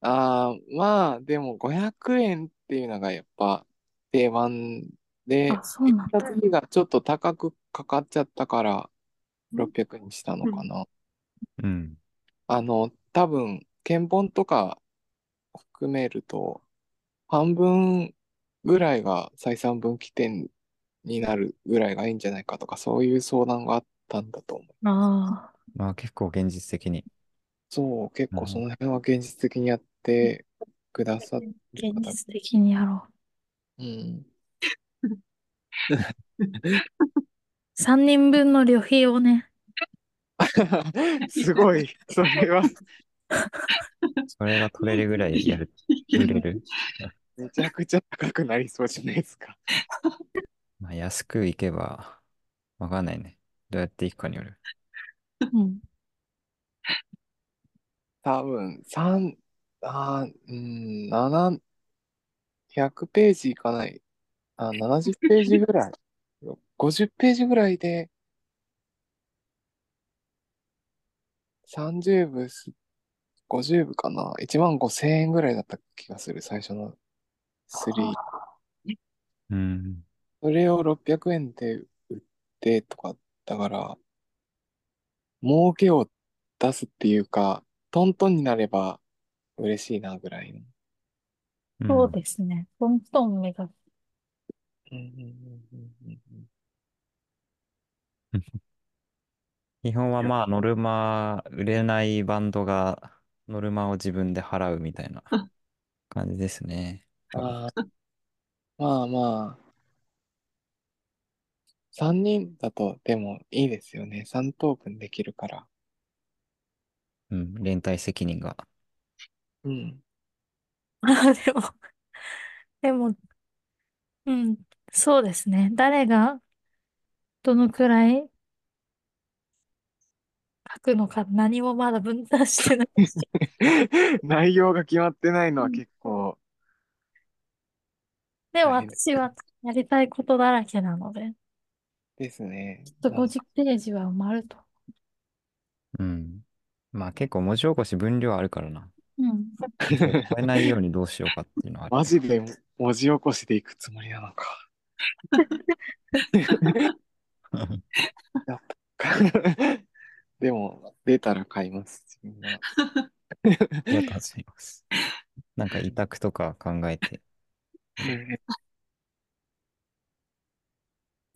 ああ、まあ、でも500円っていうのがやっぱ定番で、あ、そうがちょっと高くかかっちゃったから600円にしたのかな。うん。あの、多分、検本とか含めると、半分ぐらいが採算分岐点になるぐらいがいいんじゃないかとか、そういう相談があったんだと思う。ああ、まあ結構現実的に。そう、結構うんその辺は現実的にやってくださる現方。実的にやろうん。う。3人分の旅費をね、すごい、それはそれが取れるぐらいやる、売れる？めちゃくちゃ高くなりそうじゃないですか。まあ安くいけば、わかんないね。どうやっていくかによる。うん。多分、三あー、うん、七100ページいかない。あ、70ページぐらい。50ページぐらいで、30部す、50部かな？1万5千円ぐらいだった気がする、最初の3。うん。それを600円で売ってとか、だから、儲けを出すっていうか、トントンになれば嬉しいなぐらいの。そうですね。トントン目が。うんうんうんうんうん基本はまあノルマ、売れないバンドがノルマを自分で払うみたいな感じですね。あーまあまあ、3人だとでもいいですよね。3等分できるから。うん、連帯責任が。うん。あ、でも、でも、うん、そうですね。誰がどのくらい書くのか何もまだ分担してないし。<laughs> 内容が決まってないのは結構、でも大変です私はやりたいことだらけなので、ですね。きっと50ページは埋まると。うん。まあ結構文字起こし分量あるからな。うん。超えないようにどうしようかっていうのは。マジで文字起こしでいくつもりなのか。でも、出たら買います。自分はありがとうございます。なんか委託とか考えて。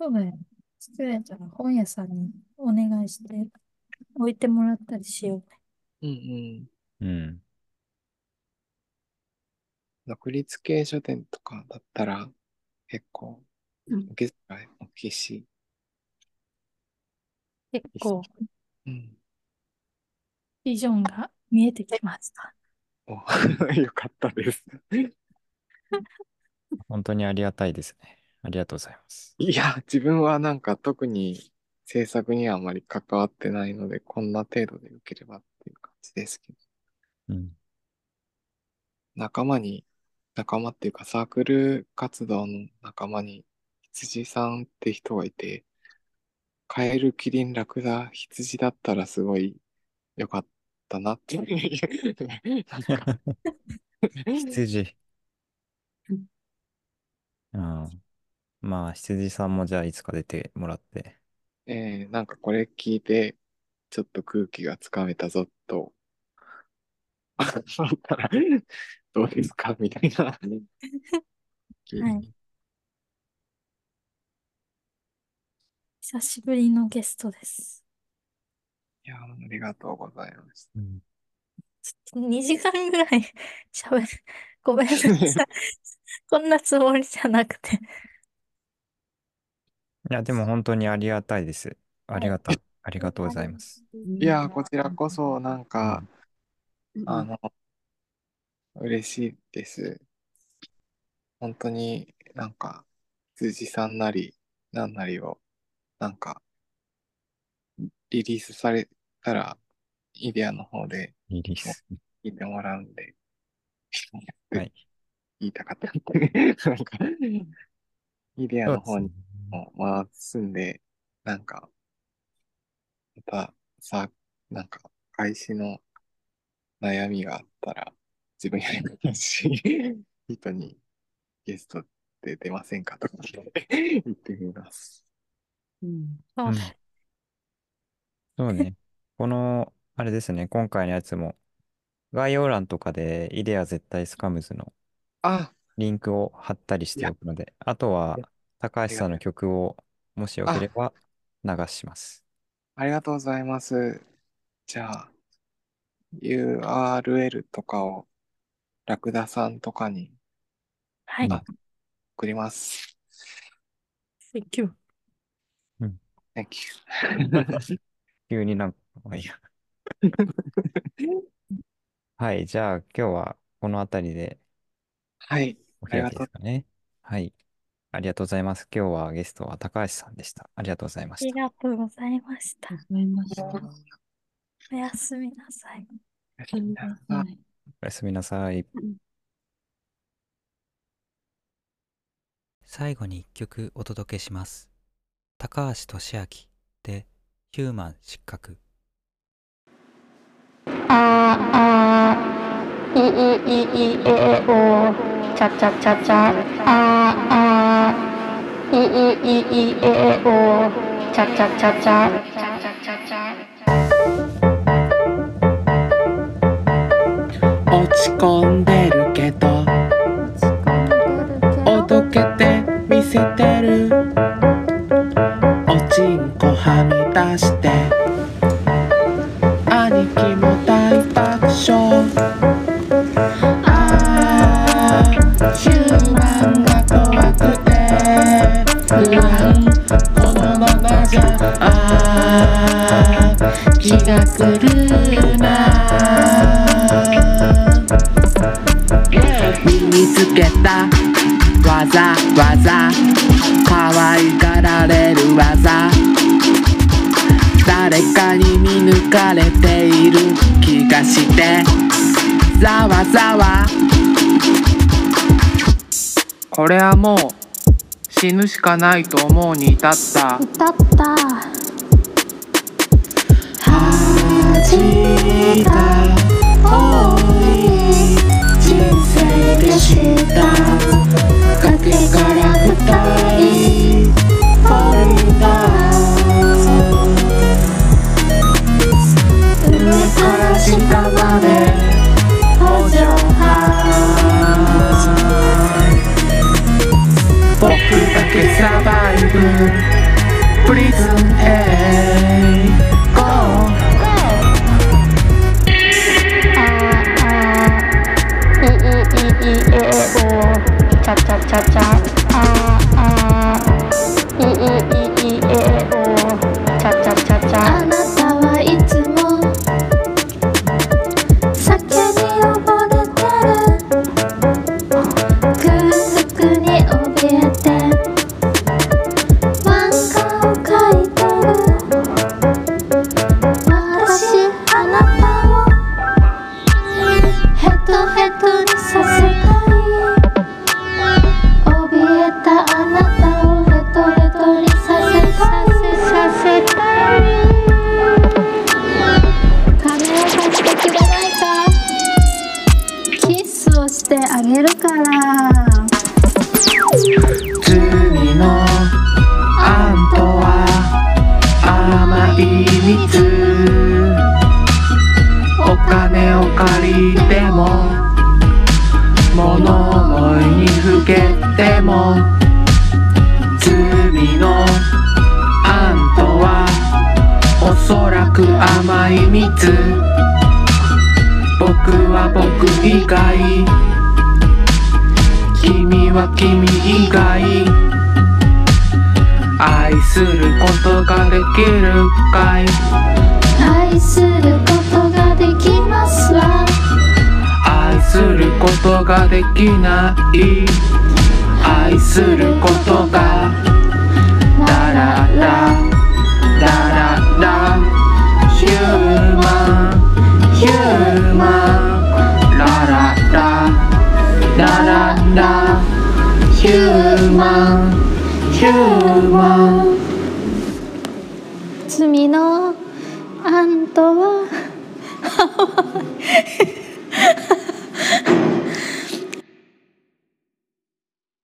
そうだよ。失礼じゃん。本屋さんにお願いして置いてもらったりしようね。うんうん。うん。独立系書店とかだったら結構うん受け皿が大きいし、結構うん。ビジョンが見えてきました。お <laughs> よかったです。<laughs> 本当にありがたいですね。ありがとうございます。いや、自分はなんか特に制作にはあまり関わってないので、こんな程度でよければっていう感じですけど、うん。仲間に、仲間っていうかサークル活動の仲間に羊さんって人がいて、カエル、キリン、ラクダ、羊だったらすごい良かったなっていう。なんか羊うん。ああ。まあ、羊さんもじゃあいつか出てもらって。えー、なんかこれ聞いて、ちょっと空気がつかめたぞと、思ったら、どうですか？<laughs> みたいな。はい久しぶりのゲストです。いや、ありがとうございます。うん。ちょっと2時間ぐらい <laughs> 喋る。<laughs> ごめんなさい。こんなつもりじゃなくて。いや、でも本当にありがたいです。ありがた、ありがとうございます。いや、こちらこそ、なんか、あの、嬉しいです。本当になんか、羊さんなり、なんなりを、なんか、リリースされたら、イデアの方でリリース。聞いてもらうんで、はい。<laughs> 言いたかった。なんか、イデアの方に。も回すんで、なんか、またさ、なんか、開始の悩みがあったら、自分やりますし、<laughs> 人にゲストで出ませんかとか言ってみます。うん。うんそうね。そうね。この、あれですね、今回のやつも、概要欄とかで、イデア絶対スカムズのあ、リンクを貼ったりしておくので、あとは、高橋さんの曲を、もしよければ流します。ありがとうございます。じゃあ、URL とかをラクダさんとかにはい。あ送ります。Thank you. Thank you. <laughs> 急になんか、まあいいや。<laughs> はい、じゃあ今日はこの辺りではい。お開きありがとうですかね。はい。ありがとうございます。今日はゲストは高橋さんでした。ありがとうございまあり。がとうございました。おやすみなさい。ごめんなさい。おやすみなさい。最後に一曲お届けします。高橋俊明でヒューマン失格。ああ、いいいいえお、ちゃちゃちゃちゃ。ああ、いいいいえお、ちゃちゃちゃちゃ。落ち込んでるけど。おどけて見せてる。おちんこはみ出して。兄貴も大爆笑。あーヒューマンが怖くて。不安このままじゃ。あ気が狂う。身につけた。技技。可愛がられる技。誰かに見抜かれている気がして。ざわざわ。これはもう死ぬしかないと思うに至った。歌った。恥が多い人生でした。崖から二人フォルダ上から下まで補助派僕だけサバイブ。プリズンへ。cha cha cha cha.